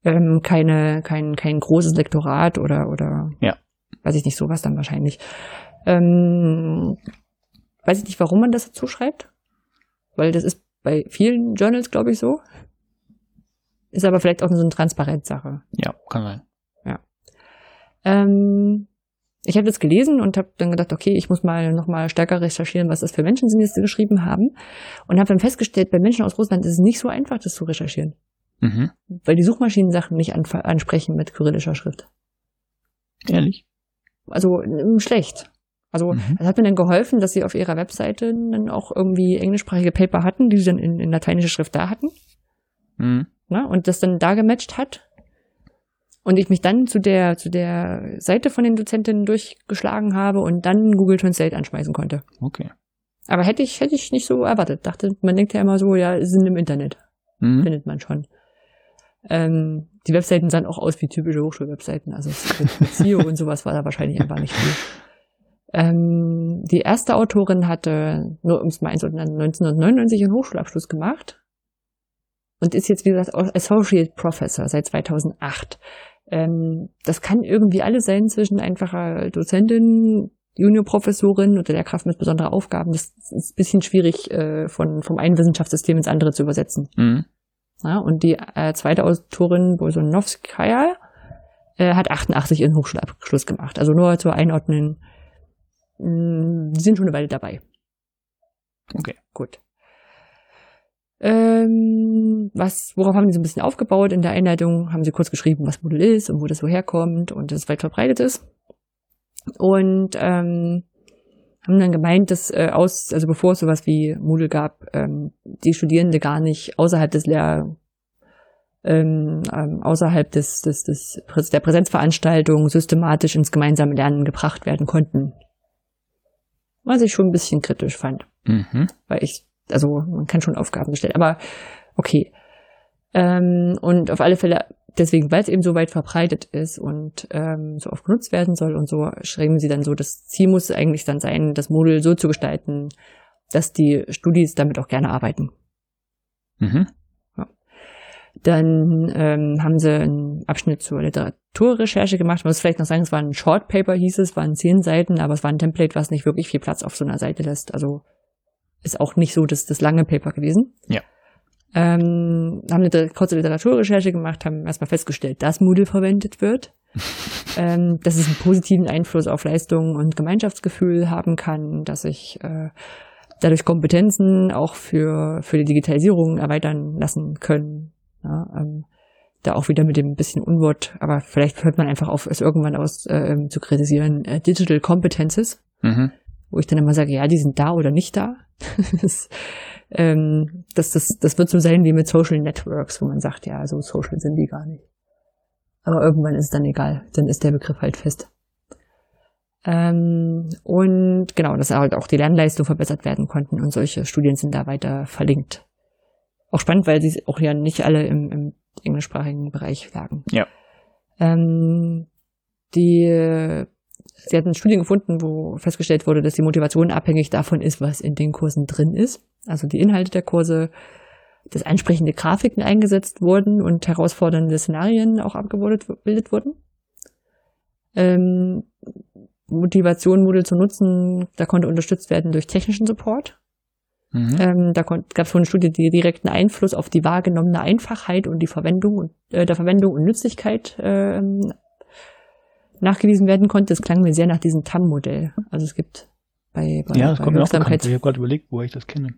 ähm, keine, kein, kein großes Lektorat oder, oder ja. Weiß ich nicht, sowas dann wahrscheinlich. Ähm, weiß ich nicht, warum man das dazu schreibt. Weil das ist bei vielen Journals, glaube ich, so. Ist aber vielleicht auch so eine Transparenzsache. Ja, kann sein. Ja. Ähm, ich habe das gelesen und habe dann gedacht, okay, ich muss mal noch mal stärker recherchieren, was das für Menschen sind, die das geschrieben haben. Und habe dann festgestellt, bei Menschen aus Russland ist es nicht so einfach, das zu recherchieren. Mhm. Weil die Suchmaschinen Sachen nicht ansprechen mit kyrillischer Schrift. Ehrlich? Also schlecht. Also mhm. das hat mir dann geholfen, dass sie auf ihrer Webseite dann auch irgendwie englischsprachige Paper hatten, die sie dann in, in lateinischer Schrift da hatten. Mhm. Na, und das dann da gematcht hat. Und ich mich dann zu der, zu der Seite von den Dozentinnen durchgeschlagen habe und dann Google Translate anschmeißen konnte. Okay. Aber hätte ich, hätte ich nicht so erwartet. Dachte, man denkt ja immer so, ja, sind im Internet. Mhm. Findet man schon. Ähm, die Webseiten sahen auch aus wie typische Hochschulwebseiten. Also SEO [LAUGHS] und sowas war da wahrscheinlich einfach nicht viel. Ähm, die erste Autorin hatte, nur um es mal einzuordnen, 1999 einen Hochschulabschluss gemacht und ist jetzt, wie gesagt, Associate Professor seit 2008. Ähm, das kann irgendwie alles sein zwischen einfacher Dozentin, Juniorprofessorin oder Lehrkraft mit besonderen Aufgaben. Das ist ein bisschen schwierig äh, von, vom einen Wissenschaftssystem ins andere zu übersetzen. Mhm. Ja, und die äh, zweite Autorin, Bolsonovskaya, äh, hat 88 ihren Hochschulabschluss gemacht. Also nur zur Einordnen, mh, mm, die sind schon eine Weile dabei. Okay. Gut. Ähm, was, worauf haben die so ein bisschen aufgebaut? In der Einleitung haben sie kurz geschrieben, was Moodle ist und wo das so herkommt und dass es weit verbreitet ist. Und ähm, haben dann gemeint, dass äh, aus, also bevor es sowas wie Moodle gab, ähm, die Studierende gar nicht außerhalb des Lehr ähm, ähm, außerhalb des, des, des der Präsenzveranstaltung systematisch ins gemeinsame Lernen gebracht werden konnten. Was ich schon ein bisschen kritisch fand. Mhm. Weil ich also man kann schon Aufgaben stellen, aber okay. Ähm, und auf alle Fälle, deswegen, weil es eben so weit verbreitet ist und ähm, so oft genutzt werden soll und so, schreiben sie dann so, das Ziel muss eigentlich dann sein, das Modul so zu gestalten, dass die Studis damit auch gerne arbeiten. Mhm. Ja. Dann ähm, haben sie einen Abschnitt zur Literaturrecherche gemacht. Man muss vielleicht noch sagen, es war ein Short Paper, hieß es, waren zehn Seiten, aber es war ein Template, was nicht wirklich viel Platz auf so einer Seite lässt. Also ist auch nicht so das, das lange Paper gewesen. Ja. Ähm, haben eine kurze Literaturrecherche gemacht, haben erstmal festgestellt, dass Moodle verwendet wird, [LAUGHS] ähm, dass es einen positiven Einfluss auf Leistung und Gemeinschaftsgefühl haben kann, dass sich äh, dadurch Kompetenzen auch für, für die Digitalisierung erweitern lassen können. Ja, ähm, da auch wieder mit dem bisschen Unwort, aber vielleicht hört man einfach auf, es irgendwann aus äh, ähm, zu kritisieren, äh, Digital Competences, mhm. wo ich dann immer sage, ja, die sind da oder nicht da. [LAUGHS] das, ähm, das, das, das wird so sein wie mit Social Networks, wo man sagt, ja, so social sind die gar nicht. Aber irgendwann ist es dann egal, dann ist der Begriff halt fest. Ähm, und genau, dass halt auch die Lernleistung verbessert werden konnten und solche Studien sind da weiter verlinkt. Auch spannend, weil sie auch ja nicht alle im, im englischsprachigen Bereich lagen. Ja. Ähm, die, sie hatten Studien gefunden, wo festgestellt wurde, dass die Motivation abhängig davon ist, was in den Kursen drin ist. Also die Inhalte der Kurse, dass ansprechende Grafiken eingesetzt wurden und herausfordernde Szenarien auch abgebildet wurden. Ähm, Motivation, Moodle zu nutzen, da konnte unterstützt werden durch technischen Support. Mhm. Ähm, da gab es von eine Studie, die direkten Einfluss auf die wahrgenommene Einfachheit und die Verwendung und äh, der Verwendung und Nützlichkeit äh, nachgewiesen werden konnte. Das klang mir sehr nach diesem TAM-Modell. Also es gibt bei, bei, ja, das bei kommt mir auch bekannt. Ich habe gerade überlegt, wo ich das kenne.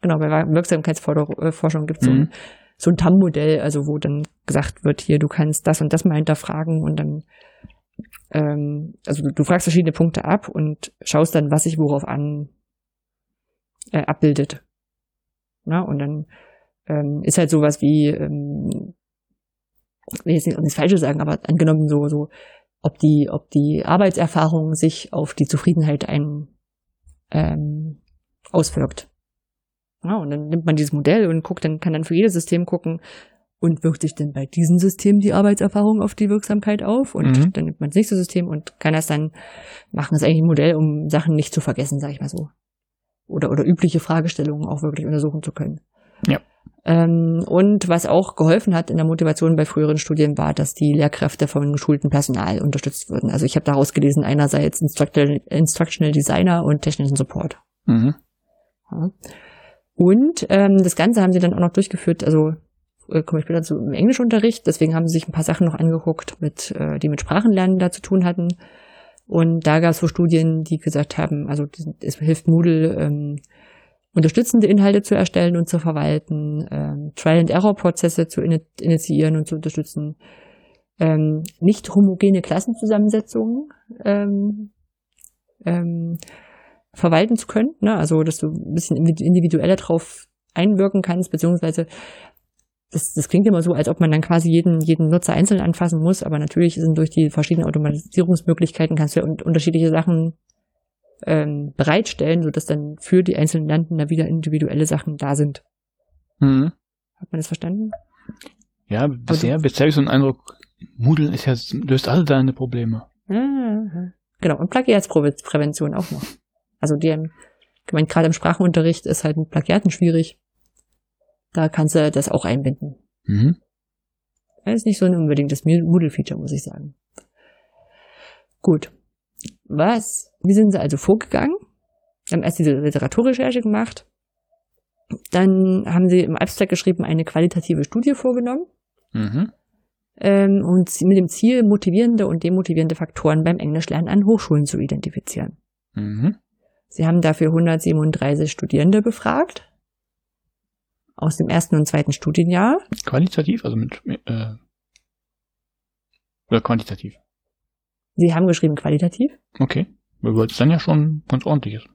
Genau, bei Wirksamkeitsforschung gibt es so ein, mhm. so ein TAM-Modell, also wo dann gesagt wird, hier, du kannst das und das mal hinterfragen und dann ähm, also du, du fragst verschiedene Punkte ab und schaust dann, was sich worauf an äh, abbildet. Na, und dann ähm, ist halt sowas wie, ähm, ich will jetzt nicht das Falsche sagen, aber angenommen so, so, ob die, ob die Arbeitserfahrung sich auf die Zufriedenheit ein, ähm, auswirkt. Ja, und dann nimmt man dieses Modell und guckt, dann kann dann für jedes System gucken, und wirkt sich denn bei diesem System die Arbeitserfahrung auf die Wirksamkeit auf? Und mhm. dann nimmt man das nächste System und kann das dann machen. Das ist eigentlich ein Modell, um Sachen nicht zu vergessen, sag ich mal so oder, oder übliche Fragestellungen auch wirklich untersuchen zu können. Ja. Ähm, und was auch geholfen hat in der Motivation bei früheren Studien war, dass die Lehrkräfte vom geschulten Personal unterstützt wurden. Also ich habe daraus gelesen, einerseits Instructional, Instructional Designer und technischen Support. Mhm. Ja. Und ähm, das Ganze haben sie dann auch noch durchgeführt, also äh, komme ich später zu im Englischunterricht, deswegen haben sie sich ein paar Sachen noch angeguckt, mit, äh, die mit Sprachenlernen da zu tun hatten. Und da gab es so Studien, die gesagt haben, also es hilft Moodle, ähm, unterstützende Inhalte zu erstellen und zu verwalten, ähm, Trial-and-Error-Prozesse zu in initiieren und zu unterstützen, ähm, nicht homogene Klassenzusammensetzungen ähm, ähm, verwalten zu können, ne? also dass du ein bisschen individueller drauf einwirken kannst, beziehungsweise das, das klingt immer so, als ob man dann quasi jeden, jeden Nutzer einzeln anfassen muss, aber natürlich sind durch die verschiedenen Automatisierungsmöglichkeiten kannst du ja un unterschiedliche Sachen ähm, bereitstellen, sodass dann für die einzelnen Landen da wieder individuelle Sachen da sind. Mhm. Hat man das verstanden? Ja, bisher, bisher habe ich so einen Eindruck, Moodle ist ja, löst alle deine Probleme. Genau, und Plagiatsprävention auch noch. Also die, ich meine, gerade im Sprachenunterricht ist halt mit Plagiaten schwierig. Da kannst du das auch einbinden. Mhm. Das ist nicht so ein unbedingtes Moodle-Feature, muss ich sagen. Gut. Was? Wie sind sie also vorgegangen? Sie haben erst diese Literaturrecherche gemacht. Dann haben sie im Abstract geschrieben, eine qualitative Studie vorgenommen. Mhm. Ähm, und mit dem Ziel, motivierende und demotivierende Faktoren beim Englischlernen an Hochschulen zu identifizieren. Mhm. Sie haben dafür 137 Studierende befragt aus dem ersten und zweiten Studienjahr. Qualitativ, also mit äh, oder quantitativ? Sie haben geschrieben qualitativ. Okay, weil es dann ja schon ganz ordentlich ist.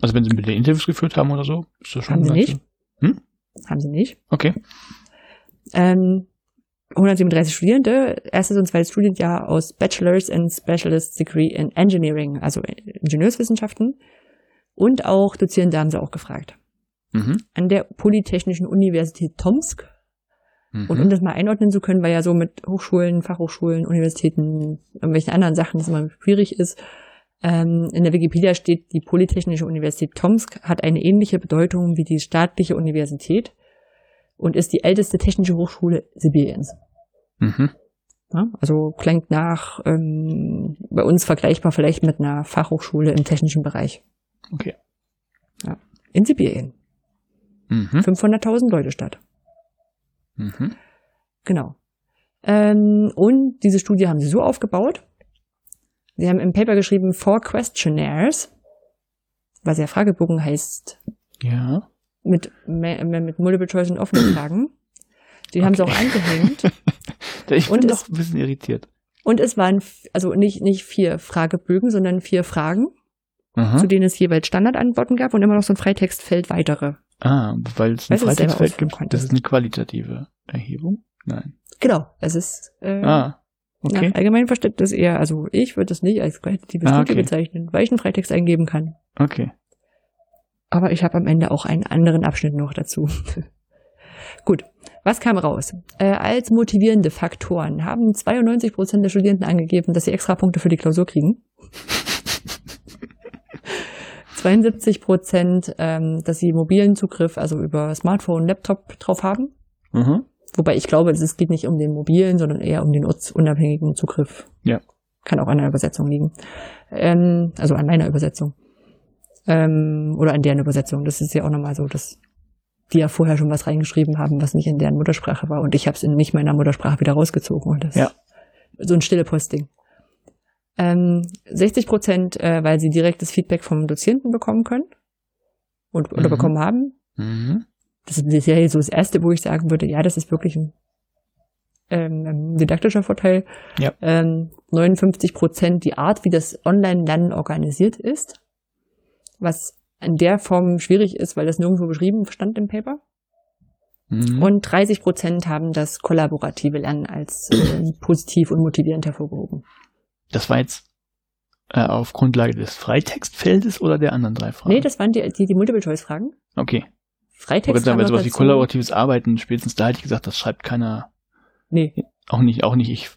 Also wenn Sie mit den Interviews geführt haben oder so, ist das schon. Haben Sie nicht? Hm? Haben Sie nicht? Okay. Ähm, 137 Studierende, erstes und zweites Studienjahr aus Bachelor's and Specialist Degree in Engineering, also Ingenieurswissenschaften. Und auch Dozierende haben sie auch gefragt mhm. an der Polytechnischen Universität Tomsk. Mhm. Und um das mal einordnen zu können, weil ja so mit Hochschulen, Fachhochschulen, Universitäten, irgendwelchen anderen Sachen das immer schwierig ist, ähm, in der Wikipedia steht, die Polytechnische Universität Tomsk hat eine ähnliche Bedeutung wie die staatliche Universität und ist die älteste technische Hochschule Sibiriens. Mhm. Ja, also klingt nach ähm, bei uns vergleichbar vielleicht mit einer Fachhochschule im technischen Bereich. Okay. Ja. In Sibirien. Mhm. 500.000 Leute statt. Mhm. Genau. Ähm, und diese Studie haben sie so aufgebaut. Sie haben im Paper geschrieben Four Questionnaires, was ja Fragebogen heißt. Ja. Mit, mit Multiple Choice und offenen Fragen. Die haben sie auch angehängt. [LAUGHS] ich Und bin es- doch ein bisschen irritiert. Und es waren also nicht, nicht vier Fragebögen, sondern vier Fragen, Aha. zu denen es jeweils Standardantworten gab und immer noch so ein Freitextfeld weitere. Ah, weil es ein ausfüllen gibt. Das ist eine qualitative Erhebung? Nein. Genau, es ist äh, Ah, okay. nach allgemeinem Verständnis eher, also ich würde es nicht als qualitatives Ah, Studie okay. bezeichnen, weil ich einen Freitext eingeben kann. Okay. Aber ich habe am Ende auch einen anderen Abschnitt noch dazu. [LAUGHS] Gut, was kam raus? Äh, als motivierende Faktoren haben 92 Prozent der Studierenden angegeben, dass sie extra Punkte für die Klausur kriegen. [LAUGHS] 72 Prozent, ähm, dass sie mobilen Zugriff, also über Smartphone, Laptop drauf haben. Mhm. Wobei ich glaube, es geht nicht um den mobilen, sondern eher um den ortsunabhängigen Zugriff. Ja. Kann auch an der Übersetzung liegen. Ähm, also an meiner Übersetzung. Ähm, oder an deren Übersetzung. Das ist ja auch nochmal so, dass die ja vorher schon was reingeschrieben haben, was nicht in deren Muttersprache war. Und ich habe es in nicht meiner Muttersprache wieder rausgezogen. Und das Ja. so ein stille Posting. Ähm, 60 Prozent, äh, weil sie direktes Feedback vom Dozierenden bekommen können und oder Mhm. bekommen haben. Mhm. Das ist ja so das Erste, wo ich sagen würde, ja, das ist wirklich ein, ähm, didaktischer Vorteil. Ja. Ähm, 59 Prozent die Art, wie das Online-Lernen organisiert ist, was in der Form schwierig ist, weil das nirgendwo beschrieben stand im Paper. Mhm. Und 30 Prozent haben das kollaborative Lernen als äh, positiv und motivierend hervorgehoben. Das war jetzt äh, auf Grundlage des Freitextfeldes oder der anderen drei Fragen? Nee, das waren die, die, die Multiple-Choice-Fragen. Okay. Ich Freitext wollte sagen, kam weil noch sowas wie dazu. kollaboratives Arbeiten, spätestens da hätte ich gesagt, das schreibt keiner, Nee, auch nicht, auch nicht, ich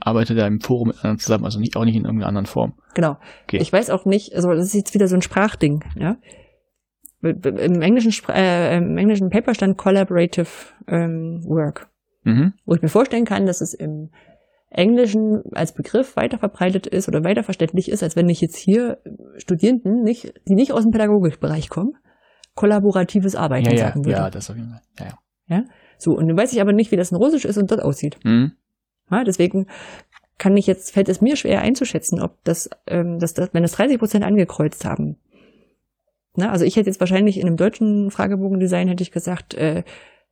arbeite da im Forum mit anderen zusammen, also nicht, auch nicht in irgendeiner anderen Form. Genau. Okay. Ich weiß auch nicht, also das ist jetzt wieder so ein Sprachding, ja. Im englischen, äh, im englischen Paper stand Collaborative ähm, Work, Mhm. wo ich mir vorstellen kann, dass es im Englischen als Begriff weiter verbreitet ist oder weiter verständlich ist, als wenn ich jetzt hier Studierenden, nicht, die nicht aus dem Pädagogikbereich kommen, kollaboratives Arbeiten Ja, ja, sagen würde. ja, das auf jeden Fall. Ja, ja. So, und dann weiß ich aber nicht, wie das in Russisch ist und dort aussieht. Mhm. Ja, deswegen kann ich jetzt, fällt es mir schwer einzuschätzen, ob das, ähm, dass das, wenn das 30 Prozent angekreuzt haben. Na, also ich hätte jetzt wahrscheinlich in einem deutschen Fragebogendesign hätte ich gesagt, äh,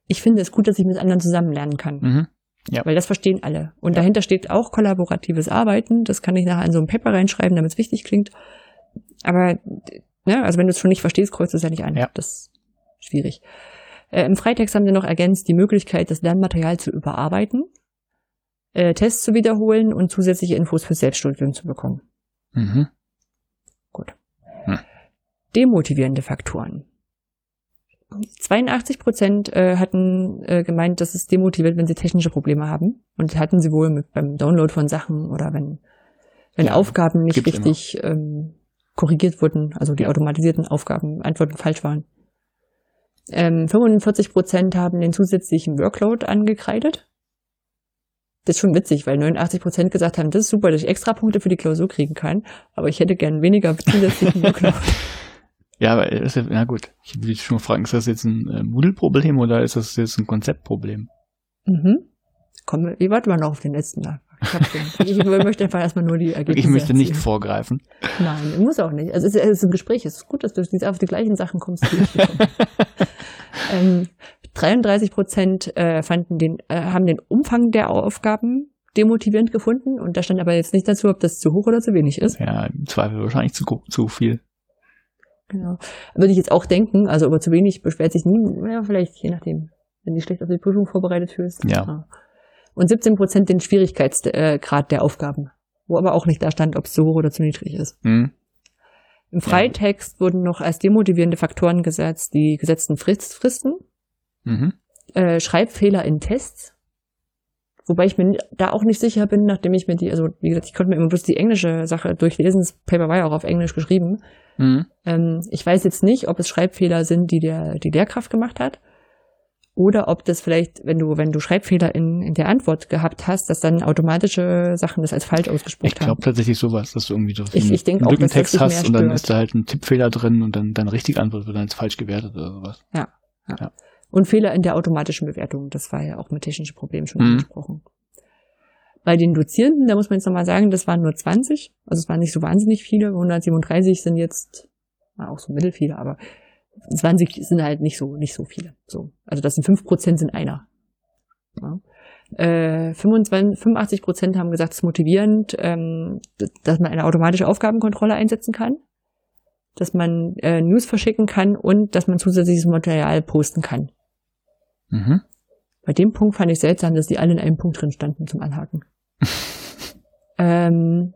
ich finde es gut, dass ich mit anderen zusammen lernen kann. Mhm. Ja. Weil das verstehen alle. Und Ja. dahinter steht auch kollaboratives Arbeiten. Das kann ich nachher in so ein Paper reinschreiben, damit es wichtig klingt. Aber, ne, also wenn du es schon nicht verstehst, kreuzt es ja nicht an. Ja. Das ist schwierig. Äh, Im Freitext haben sie noch ergänzt die Möglichkeit, das Lernmaterial zu überarbeiten, äh, Tests zu wiederholen und zusätzliche Infos fürs Selbststudium zu bekommen. Mhm. Demotivierende Faktoren. 82 Prozent äh, hatten äh, gemeint, dass es demotiviert, wenn sie technische Probleme haben. Und hatten sie wohl mit, beim Download von Sachen oder wenn, wenn Ja, Aufgaben nicht richtig ähm, korrigiert wurden, also die automatisierten Aufgaben, Antworten falsch waren. Ähm, 45 Prozent haben den zusätzlichen Workload angekreidet. Das ist schon witzig, weil 89 Prozent gesagt haben, das ist super, dass ich extra Punkte für die Klausur kriegen kann, aber ich hätte gern weniger zusätzlichen [LAUGHS] Workload. Ja, aber das ist ja, na gut. Ich will dich schon fragen, ist das jetzt ein äh, Moodle-Problem oder ist das jetzt ein Konzeptproblem? Mhm. Komm, wir warten mal noch auf den letzten Tag. [LAUGHS] Ich, ich möchte einfach erstmal nur die Ergebnisse Ich möchte nicht erzählen. vorgreifen. Nein, muss auch nicht. Also es ist, es ist ein Gespräch. Es ist gut, dass du jetzt auf die gleichen Sachen kommst, die ich bekomme. [LAUGHS] ähm, 33 Prozent äh, fanden den, äh, haben den Umfang der Aufgaben demotivierend gefunden und da stand aber jetzt nicht dazu, ob das zu hoch oder zu wenig ist. Ja, im Zweifel wahrscheinlich zu, zu viel. Genau. Würde ich jetzt auch denken, also über zu wenig beschwert sich nie, ja, vielleicht, je nachdem, wenn du schlecht auf die Prüfung vorbereitet fühlst. Ja. Und 17 Prozent den Schwierigkeitsgrad der Aufgaben, wo aber auch nicht da stand, ob es zu hoch oder zu niedrig ist. Hm? Im Freitext wurden noch als demotivierende Faktoren gesetzt die gesetzten Frist, Fristen, Mhm. äh, Schreibfehler in Tests, wobei ich mir da auch nicht sicher bin, nachdem ich mir die, also wie gesagt, ich konnte mir immer bloß die englische Sache durchlesen, das Paper war ja auch auf Englisch geschrieben. Mhm. Ähm, ich weiß jetzt nicht, ob es Schreibfehler sind, die der, die Lehrkraft gemacht hat. Oder ob das vielleicht, wenn du, wenn du Schreibfehler in, in der Antwort gehabt hast, dass dann automatische Sachen das als falsch Ich ausgespuckt glaube haben. tatsächlich sowas, dass du irgendwie so Ich- ich einen Lückentext hast und dann stört. ist da halt ein Tippfehler drin und dann deine richtige Antwort wird dann als falsch gewertet oder sowas. Und Fehler in der automatischen Bewertung. Das war ja auch mit technischen Problemen schon Mhm. angesprochen. Bei den Dozierenden, da muss man jetzt nochmal sagen, das waren nur 20. Also es waren nicht so wahnsinnig viele. 137 sind jetzt auch so mittelfiele, aber 20 sind halt nicht so, nicht so viele. So. Also das sind 5% sind einer. Ja. Äh, 25, 85 Prozent haben gesagt, es ist motivierend, ähm, dass man eine automatische Aufgabenkontrolle einsetzen kann, dass man äh, News verschicken kann und dass man zusätzliches Material posten kann. Mhm. Bei dem Punkt fand ich seltsam, dass die alle in einem Punkt drin standen zum Anhaken. [LAUGHS] ähm,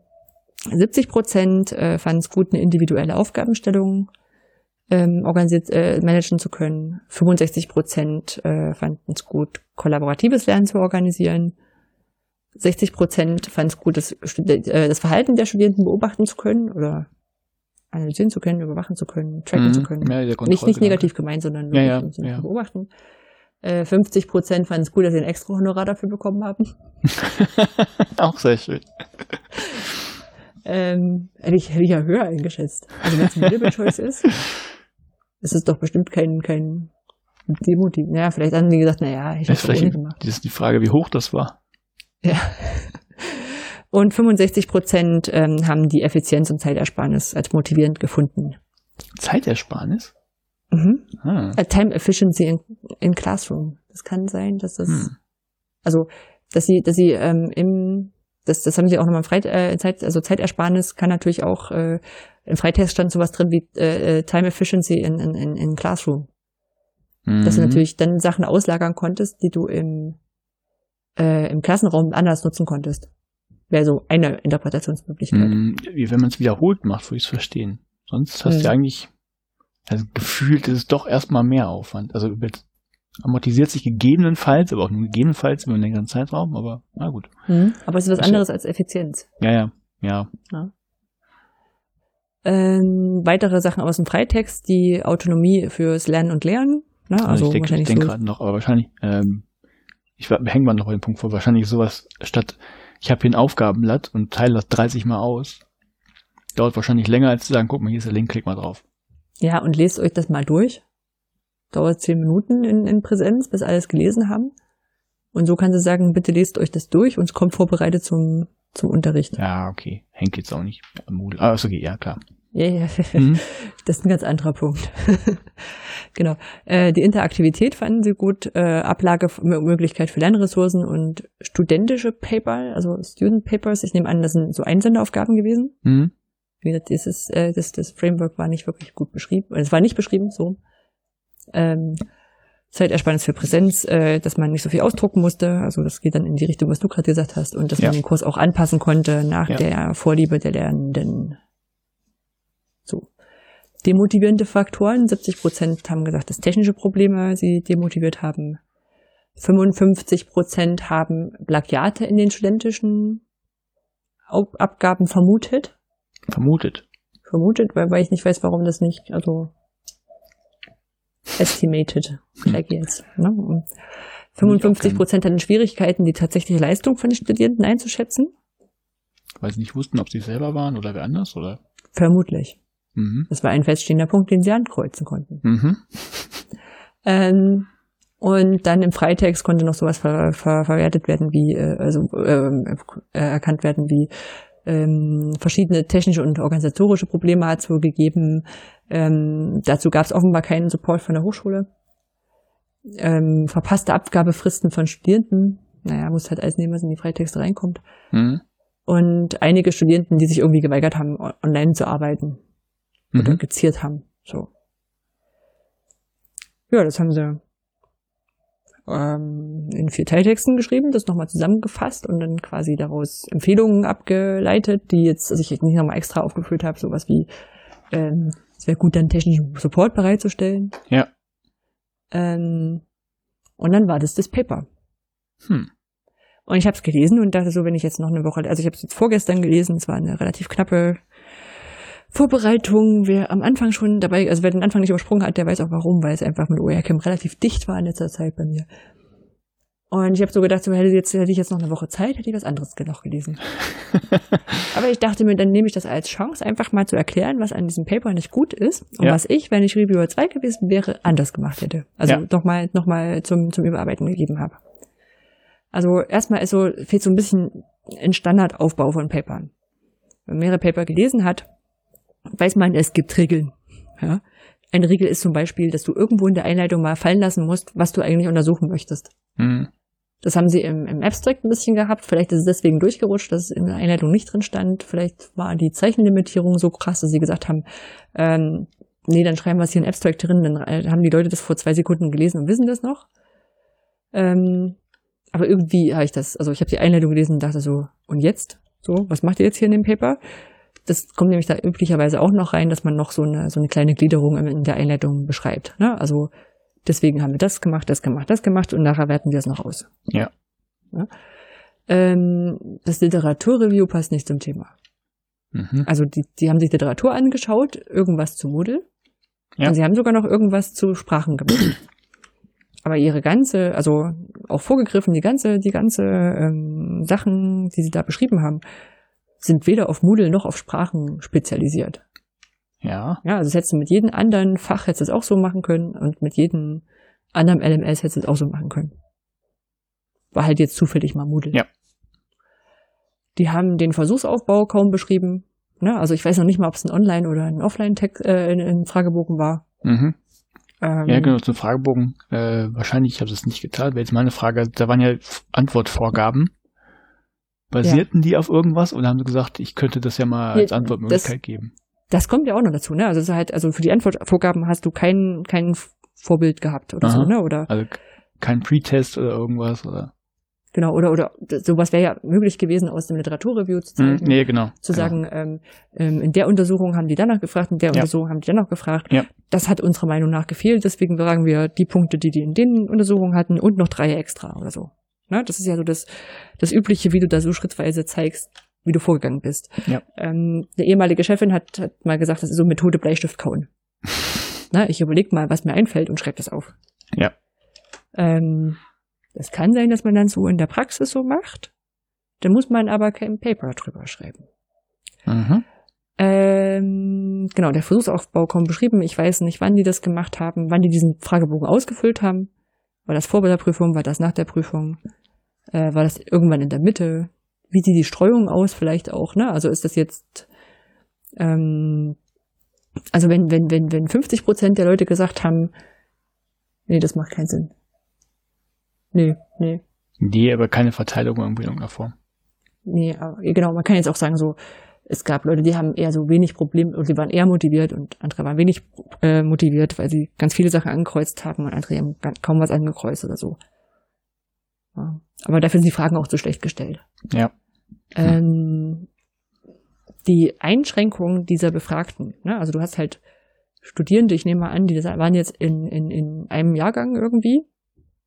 70 Prozent äh, fanden es gut, eine individuelle Aufgabenstellung ähm, organisiert, äh, managen zu können. 65 Prozent äh, fanden es gut, kollaboratives Lernen zu organisieren. 60 Prozent fanden es gut, das, äh, das Verhalten der Studierenden beobachten zu können oder analysieren zu können, überwachen zu können, tracken Mhm. zu können. Ja, nicht, nicht negativ gemeint, sondern Ja, ja, von beobachten. Äh, 50 Prozent fanden es gut, dass sie ein extra Honorar dafür bekommen haben. [LAUGHS] Auch sehr schön. Ähm, hätte, ich, hätte ich ja höher eingeschätzt. Also wenn es ein Multiple Choice ist, ist es doch bestimmt kein, kein Demotiv. Naja, vielleicht haben die gesagt, naja, ich habe vielleicht, gemacht. das ist die Frage, wie hoch das war. Ja. Und 65 Prozent ähm, haben die Effizienz und Zeitersparnis als motivierend gefunden. Zeitersparnis? Mhm. Ah. Time Efficiency in, in Classroom. Das kann sein, dass das, Hm. also, dass sie, dass sie ähm, im, das, das haben sie auch nochmal im Freit, äh, Zeit, also Zeitersparnis kann natürlich auch, äh, im Freitest stand sowas drin wie äh, äh, Time Efficiency in, in, in, in Classroom. Dass du Mhm. natürlich dann Sachen auslagern konntest, die du im, äh, im Klassenraum anders nutzen konntest. Wäre so eine Interpretationsmöglichkeit. Mhm. Wie wenn man es wiederholt macht, würde ich es verstehen. Sonst hast du Mhm. ja eigentlich, also gefühlt ist es doch erstmal mehr Aufwand. Also amortisiert sich gegebenenfalls, aber auch nur gegebenenfalls über einen längeren Zeitraum, aber na gut. Mhm. Aber es ist was anderes als Effizienz. Ja, ja, ja. Ähm, weitere Sachen aus dem Freitext, die Autonomie fürs Lernen und Lernen. Ne? Also, Also ich denke, denke so. gerade noch, aber wahrscheinlich, ähm, ich hängen mal noch bei dem Punkt vor, wahrscheinlich sowas statt, ich habe hier ein Aufgabenblatt und teile das 30 mal aus. Dauert wahrscheinlich länger als zu sagen, guck mal, hier ist der Link, klick mal drauf. Ja, und lest euch das mal durch. Dauert zehn Minuten in, in Präsenz, bis alles gelesen haben. Und so kann sie sagen, bitte lest euch das durch und es kommt vorbereitet zum, zum Unterricht. Ja, okay. Henk jetzt auch nicht. Moodle. Ah, ist okay, ja, klar. Ja, ja. Mhm. [LAUGHS] Das ist ein ganz anderer Punkt. [LAUGHS] genau. Äh, die Interaktivität fanden sie gut, äh, Ablagemöglichkeit für Lernressourcen und studentische Paper, also Student Papers. Ich nehme an, das sind so Einsenderaufgaben gewesen. Mhm. Wie gesagt, dieses, äh, das, das Framework war nicht wirklich gut beschrieben. Es war nicht beschrieben, so. Ähm, Zeitersparnis für Präsenz, äh, dass man nicht so viel ausdrucken musste. Also das geht dann in die Richtung, was du gerade gesagt hast. Und dass Ja. man den Kurs auch anpassen konnte nach Ja. der Vorliebe der Lernenden. So. Demotivierende Faktoren. 70 Prozent haben gesagt, dass technische Probleme sie demotiviert haben. 55 Prozent haben Plagiate in den studentischen Abgaben vermutet. Vermutet. Vermutet, weil, weil ich nicht weiß, warum das nicht, also estimated Plagiates. Ne? Und 55 Prozent hatten Schwierigkeiten, die tatsächliche Leistung von den Studierenden einzuschätzen. Weil sie nicht wussten, ob sie selber waren oder wer anders, oder? Vermutlich. Mhm. Das war ein feststehender Punkt, den sie ankreuzen konnten. Mhm. Ähm, und dann im Freitext konnte noch sowas ver, ver, verwertet werden wie, äh, also ähm, äh, erkannt werden wie ähm, verschiedene technische und organisatorische Probleme hat es wohl gegeben. Ähm, dazu gab es offenbar keinen Support von der Hochschule. Ähm, verpasste Abgabefristen von Studierenden. Naja, muss halt alles nehmen, was in die Freitexte reinkommt. Mhm. Und einige Studierenden, die sich irgendwie geweigert haben, online zu arbeiten oder Mhm. geziert haben. So. Ja, das haben sie ähm, in vier Teiltexten geschrieben, das nochmal zusammengefasst und dann quasi daraus Empfehlungen abgeleitet, die jetzt, also ich jetzt nicht nochmal extra aufgeführt habe, sowas wie, ähm, es wäre gut, dann technischen Support bereitzustellen. Ja. Ähm, und dann war das das Paper. Hm. Und ich habe es gelesen und dachte so, wenn ich jetzt noch eine Woche, also ich habe es jetzt vorgestern gelesen, es war eine relativ knappe Vorbereitung. Wer am Anfang schon dabei, also wer den Anfang nicht übersprungen hat, der weiß auch warum, weil es einfach mit OERCAM relativ dicht war in letzter Zeit bei mir. Und ich habe so gedacht, so hätte, jetzt, hätte ich jetzt noch eine Woche Zeit, hätte ich was anderes noch gelesen. [LAUGHS] Aber ich dachte mir, dann nehme ich das als Chance, einfach mal zu erklären, was an diesem Paper nicht gut ist und Ja. was ich, wenn ich Reviewer 2 gewesen wäre, anders gemacht hätte. Also Ja. nochmal noch mal zum, zum Überarbeiten gegeben habe. Also erstmal ist so, fehlt so ein bisschen ein Standardaufbau von Papern. Wenn man mehrere Paper gelesen hat, weiß man, es gibt Regeln. Ja? Eine Regel ist zum Beispiel, dass du irgendwo in der Einleitung mal fallen lassen musst, was du eigentlich untersuchen möchtest. Mhm. Das haben sie im, im Abstract ein bisschen gehabt. Vielleicht ist es deswegen durchgerutscht, dass es in der Einleitung nicht drin stand. Vielleicht war die Zeichenlimitierung so krass, dass sie gesagt haben, ähm, nee, dann schreiben wir es hier in Abstract drin. Dann äh, haben die Leute das vor zwei Sekunden gelesen und wissen das noch. Ähm, aber irgendwie habe ich das, also ich habe die Einleitung gelesen und dachte so, und jetzt? So, was macht ihr jetzt hier in dem Paper? Das kommt nämlich da üblicherweise auch noch rein, dass man noch so eine, so eine kleine Gliederung in der Einleitung beschreibt. Ne? Also deswegen haben wir das gemacht, das gemacht, das gemacht und nachher werten wir es noch aus. Ja. ja? Ähm, das Literaturreview passt nicht zum Thema. Mhm. Also die, die haben sich Literatur angeschaut, irgendwas zu Moodle. Ja. Und sie haben sogar noch irgendwas zu Sprachen gemacht. [CLEARS THROAT] Aber ihre ganze, also auch vorgegriffen, die ganze, die ganze ähm, Sachen, die sie da beschrieben haben, sind weder auf Moodle noch auf Sprachen spezialisiert. Ja. Ja, also das hättest du mit jedem anderen Fach hättest du es auch so machen können und mit jedem anderen LMS hättest du es auch so machen können. War halt jetzt zufällig mal Moodle. Ja. Die haben den Versuchsaufbau kaum beschrieben. Ne? Also ich weiß noch nicht mal, ob es ein Online- oder ein Offline-Text, äh, ein, ein Fragebogen war. Mhm. Ähm, Ja, genau, zum Fragebogen. Äh, wahrscheinlich habe ich es nicht geteilt, wäre jetzt meine Frage. Da waren ja Antwortvorgaben. Basierten die auf irgendwas oder haben sie gesagt, ich könnte das ja mal als Ja, Antwortmöglichkeit geben? Das kommt ja auch noch dazu, ne? Also es ist halt, also für die Antwortvorgaben hast du kein, kein Vorbild gehabt oder so, Aha. ne? Oder Also kein Pre-Test oder irgendwas oder? genau, oder oder sowas wäre ja möglich gewesen, aus dem Literaturreview zu Hm, zeigen. nee, genau. Zu genau. sagen, ähm, ähm, in der Untersuchung haben die danach gefragt, in der Ja. Untersuchung haben die danach gefragt. Ja. Das hat unserer Meinung nach gefehlt, deswegen sagen wir die Punkte, die die in den Untersuchungen hatten und noch drei extra oder so. Ne? Das ist ja so das, das Übliche, wie du da so schrittweise zeigst, wie du vorgegangen bist. Ja. Ähm, eine ehemalige Chefin hat, hat mal gesagt, das ist so Methode Bleistift kauen. [LAUGHS] Na, ich überleg mal, was mir einfällt und schreibe das auf. Ja. Ähm, das kann sein, dass man dann so in der Praxis so macht. Dann muss man aber kein Paper drüber schreiben. Mhm. Ähm, genau, der Versuchsaufbau kommt beschrieben. Ich weiß nicht, wann die das gemacht haben, wann die diesen Fragebogen ausgefüllt haben. War das vor der Prüfung, war das nach der Prüfung? Äh, war das irgendwann in der Mitte? Wie sieht die Streuung aus vielleicht auch, ne? Also ist das jetzt, ähm, also wenn, wenn, wenn, wenn 50 Prozent der Leute gesagt haben, nee, das macht keinen Sinn. Nee, nee, Nee, aber keine Verteilung irgendwie in irgendeiner Form. Nee, aber genau, man kann jetzt auch sagen, so, es gab Leute, die haben eher so wenig Probleme und die waren eher motiviert und andere waren wenig äh, motiviert, weil sie ganz viele Sachen angekreuzt haben und andere haben kaum was angekreuzt oder so. Ja. Aber dafür sind die Fragen auch zu schlecht gestellt. Ja. Ähm, die Einschränkung dieser Befragten, ne? also du hast halt Studierende, ich nehme mal an, die waren jetzt in, in, in einem Jahrgang irgendwie.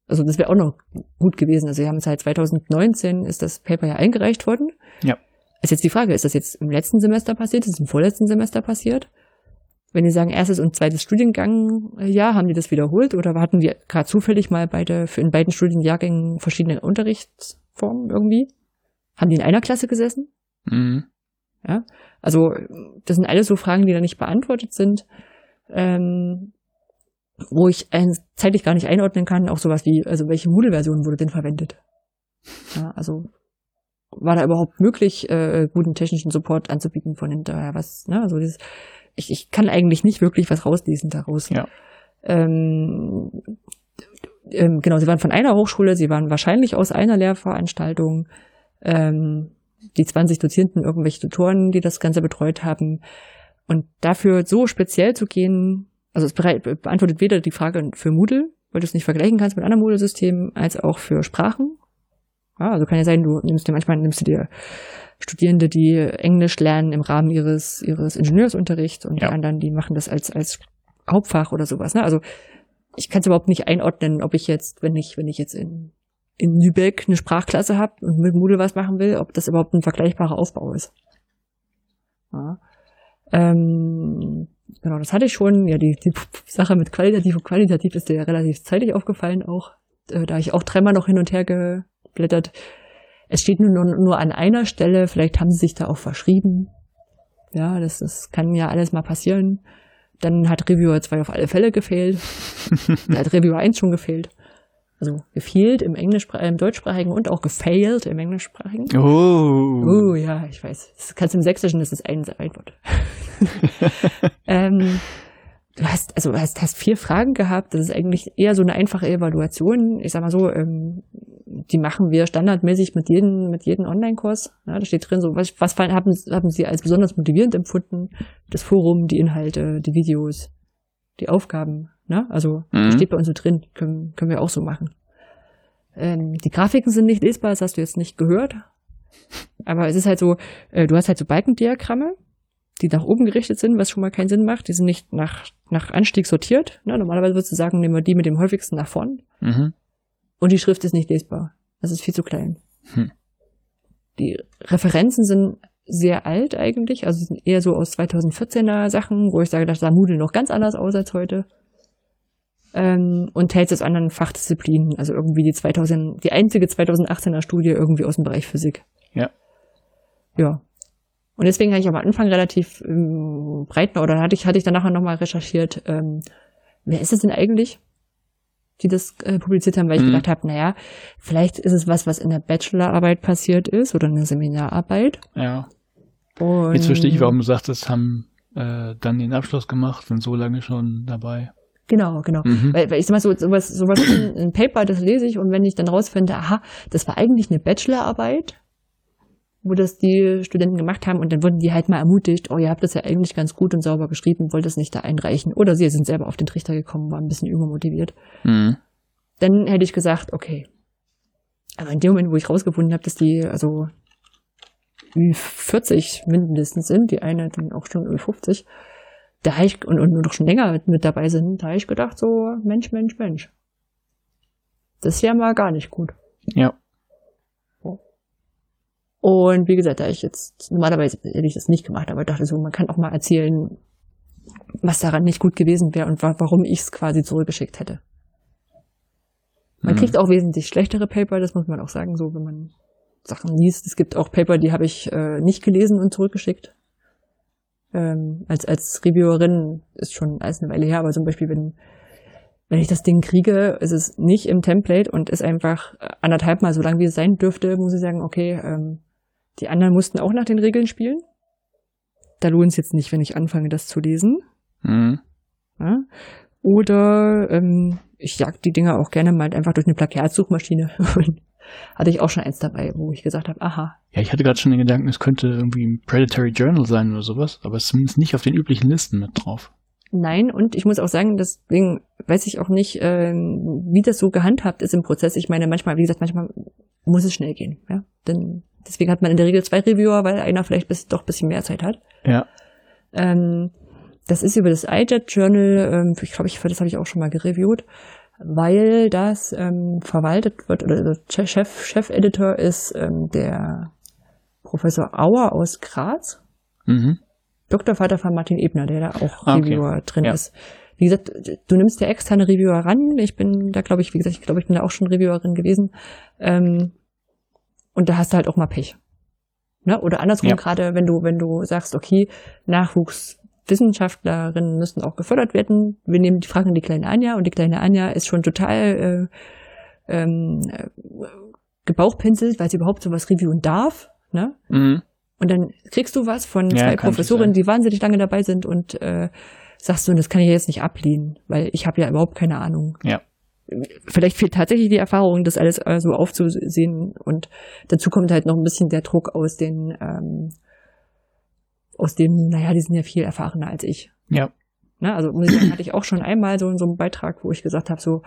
Also das wäre auch noch gut gewesen. Also sie haben seit 2019 ist das Paper ja eingereicht worden. Ja. Ist jetzt die Frage, ist das jetzt im letzten Semester passiert? Ist es im vorletzten Semester passiert? Wenn die sagen erstes und zweites Studiengang, äh, ja, haben die das wiederholt oder hatten wir gerade zufällig mal beide für in beiden Studienjahrgängen verschiedene Unterrichtsformen irgendwie? Haben die in einer Klasse gesessen? Mhm. Ja, also das sind alles so Fragen, die da nicht beantwortet sind, ähm, wo ich zeitlich gar nicht einordnen kann. Auch sowas wie, also welche Moodle-Version wurde denn verwendet? Ja, also war da überhaupt möglich, äh, guten technischen Support anzubieten von hinterher? Was, ne? Also dieses, ich, ich kann eigentlich nicht wirklich was rauslesen daraus. Ja. Ähm, ähm, genau, sie waren von einer Hochschule, sie waren wahrscheinlich aus einer Lehrveranstaltung. Ähm, die 20 Dozierenden, irgendwelche Tutoren, die das Ganze betreut haben. Und dafür so speziell zu gehen, also es beantwortet weder die Frage für Moodle, weil du es nicht vergleichen kannst mit anderen Moodle-Systemen, als auch für Sprachen. Ja, also kann ja sein, du nimmst dir manchmal nimmst du dir Studierende, die Englisch lernen im Rahmen ihres ihres Ingenieursunterrichts und Ja. die anderen, die machen das als als Hauptfach oder sowas. Ne? Also ich kann es überhaupt nicht einordnen, ob ich jetzt, wenn ich wenn ich jetzt in in Lübeck eine Sprachklasse habe und mit Moodle was machen will, ob das überhaupt ein vergleichbarer Aufbau ist. Ja. Ähm, genau, das hatte ich schon. Ja, die, die Sache mit qualitativ und qualitativ ist dir ja relativ zeitig aufgefallen auch. Äh, da ich auch dreimal noch hin und her geblättert. Es steht nur, nur an einer Stelle, vielleicht haben sie sich da auch verschrieben. Ja, das, das kann ja alles mal passieren. Dann hat Reviewer 2 auf alle Fälle gefehlt. [LAUGHS] Dann hat Reviewer 1 schon gefehlt. Also gefehlt im Englischsprachigen, im deutschsprachigen und auch gefailed im englischsprachigen. Oh. Oh ja, ich weiß. Das kannst du im Sächsischen, das ist ein, ein Wort. [LAUGHS] ähm, du hast, also hast, hast vier Fragen gehabt. Das ist eigentlich eher so eine einfache Evaluation. Ich sag mal so, ähm, die machen wir standardmäßig mit jedem, mit jedem Online-Kurs. Ja, da steht drin, so, was, was haben, haben Sie als besonders motivierend empfunden? Das Forum, die Inhalte, die Videos, die Aufgaben. Ne? Also, mhm. das steht bei uns so drin. Können, können wir auch so machen. Ähm, die Grafiken sind nicht lesbar, das hast du jetzt nicht gehört. Aber es ist halt so, äh, du hast halt so Balkendiagramme, die nach oben gerichtet sind, was schon mal keinen Sinn macht. Die sind nicht nach, nach Anstieg sortiert. Ne? Normalerweise würdest du sagen, nehmen wir die mit dem häufigsten nach vorn. Mhm. Und die Schrift ist nicht lesbar. Das ist viel zu klein. Hm. Die Referenzen sind sehr alt eigentlich, also sind eher so aus 2014er Sachen, wo ich sage, das sah Moodle noch ganz anders aus als heute. Ähm, und Teils aus anderen Fachdisziplinen, also irgendwie die 2000, die einzige 2018er Studie irgendwie aus dem Bereich Physik. Ja. Ja. Und deswegen habe ich am Anfang relativ ähm, breit, oder hatte ich, hatte ich dann nachher nochmal recherchiert, ähm, wer ist es denn eigentlich? Die das äh, publiziert haben, weil ich mhm. gedacht habe, naja, vielleicht ist es was, was in der Bachelorarbeit passiert ist oder in der Seminararbeit. Ja. Und Jetzt verstehe ich, warum du sagtest, haben äh, dann den Abschluss gemacht, sind so lange schon dabei. Genau, genau. Mhm. Weil, weil ich sag mal so, sowas, sowas ein Paper, das lese ich und wenn ich dann rausfinde, aha, das war eigentlich eine Bachelorarbeit, wo das die Studenten gemacht haben und dann wurden die halt mal ermutigt, oh, ihr habt das ja eigentlich ganz gut und sauber geschrieben, wollt es nicht da einreichen. Oder sie sind selber auf den Trichter gekommen, waren ein bisschen übermotiviert. Mhm. Dann hätte ich gesagt, okay. Aber in dem Moment, wo ich rausgefunden habe, dass die also 40 mindestens sind, die eine dann auch schon 50, da habe ich, und, und noch schon länger mit, mit dabei sind, da habe ich gedacht, so, Mensch, Mensch, Mensch. Das ist ja mal gar nicht gut. Ja. Und wie gesagt, da ich jetzt, normalerweise hätte ich das nicht gemacht, aber dachte so, man kann auch mal erzählen, was daran nicht gut gewesen wäre und wa warum ich es quasi zurückgeschickt hätte. Man mhm. kriegt auch wesentlich schlechtere Paper, das muss man auch sagen, so wenn man Sachen liest. Es gibt auch Paper, die habe ich äh, nicht gelesen und zurückgeschickt. Ähm, als, als Reviewerin ist schon alles eine Weile her, aber zum Beispiel, wenn, wenn ich das Ding kriege, ist es nicht im Template und ist einfach anderthalb Mal so lang, wie es sein dürfte, muss ich sagen, okay, ähm, die anderen mussten auch nach den Regeln spielen. Da lohnt es jetzt nicht, wenn ich anfange, das zu lesen. Mhm. Ja? Oder ähm, ich jag die Dinger auch gerne mal einfach durch eine Plakatsuchmaschine. [LAUGHS] hatte ich auch schon eins dabei, wo ich gesagt habe, aha. Ja, ich hatte gerade schon den Gedanken, es könnte irgendwie ein Predatory Journal sein oder sowas, aber es ist zumindest nicht auf den üblichen Listen mit drauf. Nein, und ich muss auch sagen, deswegen weiß ich auch nicht, ähm, wie das so gehandhabt ist im Prozess. Ich meine, manchmal, wie gesagt, manchmal muss es schnell gehen. Ja? Denn deswegen hat man in der Regel zwei Reviewer, weil einer vielleicht bis, doch ein bisschen mehr Zeit hat. Ja. Ähm, das ist über das iJet Journal, ähm, ich glaube, ich, das habe ich auch schon mal gereviewt, weil das ähm, verwaltet wird, oder Chef, Chef-Editor ist ähm, der Professor Auer aus Graz. Mhm. Doktorvater von Martin Ebner, der da auch ah, okay. Reviewer drin ja. ist. Wie gesagt, du nimmst ja externe Reviewer ran. Ich bin da, glaube ich, wie gesagt, ich glaube, ich bin da auch schon Reviewerin gewesen. Ähm, und da hast du halt auch mal Pech. Ne? Oder andersrum, ja. gerade wenn du, wenn du sagst, okay, Nachwuchswissenschaftlerinnen müssen auch gefördert werden. Wir nehmen die Fragen die kleine Anja und die kleine Anja ist schon total äh, ähm, äh, gebauchpinselt, weil sie überhaupt sowas reviewen darf. Ne? Mhm. Und dann kriegst du was von ja, zwei Professorinnen, die wahnsinnig lange dabei sind und äh, sagst du, das kann ich jetzt nicht ablehnen, weil ich habe ja überhaupt keine Ahnung. Ja. Vielleicht fehlt tatsächlich die Erfahrung, das alles äh, so aufzusehen und dazu kommt halt noch ein bisschen der Druck aus den, ähm, aus dem, naja, die sind ja viel erfahrener als ich. Ja. Na, also muss ich sagen, hatte ich auch schon einmal so in so einem Beitrag, wo ich gesagt habe, so,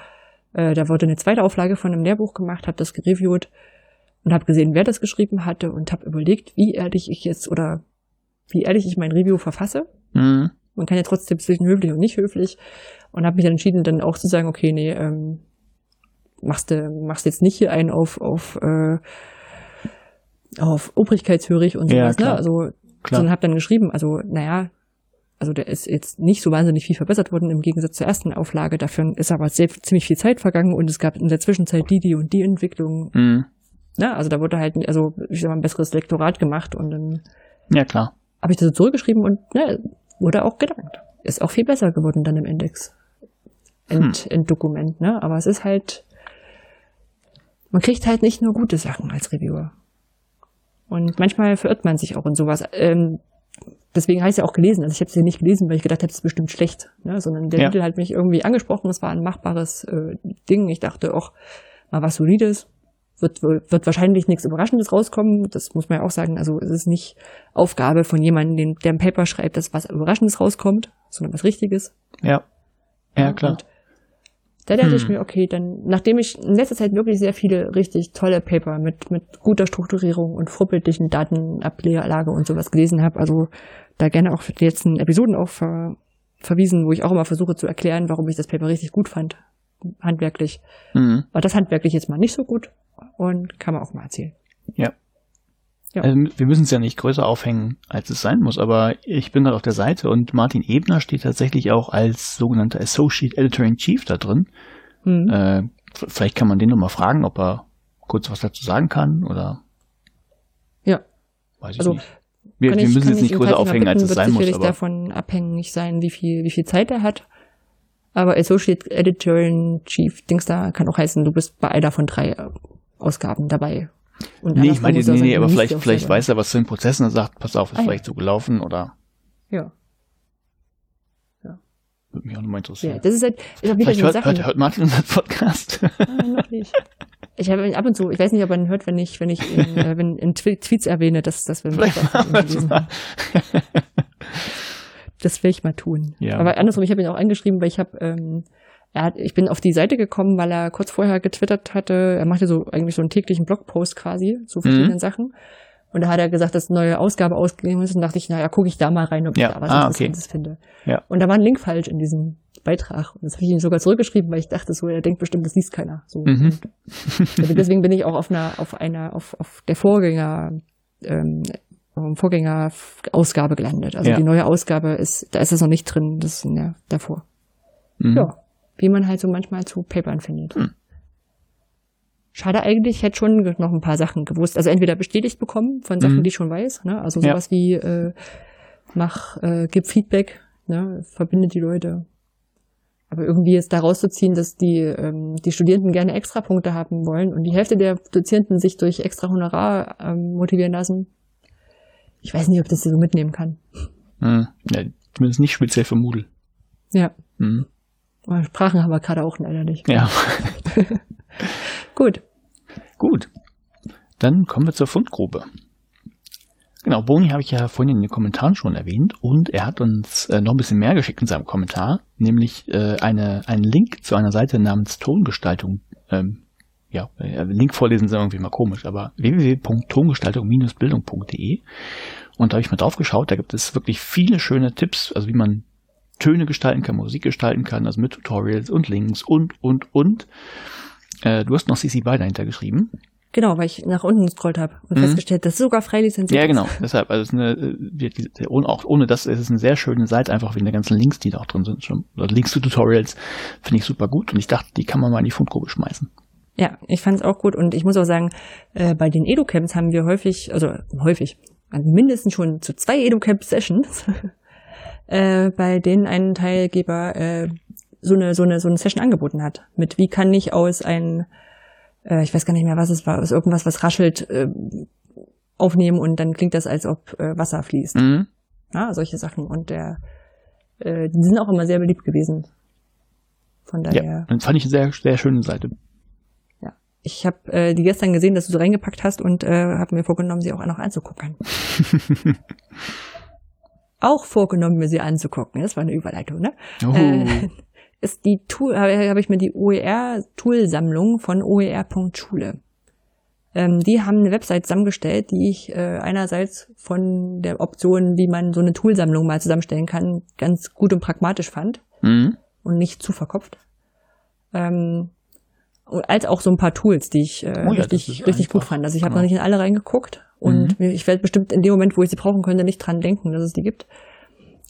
äh, da wurde eine zweite Auflage von einem Lehrbuch gemacht, habe das gereviewt und habe gesehen, wer das geschrieben hatte und habe überlegt, wie ehrlich ich jetzt oder wie ehrlich ich mein Review verfasse. Mhm. Man kann ja trotzdem zwischen höflich und nicht höflich und habe mich dann entschieden, dann auch zu sagen, okay, nee, ähm, machst du machst jetzt nicht hier einen auf auf äh, auf obrigkeitshörig und sowas, ja, ne? Also klar. sondern habe dann geschrieben, also naja, also der ist jetzt nicht so wahnsinnig viel verbessert worden im Gegensatz zur ersten Auflage. Dafür ist aber sehr, ziemlich viel Zeit vergangen und es gab in der Zwischenzeit die, die und die Entwicklung. Mhm. Ne? Also da wurde halt, also ich sag mal, ein besseres Lektorat gemacht und dann ja klar. habe ich das so zurückgeschrieben und ne, wurde auch gedankt. Ist auch viel besser geworden dann im Index. End, hm. Enddokument, ne? Aber es ist halt, man kriegt halt nicht nur gute Sachen als Reviewer. Und manchmal verirrt man sich auch in sowas. Ähm, deswegen habe ich es ja auch gelesen. Also ich habe es ja nicht gelesen, weil ich gedacht habe, es ist bestimmt schlecht. Ne? Sondern der ja. Titel hat mich irgendwie angesprochen. Es war ein machbares äh, Ding. Ich dachte auch, mal was Solides wird, wird wahrscheinlich nichts Überraschendes rauskommen. Das muss man ja auch sagen. Also es ist nicht Aufgabe von jemandem, der ein Paper schreibt, dass was Überraschendes rauskommt, sondern was Richtiges. Ja. Ja, klar. Und da dachte hm. ich mir, okay, dann, nachdem ich in letzter Zeit wirklich sehr viele richtig tolle Paper mit, mit guter Strukturierung und vorbildlichen Datenablage und sowas gelesen habe, also da gerne auch für die letzten Episoden auch ver, verwiesen, wo ich auch immer versuche zu erklären, warum ich das Paper richtig gut fand, handwerklich. Mhm. War das handwerklich jetzt mal nicht so gut und kann man auch mal erzählen. Ja. Ja. Also wir müssen es ja nicht größer aufhängen, als es sein muss, aber ich bin gerade auf der Seite und Martin Ebner steht tatsächlich auch als sogenannter Associate Editor in Chief da drin. Mhm. Äh, vielleicht kann man den nochmal fragen, ob er kurz was dazu sagen kann oder. Ja. Weiß ich also, nicht. Wir, wir müssen jetzt nicht größer aufhängen, als es sein muss. Wird davon abhängig sein, wie viel, wie viel Zeit er hat. Aber Associate Editor in Chief, Dings da kann auch heißen, du bist bei einer von drei Ausgaben dabei. Und nee, ich meine, nee, nee, aber vielleicht, vielleicht weiß er was zu den Prozessen und sagt, pass auf, ist ah, vielleicht ja. so gelaufen oder. Ja. Ja. Würde mich auch nochmal interessieren. Ja, das ist halt, ist auch wieder vielleicht hört, hört, hört Martin unseren Podcast? Nein, [LAUGHS] noch nicht. Ich habe ab und zu, ich weiß nicht, ob man hört, wenn ich, wenn ich in, äh, wenn in Tweets erwähne, dass, dass wir vielleicht das, [LAUGHS] das will ich mal tun. Ja. Aber andersrum, ich habe ihn auch angeschrieben, weil ich habe ähm, er hat, ich bin auf die Seite gekommen, weil er kurz vorher getwittert hatte, er machte so eigentlich so einen täglichen Blogpost quasi zu verschiedenen mhm. Sachen. Und da hat er gesagt, dass eine neue Ausgabe ausgegeben ist und dachte ich, naja, gucke ich da mal rein, ob ja. ich da was ah, Interessantes okay. finde. Ja. Und da war ein Link falsch in diesem Beitrag. Und das habe ich ihm sogar zurückgeschrieben, weil ich dachte so, er denkt bestimmt, das liest keiner. So. Mhm. [LAUGHS] also deswegen bin ich auch auf einer, auf einer, auf, auf der Vorgänger, ähm, Vorgängerausgabe gelandet. Also ja. die neue Ausgabe ist, da ist es noch nicht drin, das ist ja davor. Mhm. Ja wie man halt so manchmal zu Papern findet. Hm. Schade eigentlich, ich hätte schon noch ein paar Sachen gewusst. Also entweder bestätigt bekommen von Sachen, mhm. die ich schon weiß, ne? Also sowas ja. wie äh, mach, äh, gib Feedback, ne? verbindet die Leute. Aber irgendwie jetzt da rauszuziehen, dass die, ähm, die Studierenden gerne Extrapunkte haben wollen und die Hälfte der Dozierenden sich durch extra Honorar ähm, motivieren lassen. Ich weiß nicht, ob das so mitnehmen kann. Hm. Ja, zumindest nicht speziell für Moodle. Ja. Mhm. Sprachen haben wir gerade auch leider nicht. Ja. [LAUGHS] Gut. Gut. Dann kommen wir zur Fundgrube. Genau, Boni habe ich ja vorhin in den Kommentaren schon erwähnt und er hat uns äh, noch ein bisschen mehr geschickt in seinem Kommentar, nämlich äh, eine, einen Link zu einer Seite namens Tongestaltung. Ähm, ja, äh, Link vorlesen ist irgendwie mal komisch, aber www.tongestaltung-bildung.de und da habe ich mal drauf geschaut, da gibt es wirklich viele schöne Tipps, also wie man Töne gestalten kann, Musik gestalten kann, also mit Tutorials und Links und, und, und. Äh, du hast noch CC BY dahinter geschrieben. Genau, weil ich nach unten gescrollt habe und mhm. festgestellt, dass es sogar frei lizenziert Ja, genau. Deshalb, also es ist eine, äh, ohne, auch ohne das ist es eine sehr schöne Seite, einfach wegen der ganzen Links, die da auch drin sind. Schon, oder Links zu Tutorials finde ich super gut und ich dachte, die kann man mal in die Fundgrube schmeißen. Ja, ich fand es auch gut und ich muss auch sagen, äh, bei den Educamps haben wir häufig, also häufig, mindestens schon zu zwei Educamp-Sessions äh, bei denen ein Teilgeber äh, so eine so eine so eine Session angeboten hat. Mit wie kann ich aus ein äh, ich weiß gar nicht mehr was es war aus irgendwas was raschelt äh, aufnehmen und dann klingt das als ob äh, Wasser fließt. Mhm. ja solche Sachen. Und der äh, die sind auch immer sehr beliebt gewesen. Von daher. ja, das fand ich eine sehr sehr schöne Seite. Ja. Ich habe äh, die gestern gesehen dass du sie reingepackt hast und äh, habe mir vorgenommen sie auch noch anzugucken [LAUGHS] auch vorgenommen, mir sie anzugucken. Das war eine Überleitung, ne? Oh. Äh, [LAUGHS] ist die Tool, habe hab ich mir die OER-Toolsammlung von oer.schule. Ähm, die haben eine Website zusammengestellt, die ich äh, einerseits von der Option, wie man so eine Toolsammlung mal zusammenstellen kann, ganz gut und pragmatisch fand mhm. und nicht zu verkopft. Ähm, als auch so ein paar Tools, die ich äh, oh ja, richtig, richtig gut fand. Also ich habe genau. noch nicht in alle reingeguckt, und mhm. ich werde bestimmt in dem Moment, wo ich sie brauchen könnte, nicht dran denken, dass es die gibt.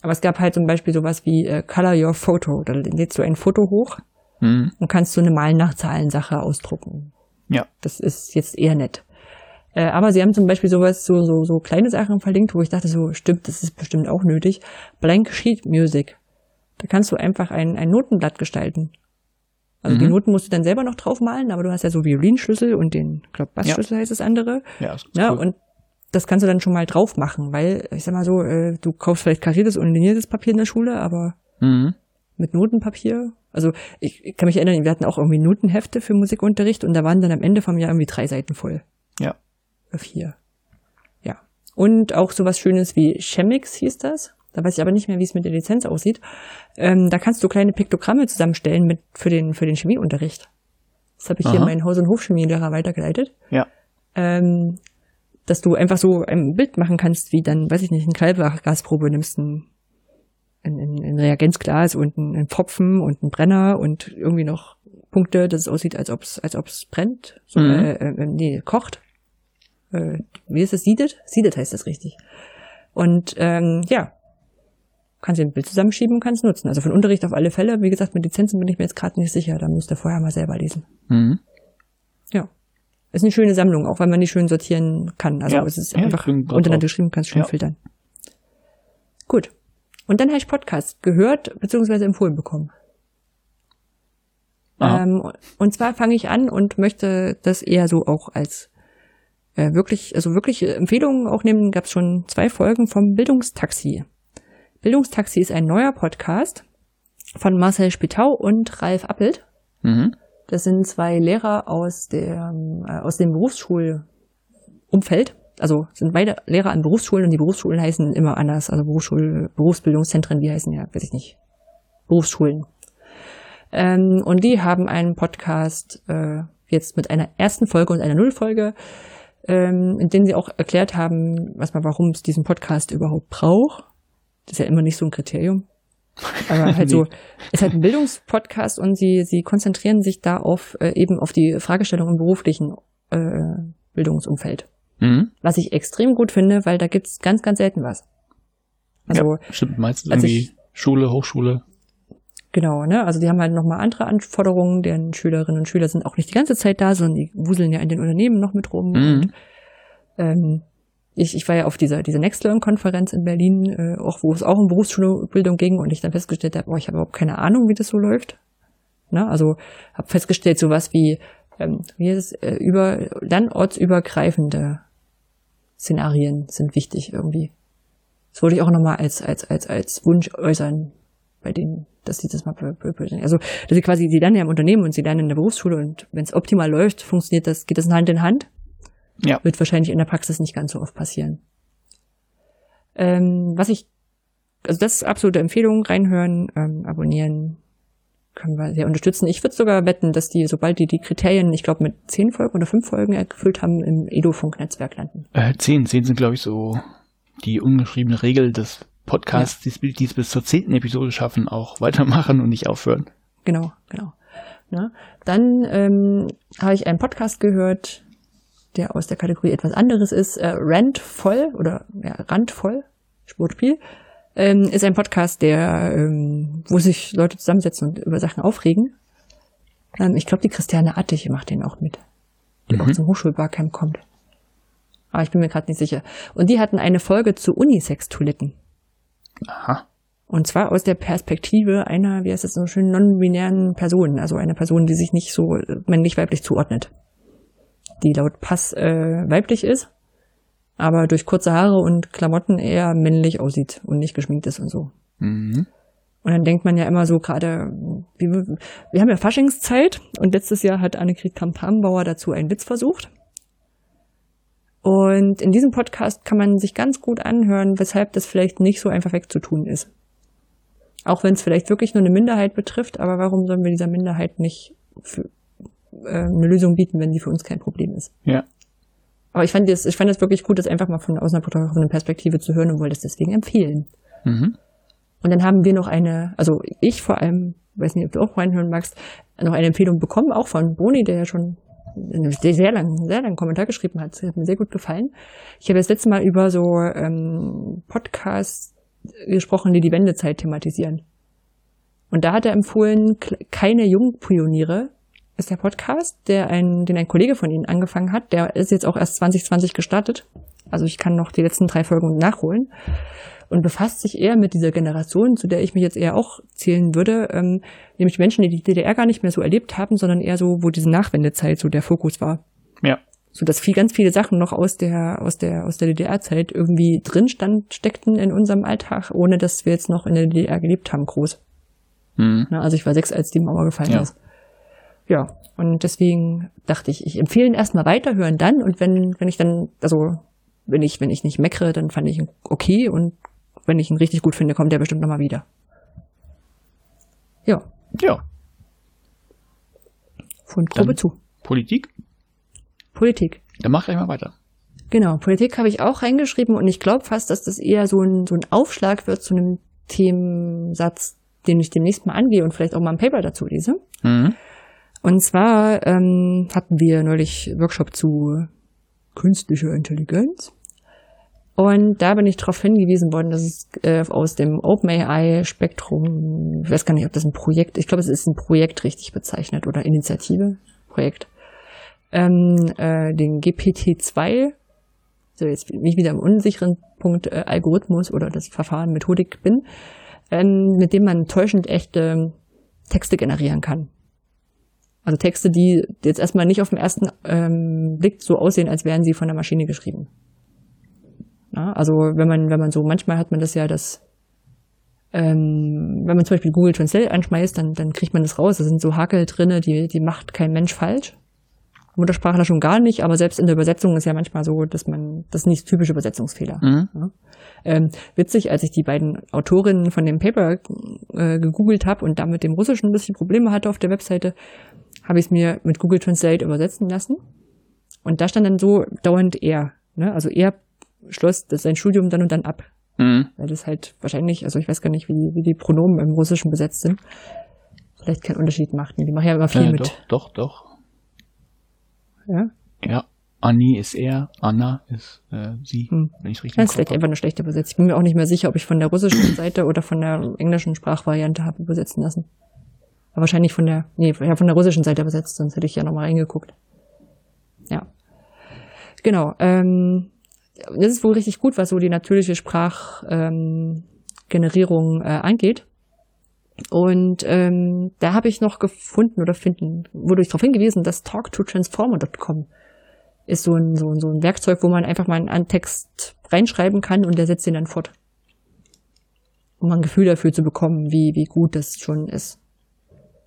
Aber es gab halt zum Beispiel sowas wie äh, Color Your Photo. Da lädst du ein Foto hoch mhm. und kannst so eine Mal nach Zahlen-Sache ausdrucken. Ja. Das ist jetzt eher nett. Äh, aber sie haben zum Beispiel sowas, so, so, so kleine Sachen verlinkt, wo ich dachte, so stimmt, das ist bestimmt auch nötig. Blank Sheet Music. Da kannst du einfach ein, ein Notenblatt gestalten. Also mhm. die Noten musst du dann selber noch draufmalen, aber du hast ja so Violinschlüssel und den, glaub, Bassschlüssel ja. heißt das andere. Ja, ist ja, cool. Und das kannst du dann schon mal drauf machen, weil, ich sag mal so, äh, du kaufst vielleicht kariertes und liniertes Papier in der Schule, aber mhm. mit Notenpapier. Also ich, ich kann mich erinnern, wir hatten auch irgendwie Notenhefte für Musikunterricht und da waren dann am Ende vom Jahr irgendwie drei Seiten voll. Ja. Oder vier. Ja. Und auch sowas Schönes wie Chemix hieß das. Da weiß ich aber nicht mehr, wie es mit der Lizenz aussieht. Ähm, da kannst du kleine Piktogramme zusammenstellen mit für den für den Chemieunterricht. Das habe ich Aha. hier meinen Haus- und Hofchemielehrer weitergeleitet. Ja. Ähm, dass du einfach so ein Bild machen kannst, wie dann, weiß ich nicht, eine Kalbgasprobe nimmst, ein, ein, ein Reagenzglas und ein, ein Pfropfen und ein Brenner und irgendwie noch Punkte, dass es aussieht, als ob es als ob's brennt, so, mhm. äh, äh, nee, kocht. Äh, wie ist es? Siedet? Siedet heißt das richtig. Und ähm, ja, kannst du ein Bild zusammenschieben und kannst nutzen. Also von Unterricht auf alle Fälle. Wie gesagt, mit Lizenzen bin ich mir jetzt gerade nicht sicher. Da müsst ihr vorher mal selber lesen. Mhm. Ja. Ist eine schöne Sammlung, auch wenn man die schön sortieren kann. Also ja, es ist ja, einfach untereinander geschrieben, kannst schön ja. filtern. Gut. Und dann habe ich Podcast gehört bzw. empfohlen bekommen. Ähm, und zwar fange ich an und möchte das eher so auch als äh, wirklich, also wirklich Empfehlungen auch nehmen. Gab es schon zwei Folgen vom Bildungstaxi. Bildungstaxi ist ein neuer Podcast von Marcel Spitau und Ralf Appelt. Mhm. Das sind zwei Lehrer aus, der, äh, aus dem Berufsschulumfeld. Also sind beide Lehrer an Berufsschulen und die Berufsschulen heißen immer anders. Also Berufsschul Berufsbildungszentren, die heißen ja, weiß ich nicht, Berufsschulen. Ähm, und die haben einen Podcast äh, jetzt mit einer ersten Folge und einer Nullfolge, ähm, in denen sie auch erklärt haben, was man, warum es diesen Podcast überhaupt braucht das ist ja immer nicht so ein Kriterium. Aber [LAUGHS] halt so, ist halt ein Bildungspodcast und sie, sie konzentrieren sich da auf äh, eben auf die Fragestellung im beruflichen äh, Bildungsumfeld. Mhm. Was ich extrem gut finde, weil da gibt's ganz, ganz selten was. Also, ja, stimmt, meistens irgendwie ich, Schule, Hochschule. Genau, ne? Also die haben halt nochmal andere Anforderungen, deren Schülerinnen und Schüler sind auch nicht die ganze Zeit da, sondern die wuseln ja in den Unternehmen noch mit rum. Mhm. Und, ähm, ich, ich war ja auf dieser, dieser Nextlearn-Konferenz in Berlin, äh, auch wo es auch um Berufsschulbildung ging und ich dann festgestellt habe, boah, ich habe überhaupt keine Ahnung, wie das so läuft. Ne? Also habe festgestellt, sowas wie, ähm, wie ist es, äh, über dann ortsübergreifende Szenarien sind wichtig irgendwie. Das wollte ich auch nochmal als, als, als, als Wunsch äußern bei denen, dass sie das mal also dass sie quasi, sie lernen ja im Unternehmen und sie lernen in der Berufsschule und wenn es optimal läuft, funktioniert das, geht das Hand in Hand. Ja. Wird wahrscheinlich in der Praxis nicht ganz so oft passieren. Ähm, was ich, also das ist absolute Empfehlung, reinhören, ähm, abonnieren, können wir sehr unterstützen. Ich würde sogar wetten, dass die, sobald die die Kriterien, ich glaube mit zehn Folgen oder fünf Folgen erfüllt haben, im Edo-Funk-Netzwerk landen. Äh, zehn, zehn sind glaube ich so die ungeschriebene Regel des Podcasts, ja. die es bis zur zehnten Episode schaffen, auch weitermachen und nicht aufhören. Genau, genau. Ja. Dann ähm, habe ich einen Podcast gehört, der aus der Kategorie etwas anderes ist, äh, Randvoll oder ja, Randvoll, Sportspiel, ähm, ist ein Podcast, der, ähm, wo sich Leute zusammensetzen und über Sachen aufregen. Ähm, ich glaube, die Christiane Attich macht den auch mit, die mhm. auch zum Hochschulbarcamp kommt. Aber ich bin mir gerade nicht sicher. Und die hatten eine Folge zu Unisex-Toiletten. Aha. Und zwar aus der Perspektive einer, wie heißt das so schön, non-binären Person, also einer Person, die sich nicht so männlich-weiblich zuordnet die laut Pass äh, weiblich ist, aber durch kurze Haare und Klamotten eher männlich aussieht und nicht geschminkt ist und so. Mhm. Und dann denkt man ja immer so gerade, wir, wir haben ja Faschingszeit und letztes Jahr hat Annegret Kamp-Hambauer dazu einen Witz versucht. Und in diesem Podcast kann man sich ganz gut anhören, weshalb das vielleicht nicht so einfach wegzutun ist. Auch wenn es vielleicht wirklich nur eine Minderheit betrifft, aber warum sollen wir dieser Minderheit nicht für, äh, eine Lösung bieten, wenn die für uns kein Problem ist. Ja. Aber ich fand das, ich fand das wirklich gut, das einfach mal von aus einer fotografischen Perspektive zu hören und wollte es deswegen empfehlen. Mhm. Und dann haben wir noch eine, also ich vor allem, weiß nicht, ob du auch reinhören magst, noch eine Empfehlung bekommen, auch von Boni, der ja schon einen sehr langen, sehr langen Kommentar geschrieben hat. Das hat mir sehr gut gefallen. Ich habe das letzte Mal über so ähm, Podcasts gesprochen, die die Wendezeit thematisieren. Und da hat er empfohlen, keine Jungpioniere ist der Podcast, der ein, den ein Kollege von Ihnen angefangen hat. Der ist jetzt auch erst 2020 gestartet. Also ich kann noch die letzten drei Folgen nachholen und befasst sich eher mit dieser Generation, zu der ich mich jetzt eher auch zählen würde, ähm, nämlich Menschen, die die DDR gar nicht mehr so erlebt haben, sondern eher so, wo diese Nachwendezeit so der Fokus war. Ja. So dass viel, ganz viele Sachen noch aus der, aus der, aus der DDR-Zeit irgendwie drin stand, steckten in unserem Alltag, ohne dass wir jetzt noch in der DDR gelebt haben, groß. Mhm. Also ich war sechs, als die Mauer gefallen ja. ist. Ja, und deswegen dachte ich, ich empfehle ihn erstmal weiterhören dann und wenn, wenn ich dann, also wenn ich, wenn ich nicht meckere, dann fand ich ihn okay und wenn ich ihn richtig gut finde, kommt er bestimmt nochmal wieder. Ja. Ja. Von Probe dann zu. Politik? Politik. Dann mach gleich mal weiter. Genau, Politik habe ich auch reingeschrieben und ich glaube fast, dass das eher so ein, so ein Aufschlag wird zu einem Themensatz, den ich demnächst mal angehe und vielleicht auch mal ein Paper dazu lese. Mhm. Und zwar ähm, hatten wir neulich Workshop zu künstlicher Intelligenz. Und da bin ich darauf hingewiesen worden, dass es äh, aus dem OpenAI-Spektrum, ich weiß gar nicht, ob das ein Projekt, ich glaube, es ist ein Projekt richtig bezeichnet oder Initiative, Projekt, ähm, äh, den GPT-2, so jetzt bin ich wieder im unsicheren Punkt äh, Algorithmus oder das Verfahren, Methodik bin, ähm, mit dem man täuschend echte Texte generieren kann. Also Texte, die jetzt erstmal nicht auf den ersten ähm, Blick so aussehen, als wären sie von der Maschine geschrieben. Ja, also wenn man, wenn man so, manchmal hat man das ja, das, ähm, wenn man zum Beispiel Google Translate anschmeißt, dann, dann kriegt man das raus. Da sind so Hakel drinne, die, die macht kein Mensch falsch. Muttersprachler schon gar nicht, aber selbst in der Übersetzung ist ja manchmal so, dass man, das ist nicht typische Übersetzungsfehler. Mhm. Ja. Ähm, witzig, als ich die beiden Autorinnen von dem Paper äh, gegoogelt habe und damit dem Russischen ein bisschen Probleme hatte auf der Webseite, habe ich es mir mit Google Translate übersetzen lassen. Und da stand dann so dauernd er. Ne? Also er schloss das sein Studium dann und dann ab. Mhm. Weil das halt wahrscheinlich, also ich weiß gar nicht, wie, wie die Pronomen im Russischen besetzt sind. Vielleicht keinen Unterschied macht. Die machen ja immer viel äh, mit. Doch, doch, doch. Ja? Ja. Anni ist er, Anna ist äh, sie, hm. wenn ich richtig Das ist vielleicht einfach eine schlechte Übersetzung. Ich bin mir auch nicht mehr sicher, ob ich von der russischen Seite oder von der englischen Sprachvariante habe übersetzen lassen. Aber wahrscheinlich von der, nee, von der russischen Seite übersetzt, sonst hätte ich ja nochmal reingeguckt. Ja. Genau. Ähm, das ist wohl richtig gut, was so die natürliche Sprachgenerierung ähm, äh, angeht. Und ähm, da habe ich noch gefunden oder finden, wurde ich darauf hingewiesen, dass talktotransformer.com ist so ein, so, ein, so ein Werkzeug, wo man einfach mal einen Text reinschreiben kann und der setzt ihn dann fort. Um ein Gefühl dafür zu bekommen, wie, wie gut das schon ist.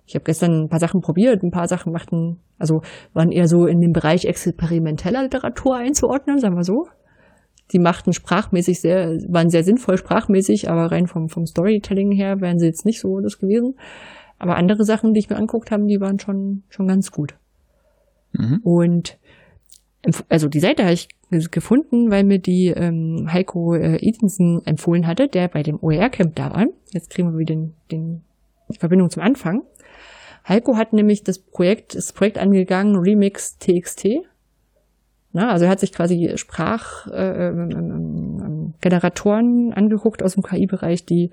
Ich habe gestern ein paar Sachen probiert, ein paar Sachen machten, also waren eher so in den Bereich experimenteller Literatur einzuordnen, sagen wir so. Die machten sprachmäßig sehr, waren sehr sinnvoll sprachmäßig, aber rein vom, vom Storytelling her wären sie jetzt nicht so das gewesen. Aber andere Sachen, die ich mir anguckt habe, die waren schon, schon ganz gut. Mhm. Und also die Seite habe ich gefunden, weil mir die ähm, Heiko äh, Edensen empfohlen hatte, der bei dem OER-Camp da war. Jetzt kriegen wir wieder den, den, die Verbindung zum Anfang. Heiko hat nämlich das Projekt, das Projekt angegangen, Remix TXT. Na, also er hat sich quasi Sprachgeneratoren äh, äh, angeguckt aus dem KI-Bereich, die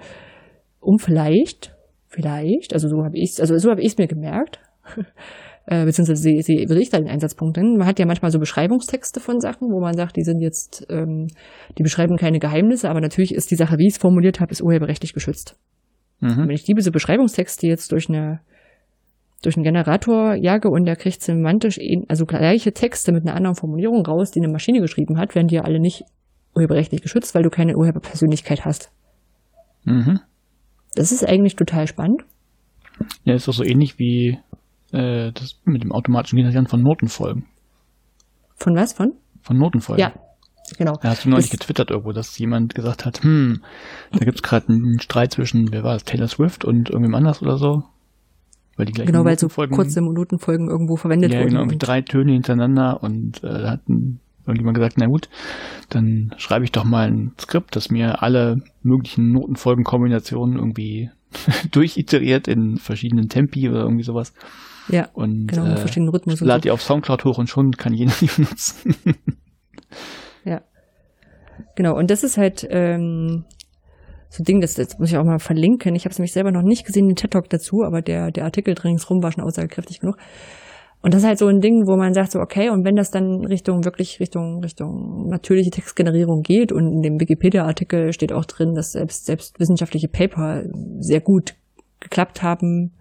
um vielleicht, vielleicht, also so habe ich also so habe ich es mir gemerkt, [LAUGHS] äh, beziehungsweise sie, sie berichtet den Einsatzpunkten. Man hat ja manchmal so Beschreibungstexte von Sachen, wo man sagt, die sind jetzt, ähm, die beschreiben keine Geheimnisse, aber natürlich ist die Sache, wie ich es formuliert habe, ist urheberrechtlich geschützt. Mhm. Wenn ich diese Beschreibungstexte jetzt durch eine durch einen Generator jage und der kriegt semantisch, also gleiche Texte mit einer anderen Formulierung raus, die eine Maschine geschrieben hat, werden die ja alle nicht urheberrechtlich geschützt, weil du keine Urheberpersönlichkeit hast. Mhm. Das ist eigentlich total spannend. Ja, ist doch so ähnlich wie äh, das mit dem automatischen Generieren von Notenfolgen. Von was? Von? Von Notenfolgen. Ja, genau. Da hast du neulich das getwittert irgendwo, dass jemand gesagt hat, hm, da gibt's gerade einen Streit zwischen, wer war es, Taylor Swift und irgendwem anders oder so. Weil die gleichen genau, weil so kurze Minutenfolgen irgendwo verwendet ja, wurden. Genau, mit drei Töne hintereinander und äh, da hat irgendjemand gesagt, na gut, dann schreibe ich doch mal ein Skript, das mir alle möglichen Notenfolgenkombinationen irgendwie [LAUGHS] durchiteriert in verschiedenen Tempi oder irgendwie sowas. Ja, und genau, äh, verschiedenen Rhythmus. Lad so. die auf Soundcloud hoch und schon kann jeder [LAUGHS] die benutzen. ja. Genau, und das ist halt ähm, so ein Ding, das, das muss ich auch mal verlinken. Ich habe es nämlich selber noch nicht gesehen, den TED-Talk dazu, aber der, der Artikel ringsrum war schon aussagekräftig genug. Und das ist halt so ein Ding, wo man sagt so, okay, und wenn das dann Richtung, wirklich Richtung, Richtung natürliche Textgenerierung geht und in dem Wikipedia-Artikel steht auch drin, dass selbst, selbst wissenschaftliche Paper sehr gut geklappt haben,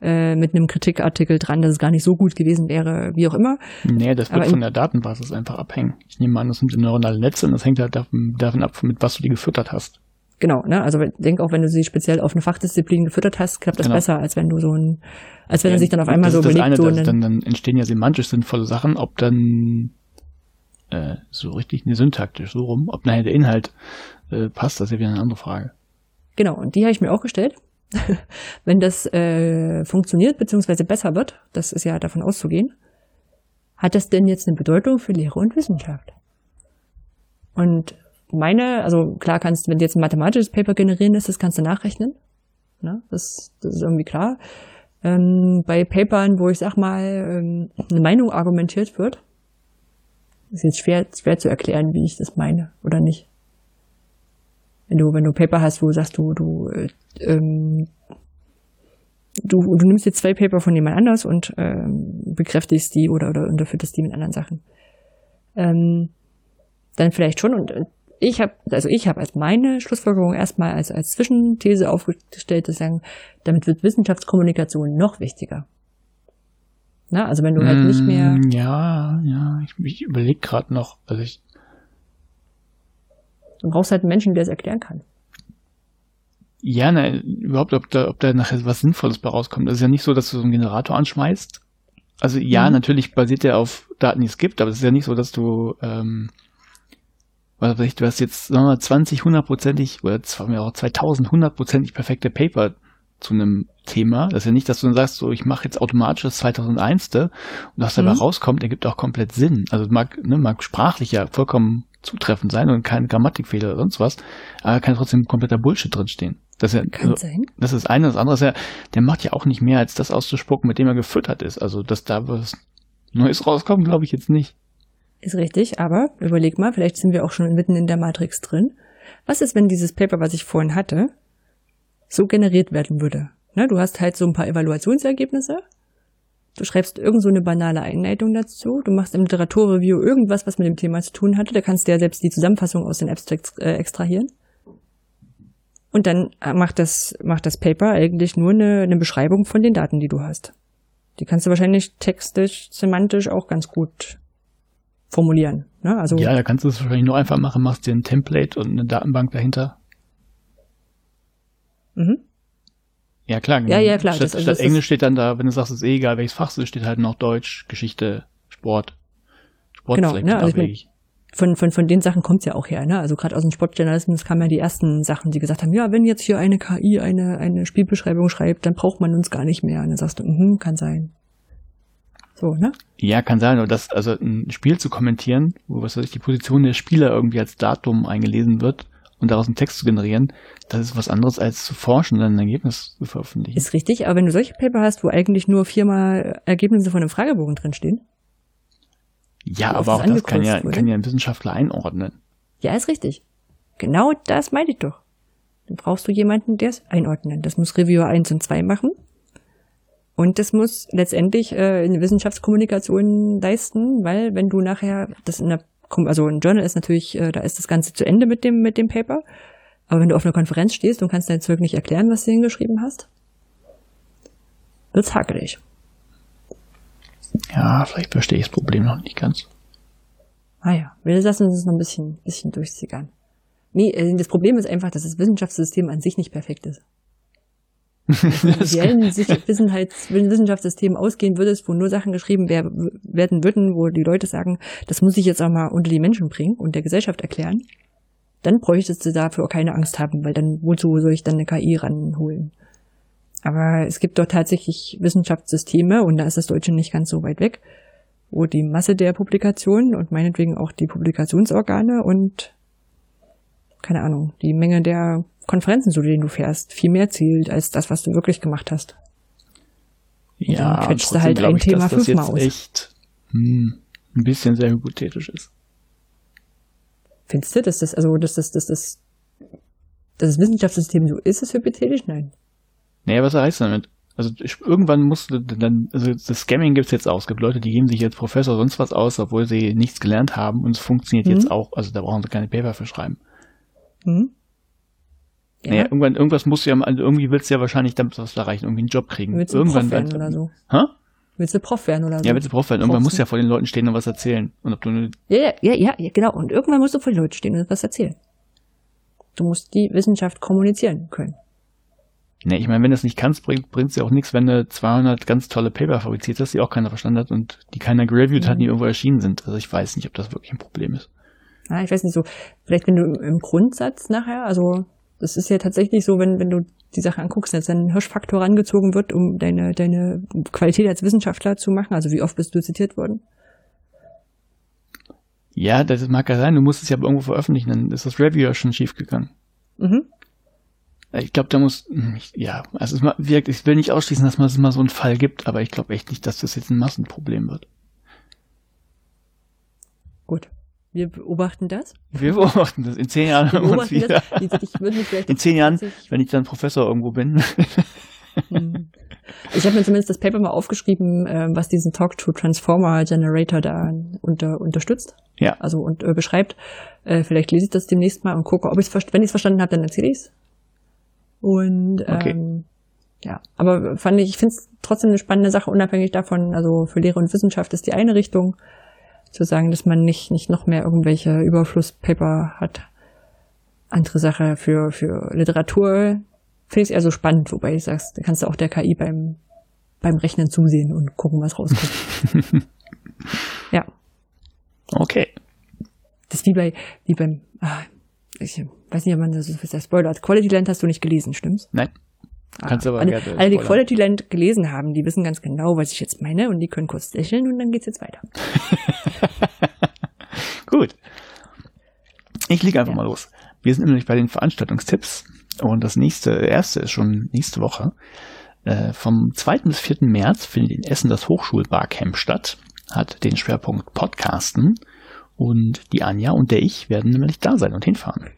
äh, mit einem Kritikartikel dran, dass es gar nicht so gut gewesen wäre, wie auch immer. Nee, das wird Aber von der Datenbasis einfach abhängen. Ich nehme an, das sind neuronale Netze und das hängt halt davon, davon ab, mit was du die gefüttert hast. Genau, ne? Also ich denke auch, wenn du sie speziell auf eine Fachdisziplin gefüttert hast, klappt das genau. besser, als wenn du so ein, als wenn ja, er sich dann auf einmal so überlegt. Eine, so das, dann, dann entstehen ja semantisch sinnvolle Sachen, ob dann äh, so richtig, ne, syntaktisch, so rum, ob nachher der Inhalt äh, passt, das ist ja wieder eine andere Frage. Genau, und die habe ich mir auch gestellt. [LAUGHS] wenn das äh, funktioniert, beziehungsweise besser wird, das ist ja davon auszugehen, hat das denn jetzt eine Bedeutung für Lehre und Wissenschaft? Und meine, also klar kannst, wenn du jetzt ein mathematisches Paper generieren lässt, das kannst du nachrechnen. Ne? Das, das ist irgendwie klar. Ähm, bei Papern, wo ich sag mal, ähm, eine Meinung argumentiert wird, ist jetzt schwer, schwer zu erklären, wie ich das meine oder nicht. Wenn du, wenn du Paper hast, wo sagst, du, du, äh, ähm, du, du nimmst jetzt zwei Paper von jemand anders und ähm, bekräftigst die oder, oder unterfütterst die mit anderen Sachen. Ähm, dann vielleicht schon und äh, ich habe, also ich habe als meine Schlussfolgerung erstmal als, als Zwischenthese aufgestellt, zu sagen, damit wird Wissenschaftskommunikation noch wichtiger. Na, also wenn du halt nicht mehr. Mm, ja, ja, ich, ich überlege gerade noch, also ich. Du brauchst halt einen Menschen, der es erklären kann. Ja, ne, überhaupt, ob da, ob da nachher was Sinnvolles bei rauskommt. Das ist ja nicht so, dass du so einen Generator anschmeißt. Also ja, mhm. natürlich basiert der auf Daten, die es gibt, aber es ist ja nicht so, dass du ähm, was weiß ich, du hast jetzt sagen wir mal, 20 hundertprozentig oder auch 2000 hundertprozentig perfekte Paper zu einem Thema. Das ist ja nicht, dass du dann sagst, so ich mache jetzt automatisch das 2001. und was dabei mhm. rauskommt, ergibt auch komplett Sinn. Also mag, ne, mag sprachlich ja vollkommen zutreffend sein und kein Grammatikfehler oder sonst was, aber kann trotzdem kompletter Bullshit drinstehen. Das ist ja, kann also, sein. Das ist eine, das andere ist ja, der macht ja auch nicht mehr, als das auszuspucken, mit dem er gefüttert ist. Also, dass da was Neues rauskommt, glaube ich jetzt nicht. Ist richtig, aber überleg mal, vielleicht sind wir auch schon mitten in der Matrix drin. Was ist, wenn dieses Paper, was ich vorhin hatte, so generiert werden würde? Ne, du hast halt so ein paar Evaluationsergebnisse. Du schreibst irgend so eine banale Einleitung dazu. Du machst im Literaturreview irgendwas, was mit dem Thema zu tun hatte. Da kannst du ja selbst die Zusammenfassung aus den Abstracts äh, extrahieren. Und dann macht das, macht das Paper eigentlich nur eine, eine Beschreibung von den Daten, die du hast. Die kannst du wahrscheinlich textisch, semantisch auch ganz gut formulieren. Ne? Also ja, da kannst du es wahrscheinlich nur einfach machen, machst dir ein Template und eine Datenbank dahinter. Mhm. Ja, klar. Ja, ja, klar. Statt, das, also statt Englisch steht dann da, wenn du sagst, es ist eh egal, welches Fach es ist, steht halt noch Deutsch, Geschichte, Sport. Sport genau, ne, also ich mein, von, von, von den Sachen kommt's ja auch her, ne? Also gerade aus dem Sportjournalismus kamen ja die ersten Sachen, die gesagt haben, ja, wenn jetzt hier eine KI eine, eine Spielbeschreibung schreibt, dann braucht man uns gar nicht mehr. Und dann sagst du, mhm, kann sein. So, ne? Ja, kann sein, aber das, also ein Spiel zu kommentieren, wo was weiß ich, die Position der Spieler irgendwie als Datum eingelesen wird und daraus einen Text zu generieren, das ist was anderes als zu forschen und ein Ergebnis zu veröffentlichen. Ist richtig, aber wenn du solche Paper hast, wo eigentlich nur viermal Ergebnisse von einem Fragebogen drinstehen. Ja, aber auch das kann ja, kann ja ein Wissenschaftler einordnen. Ja, ist richtig. Genau das meine ich doch. Dann brauchst du jemanden, der es einordnet. Das muss Reviewer 1 und 2 machen. Und das muss letztendlich äh, eine Wissenschaftskommunikation leisten, weil wenn du nachher das in der also ein Journal ist natürlich, äh, da ist das Ganze zu Ende mit dem mit dem Paper. Aber wenn du auf einer Konferenz stehst und kannst dein Zeug nicht erklären, was du hingeschrieben hast, wird's hakelig. Ja, vielleicht verstehe ich das Problem noch nicht ganz. Ah ja, wir lassen uns das noch ein bisschen, bisschen durchsickern. Nee, äh, das Problem ist einfach, dass das Wissenschaftssystem an sich nicht perfekt ist ideellen [LAUGHS] Wissenschaftssystem ausgehen würdest, wo nur Sachen geschrieben werden würden, wo die Leute sagen, das muss ich jetzt auch mal unter die Menschen bringen und der Gesellschaft erklären, dann bräuchtest du dafür auch keine Angst haben, weil dann, wozu soll ich dann eine KI ranholen? Aber es gibt doch tatsächlich Wissenschaftssysteme, und da ist das Deutsche nicht ganz so weit weg, wo die Masse der Publikationen und meinetwegen auch die Publikationsorgane und keine Ahnung, die Menge der Konferenzen, zu denen du fährst, viel mehr zählt als das, was du wirklich gemacht hast. Und ja, dann quetschst du halt ein ich, Thema dass fünfmal das jetzt aus. echt hm, ein bisschen sehr hypothetisch ist. Findest du, dass das, also, dass das, dass das, dass das Wissenschaftssystem so ist, ist hypothetisch? Nein. Naja, was heißt damit? Also ich, irgendwann musst du dann, also das Scamming gibt's jetzt auch. Es gibt Leute, die geben sich jetzt Professor sonst was aus, obwohl sie nichts gelernt haben und es funktioniert mhm. jetzt auch. Also da brauchen sie keine Paper für schreiben. Mhm. Ja. Naja, irgendwann, irgendwas musst du ja, also irgendwie willst du ja wahrscheinlich damit was erreichen, irgendwie einen Job kriegen. Willst du irgendwann Prof werden oder so? Hä? Willst du Prof werden oder so? Ja, willst du Prof werden. Irgendwann musst du ja vor den Leuten stehen und was erzählen. Und ob du ja, ja, ja, ja, genau. Und irgendwann musst du vor den Leuten stehen und was erzählen. Du musst die Wissenschaft kommunizieren können. Ne, ich meine, wenn du es nicht kannst, bringt es ja auch nichts, wenn du 200 ganz tolle Paper fabriziert hast, die auch keiner verstanden hat und die keiner gereviewt mhm. hat, die irgendwo erschienen sind. Also ich weiß nicht, ob das wirklich ein Problem ist. Ja, ich weiß nicht so, vielleicht wenn du im Grundsatz nachher, also das ist ja tatsächlich so, wenn, wenn du die Sache anguckst, dass ein Hirschfaktor rangezogen wird, um deine, deine Qualität als Wissenschaftler zu machen, also wie oft bist du zitiert worden? Ja, das mag ja sein, du musst es ja irgendwo veröffentlichen, dann ist das Review ja schon schief gegangen. Mhm. Ich glaube, da muss, ja, also es wirkt, ich will nicht ausschließen, dass man es mal so einen Fall gibt, aber ich glaube echt nicht, dass das jetzt ein Massenproblem wird. Gut. Wir beobachten das. Wir beobachten das. In zehn Jahren wir uns wieder. In zehn Jahren, wenn ich dann Professor irgendwo bin. Hm. Ich habe mir zumindest das Paper mal aufgeschrieben, äh, was diesen Talk-to-Transformer Generator da unter, unterstützt. Ja. Also und äh, beschreibt. Äh, vielleicht lese ich das demnächst mal und gucke, ob ich es wenn ich es verstanden habe, dann erzähle ich es. Und ähm, okay. ja, aber fand ich, ich finde es trotzdem eine spannende Sache, unabhängig davon, also für Lehre und Wissenschaft ist die eine Richtung, zu sagen, dass man nicht, nicht noch mehr irgendwelche Überflusspaper hat. Andere Sache für, für Literatur finde ich es eher so spannend, wobei ich sagst, da kannst du auch der KI beim, beim Rechnen zusehen und gucken, was rauskommt. [LAUGHS] ja. Okay. Das ist wie bei, wie beim, ah, ich weiß nicht, ob man das ist der Spoiler hat. Quality Land hast du nicht gelesen, stimmt's? Nein. Ah, Kannst aber alle, alle, die Quality Land gelesen haben, die wissen ganz genau, was ich jetzt meine und die können kurz lächeln und dann geht's jetzt weiter. [LAUGHS] Gut. Ich liege einfach ja. mal los. Wir sind nämlich bei den Veranstaltungstipps und das nächste, erste ist schon nächste Woche. Äh, vom 2. bis 4. März findet in Essen das Hochschulbarcamp statt, hat den Schwerpunkt Podcasten und die Anja und der ich werden nämlich da sein und hinfahren.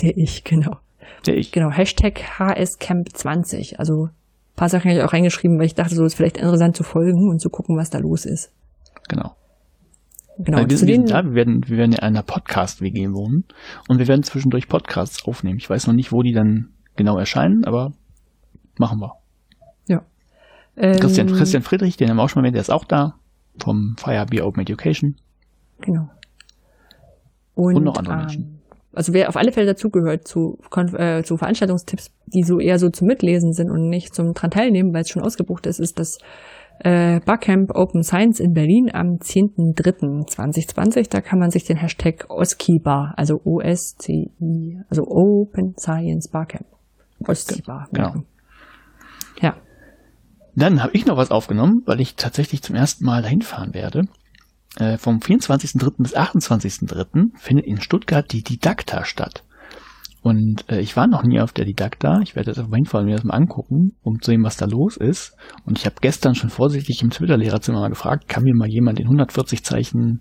Der ich, genau. Der ich. Genau, Hashtag HSCamp20. Also ein paar Sachen habe ich auch reingeschrieben, weil ich dachte, so ist vielleicht interessant zu folgen und zu gucken, was da los ist. Genau. Genau. wir, sind, wir, sind da, wir werden, wir werden in einer Podcast-WG wohnen und wir werden zwischendurch Podcasts aufnehmen. Ich weiß noch nicht, wo die dann genau erscheinen, aber machen wir. Ja. Christian, ähm, Christian Friedrich, den haben wir auch schon mal, der ist auch da, vom Firebeer Open Education. Genau. Und, und noch andere ähm, Menschen. Also wer auf alle Fälle dazugehört zu, äh, zu Veranstaltungstipps, die so eher so zum Mitlesen sind und nicht zum dran teilnehmen, weil es schon ausgebucht ist, ist das äh, Barcamp Open Science in Berlin am 10.03.2020. Da kann man sich den Hashtag OSCIBAR, also O-S-C-I, also Open Science Barcamp. OSCIBAR. Genau. Ja. Dann habe ich noch was aufgenommen, weil ich tatsächlich zum ersten Mal dahin fahren werde. Äh, vom 24.03. bis 28.03. findet in Stuttgart die Didakta statt. Und äh, ich war noch nie auf der Didakta. Ich werde das auf jeden Fall mir das mal angucken, um zu sehen, was da los ist. Und ich habe gestern schon vorsichtig im Twitter-Lehrerzimmer mal gefragt, kann mir mal jemand in 140 Zeichen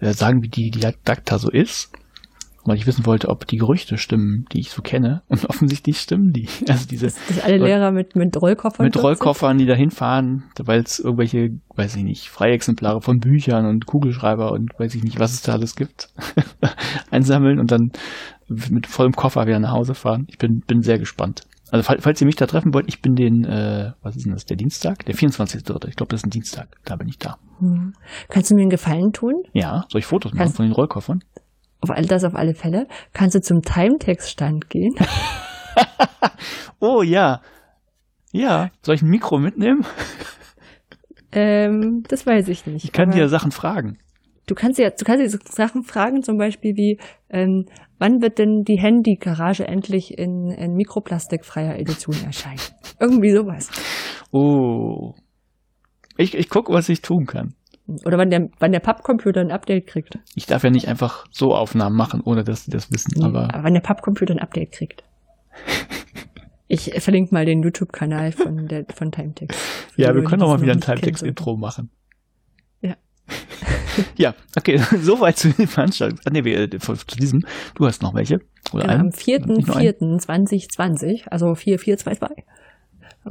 äh, sagen, wie die Didakta so ist? Weil ich wissen wollte, ob die Gerüchte stimmen, die ich so kenne. [LAUGHS] Und offensichtlich stimmen die. [LAUGHS] Also diese. Dass alle Lehrer mit, mit Rollkoffern. Mit Rollkoffern, die da hinfahren, weil es irgendwelche, weiß ich nicht, Freiexemplare von Büchern und Kugelschreiber und weiß ich nicht, was es da alles gibt, [LAUGHS] einsammeln und dann mit vollem Koffer wieder nach Hause fahren. Ich bin, bin sehr gespannt. Also falls, falls ihr mich da treffen wollt, ich bin den, äh, was ist denn das, der Dienstag? Der 24.3. Ich glaube, das ist ein Dienstag. Da bin ich da. Hm. Kannst du mir einen Gefallen tun? Ja, soll ich Fotos machen Kannst von den Rollkoffern? Auf all das auf alle Fälle. Kannst du zum Timetext-Stand gehen? [LAUGHS] oh ja. Ja. Soll ich ein Mikro mitnehmen? [LAUGHS] Ähm, das weiß ich nicht. Ich kann dir Sachen fragen. Du kannst ja, du kannst dir Sachen fragen, zum Beispiel wie, ähm, wann wird denn die Handy-Garage endlich in, in mikroplastikfreier Edition erscheinen? Irgendwie sowas. Oh. Ich, ich gucke, was ich tun kann. Oder wann der, wann der Pappcomputer ein Update kriegt. Ich darf ja nicht einfach so Aufnahmen machen, ohne dass sie das wissen. aber, aber wann der Pappcomputer ein Update kriegt. [LAUGHS] ich verlinke mal den YouTube-Kanal von, der, von Timetext. Ja, wir können auch mal wieder ein Timetext-Intro machen. Ja. [LAUGHS] ja, okay, [LAUGHS] soweit zu den Veranstaltungen. Ah, nee, wir, zu diesem. Du hast noch welche? Oder genau, am 4.4.2020, also 4422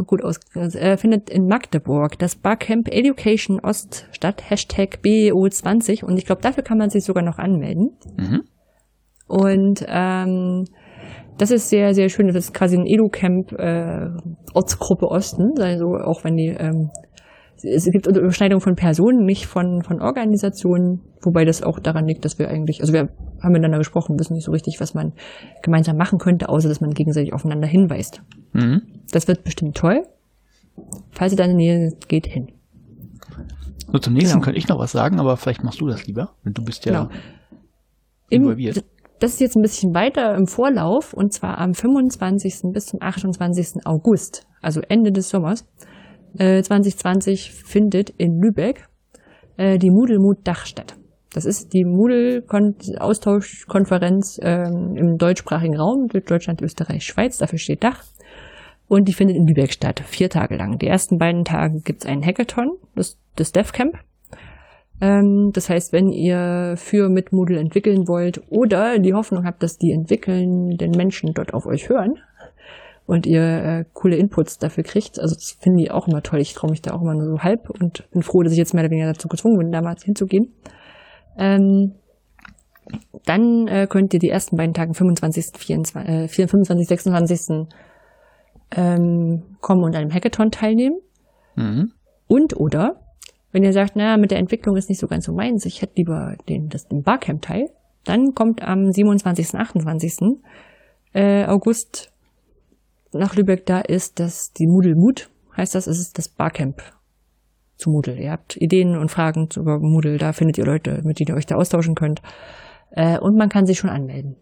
gut aus, äh, findet in Magdeburg das Barcamp Education Ost statt, Hashtag BEO20 und ich glaube, dafür kann man sich sogar noch anmelden. Mhm. Und ähm, das ist sehr, sehr schön. Das ist quasi ein Edu-Camp äh, Ortsgruppe Osten, also auch wenn die ähm, es gibt Überschneidungen von Personen, nicht von, von Organisationen, wobei das auch daran liegt, dass wir eigentlich, also wir haben miteinander gesprochen, wissen nicht so richtig, was man gemeinsam machen könnte, außer dass man gegenseitig aufeinander hinweist. Mhm. Das wird bestimmt toll. Falls ihr da in der Nähe geht, hin. So, zum nächsten genau. könnte ich noch was sagen, aber vielleicht machst du das lieber, denn du bist ja genau. involviert. Im, das ist jetzt ein bisschen weiter im Vorlauf und zwar am 25. bis zum 28. August, also Ende des Sommers äh, 2020, findet in Lübeck äh, die Moodle-Mood Dach statt. Das ist die Moodle-Austauschkonferenz ähm, im deutschsprachigen Raum, Deutschland, Österreich, Schweiz, dafür steht Dach. Und die findet in Lübeck statt, vier Tage lang. Die ersten beiden Tage gibt's einen Hackathon, das, das DevCamp. Ähm, das heißt, wenn ihr für mit Moodle entwickeln wollt oder die Hoffnung habt, dass die entwickelnden Menschen dort auf euch hören und ihr äh, coole Inputs dafür kriegt, also das finde ich auch immer toll. Ich traue mich da auch immer nur so halb und bin froh, dass ich jetzt mehr oder weniger dazu gezwungen bin, damals hinzugehen. Ähm, dann äh, könnt ihr die ersten beiden Tage, 25., 24, äh, 25, 26. Ähm, kommen und an einem Hackathon teilnehmen. Mhm. Und oder wenn ihr sagt, na, mit der Entwicklung ist nicht so ganz so meins, ich hätte lieber den, das, den Barcamp-Teil, dann kommt am 27., 28. Äh, August nach Lübeck, da ist das die Moodle Mut, heißt das, es ist das Barcamp zu Moodle. Ihr habt Ideen und Fragen über Moodle, da findet ihr Leute, mit denen ihr euch da austauschen könnt. Äh, und man kann sich schon anmelden.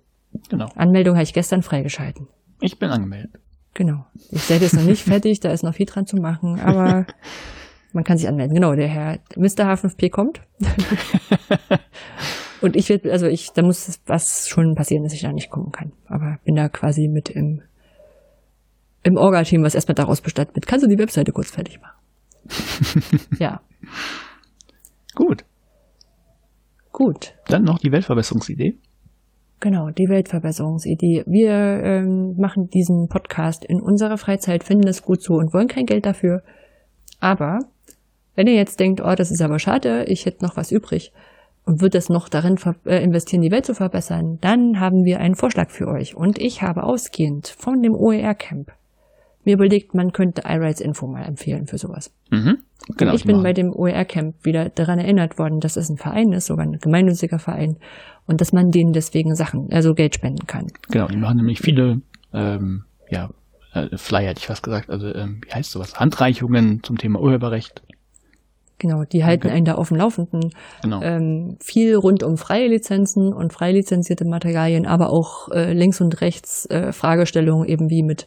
Genau. Anmeldung habe ich gestern freigeschalten. Ich bin angemeldet. Genau. Ich seid jetzt noch nicht [LAUGHS] fertig, da ist noch viel dran zu machen, aber [LAUGHS] man kann sich anmelden. Genau, der Herr Mr. H5P kommt. [LAUGHS] und ich werde, also ich, da muss was schon passieren, dass ich da nicht kommen kann. Aber bin da quasi mit im, im Orga-Team, was erstmal daraus bestattet wird. Kannst du die Webseite kurz fertig machen? [LAUGHS] ja. Gut. Gut. Dann noch die Weltverbesserungsidee. Genau, die Weltverbesserungsidee. Wir ähm, machen diesen Podcast in unserer Freizeit, finden es gut so und wollen kein Geld dafür. Aber wenn ihr jetzt denkt, oh, das ist aber schade, ich hätte noch was übrig und würde es noch darin äh, investieren, die Welt zu verbessern, dann haben wir einen Vorschlag für euch. Und ich habe ausgehend von dem OER-Camp mir überlegt, man könnte iRights Info mal empfehlen für sowas. Mhm. Genau, ich bin machen. bei dem OER-Camp wieder daran erinnert worden, dass es ein Verein ist, sogar ein gemeinnütziger Verein, und dass man denen deswegen Sachen, also Geld spenden kann. Genau, die machen nämlich viele ähm, ja, äh, Flyer, hätte ich fast gesagt, also ähm, wie heißt sowas, Handreichungen zum Thema Urheberrecht. Genau, die halten okay. einen da auf dem Laufenden. Genau. Ähm, viel rund um freie Lizenzen und frei lizenzierte Materialien, aber auch äh, links und rechts äh, Fragestellungen eben wie mit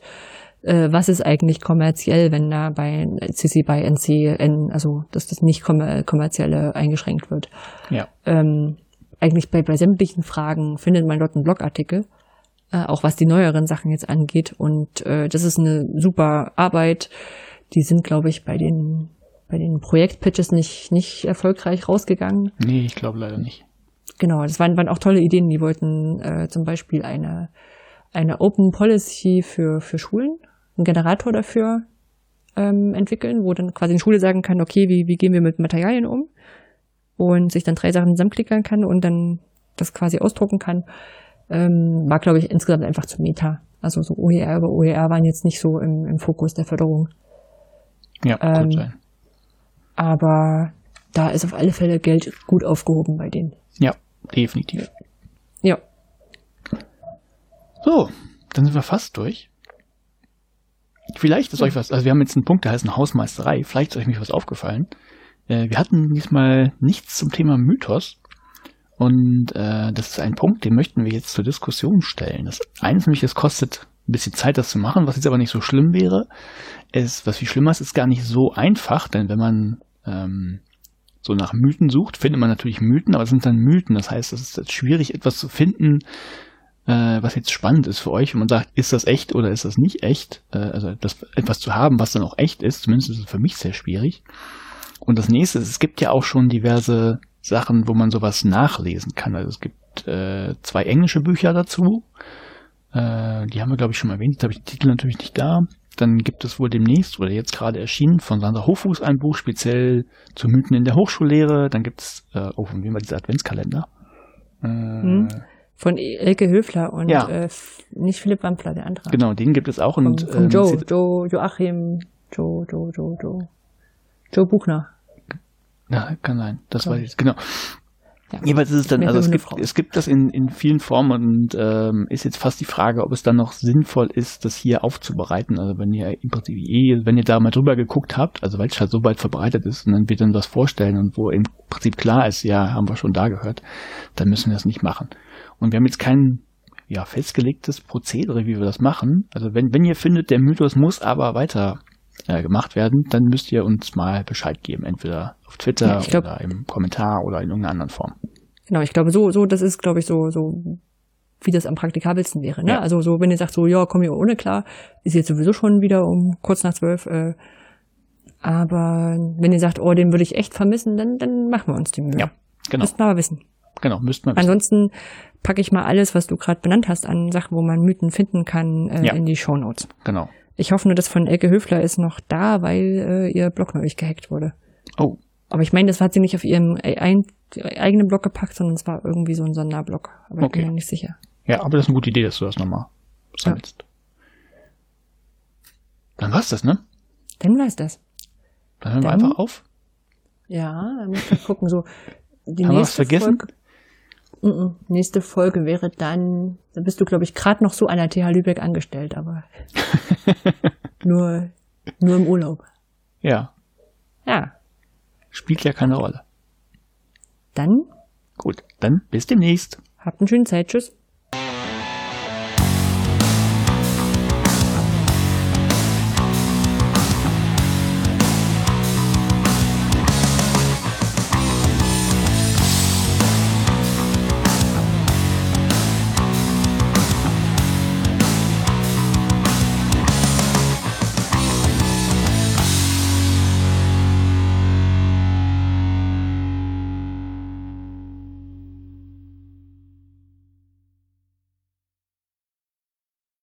äh, was ist eigentlich kommerziell, wenn da bei CC by NC, also dass das nicht kommer kommerzielle eingeschränkt wird. Ja. Ähm, eigentlich bei, bei sämtlichen Fragen findet man dort einen Blogartikel, äh, auch was die neueren Sachen jetzt angeht. Und äh, das ist eine super Arbeit. Die sind, glaube ich, bei den bei den Projektpitches nicht, nicht erfolgreich rausgegangen. Nee, ich glaube leider nicht. Genau, das waren, waren auch tolle Ideen. Die wollten äh, zum Beispiel eine, eine Open Policy für, für Schulen, einen Generator dafür ähm, entwickeln, wo dann quasi eine Schule sagen kann, okay, wie, wie gehen wir mit Materialien um? Und sich dann drei Sachen zusammenklickern kann und dann das quasi ausdrucken kann. Ähm, war, glaube ich, insgesamt einfach zu Meta. Also so OER über OER waren jetzt nicht so im, im Fokus der Förderung. Ja, ähm, sein. Aber da ist auf alle Fälle Geld gut aufgehoben bei denen. Ja, definitiv. Ja. So, dann sind wir fast durch. Vielleicht ist euch was, also wir haben jetzt einen Punkt, der heißt eine Hausmeisterei. Vielleicht ist euch mich was aufgefallen. Äh, wir hatten diesmal nichts zum Thema Mythos. Und äh, das ist ein Punkt, den möchten wir jetzt zur Diskussion stellen. Das eines nämlich, es kostet ein bisschen Zeit, das zu machen, was jetzt aber nicht so schlimm wäre. Es, was viel schlimmer ist, ist gar nicht so einfach, denn wenn man ähm, so nach Mythen sucht, findet man natürlich Mythen, aber es sind dann Mythen. Das heißt, es ist schwierig, etwas zu finden, äh, was jetzt spannend ist für euch, wenn man sagt, ist das echt oder ist das nicht echt? Äh, also das, etwas zu haben, was dann auch echt ist, zumindest ist es für mich sehr schwierig. Und das nächste ist, es gibt ja auch schon diverse Sachen, wo man sowas nachlesen kann. Also es gibt äh, zwei englische Bücher dazu. Äh, die haben wir, glaube ich, schon mal erwähnt. Jetzt habe ich den Titel natürlich nicht da. Dann gibt es wohl demnächst oder jetzt gerade erschienen von Sandra Hochfuß ein Buch speziell zu Mythen in der Hochschullehre. Dann gibt es, äh, oh, von wem war dieser Adventskalender? Äh, hm. Von Elke Höfler und ja. äh, nicht Philipp Wampler, der andere. Genau, den gibt es auch. Von, und, von ähm, Joe, Joe, Joachim, Joe, Joe, Joe, Joe. Joe Buchner. Ja, kann sein. Das weiß ich. Genau. Ja. Jeweils ist es dann, also es gibt, Frau. es gibt das in, in vielen Formen und ähm, ist jetzt fast die Frage, ob es dann noch sinnvoll ist, das hier aufzubereiten. Also wenn ihr im Prinzip eh, wenn ihr da mal drüber geguckt habt, also weil es halt so weit verbreitet ist und dann wird dann was vorstellen und wo im Prinzip klar ist, ja, haben wir schon da gehört, dann müssen wir das nicht machen. Und wir haben jetzt kein ja, festgelegtes Prozedere, wie wir das machen. Also wenn, wenn ihr findet, der Mythos muss aber weiter äh, gemacht werden, dann müsst ihr uns mal Bescheid geben, entweder auf Twitter Ja, glaub- oder im Kommentar oder in irgendeiner anderen Form. Genau, ich glaube, so, so, das ist, glaube ich, so, so, wie das am praktikabelsten wäre. Ne? Ja. Also so, wenn ihr sagt, so, ja, komm hier ohne klar, ist jetzt sowieso schon wieder um kurz nach zwölf. Äh, aber wenn ihr sagt, oh, den würde ich echt vermissen, dann, dann machen wir uns die Mühe. Ja, genau, Müssten wir aber wissen. Genau, müsst man wissen. Ansonsten packe ich mal alles, was du gerade benannt hast, an Sachen, wo man Mythen finden kann, äh, Ja. in die Shownotes. Genau. Ich hoffe nur, das von Elke Höfler ist noch da, weil äh, ihr Blog neulich gehackt wurde. Oh, Aber ich meine, das hat sie nicht auf ihrem e- ein, eigenen Blog gepackt, sondern es war irgendwie so ein Sonderblog. Aber ich Okay. bin mir nicht sicher. ja, aber das ist eine gute Idee, dass du das nochmal sammelst. Dann war's das, ne? Dann war es das. Dann hören wir Dann- einfach auf. Ja, dann muss ich gucken, so die Haben wir was nächste vergessen? Folge. Mm nächste Folge wäre dann, da bist du, glaube ich, gerade noch so an der TH Lübeck angestellt, aber [LAUGHS] nur, nur im Urlaub. Ja, Ja, spielt ja keine Rolle. dann Gut, dann bis demnächst. habt eine schöne Zeit. Tschüss.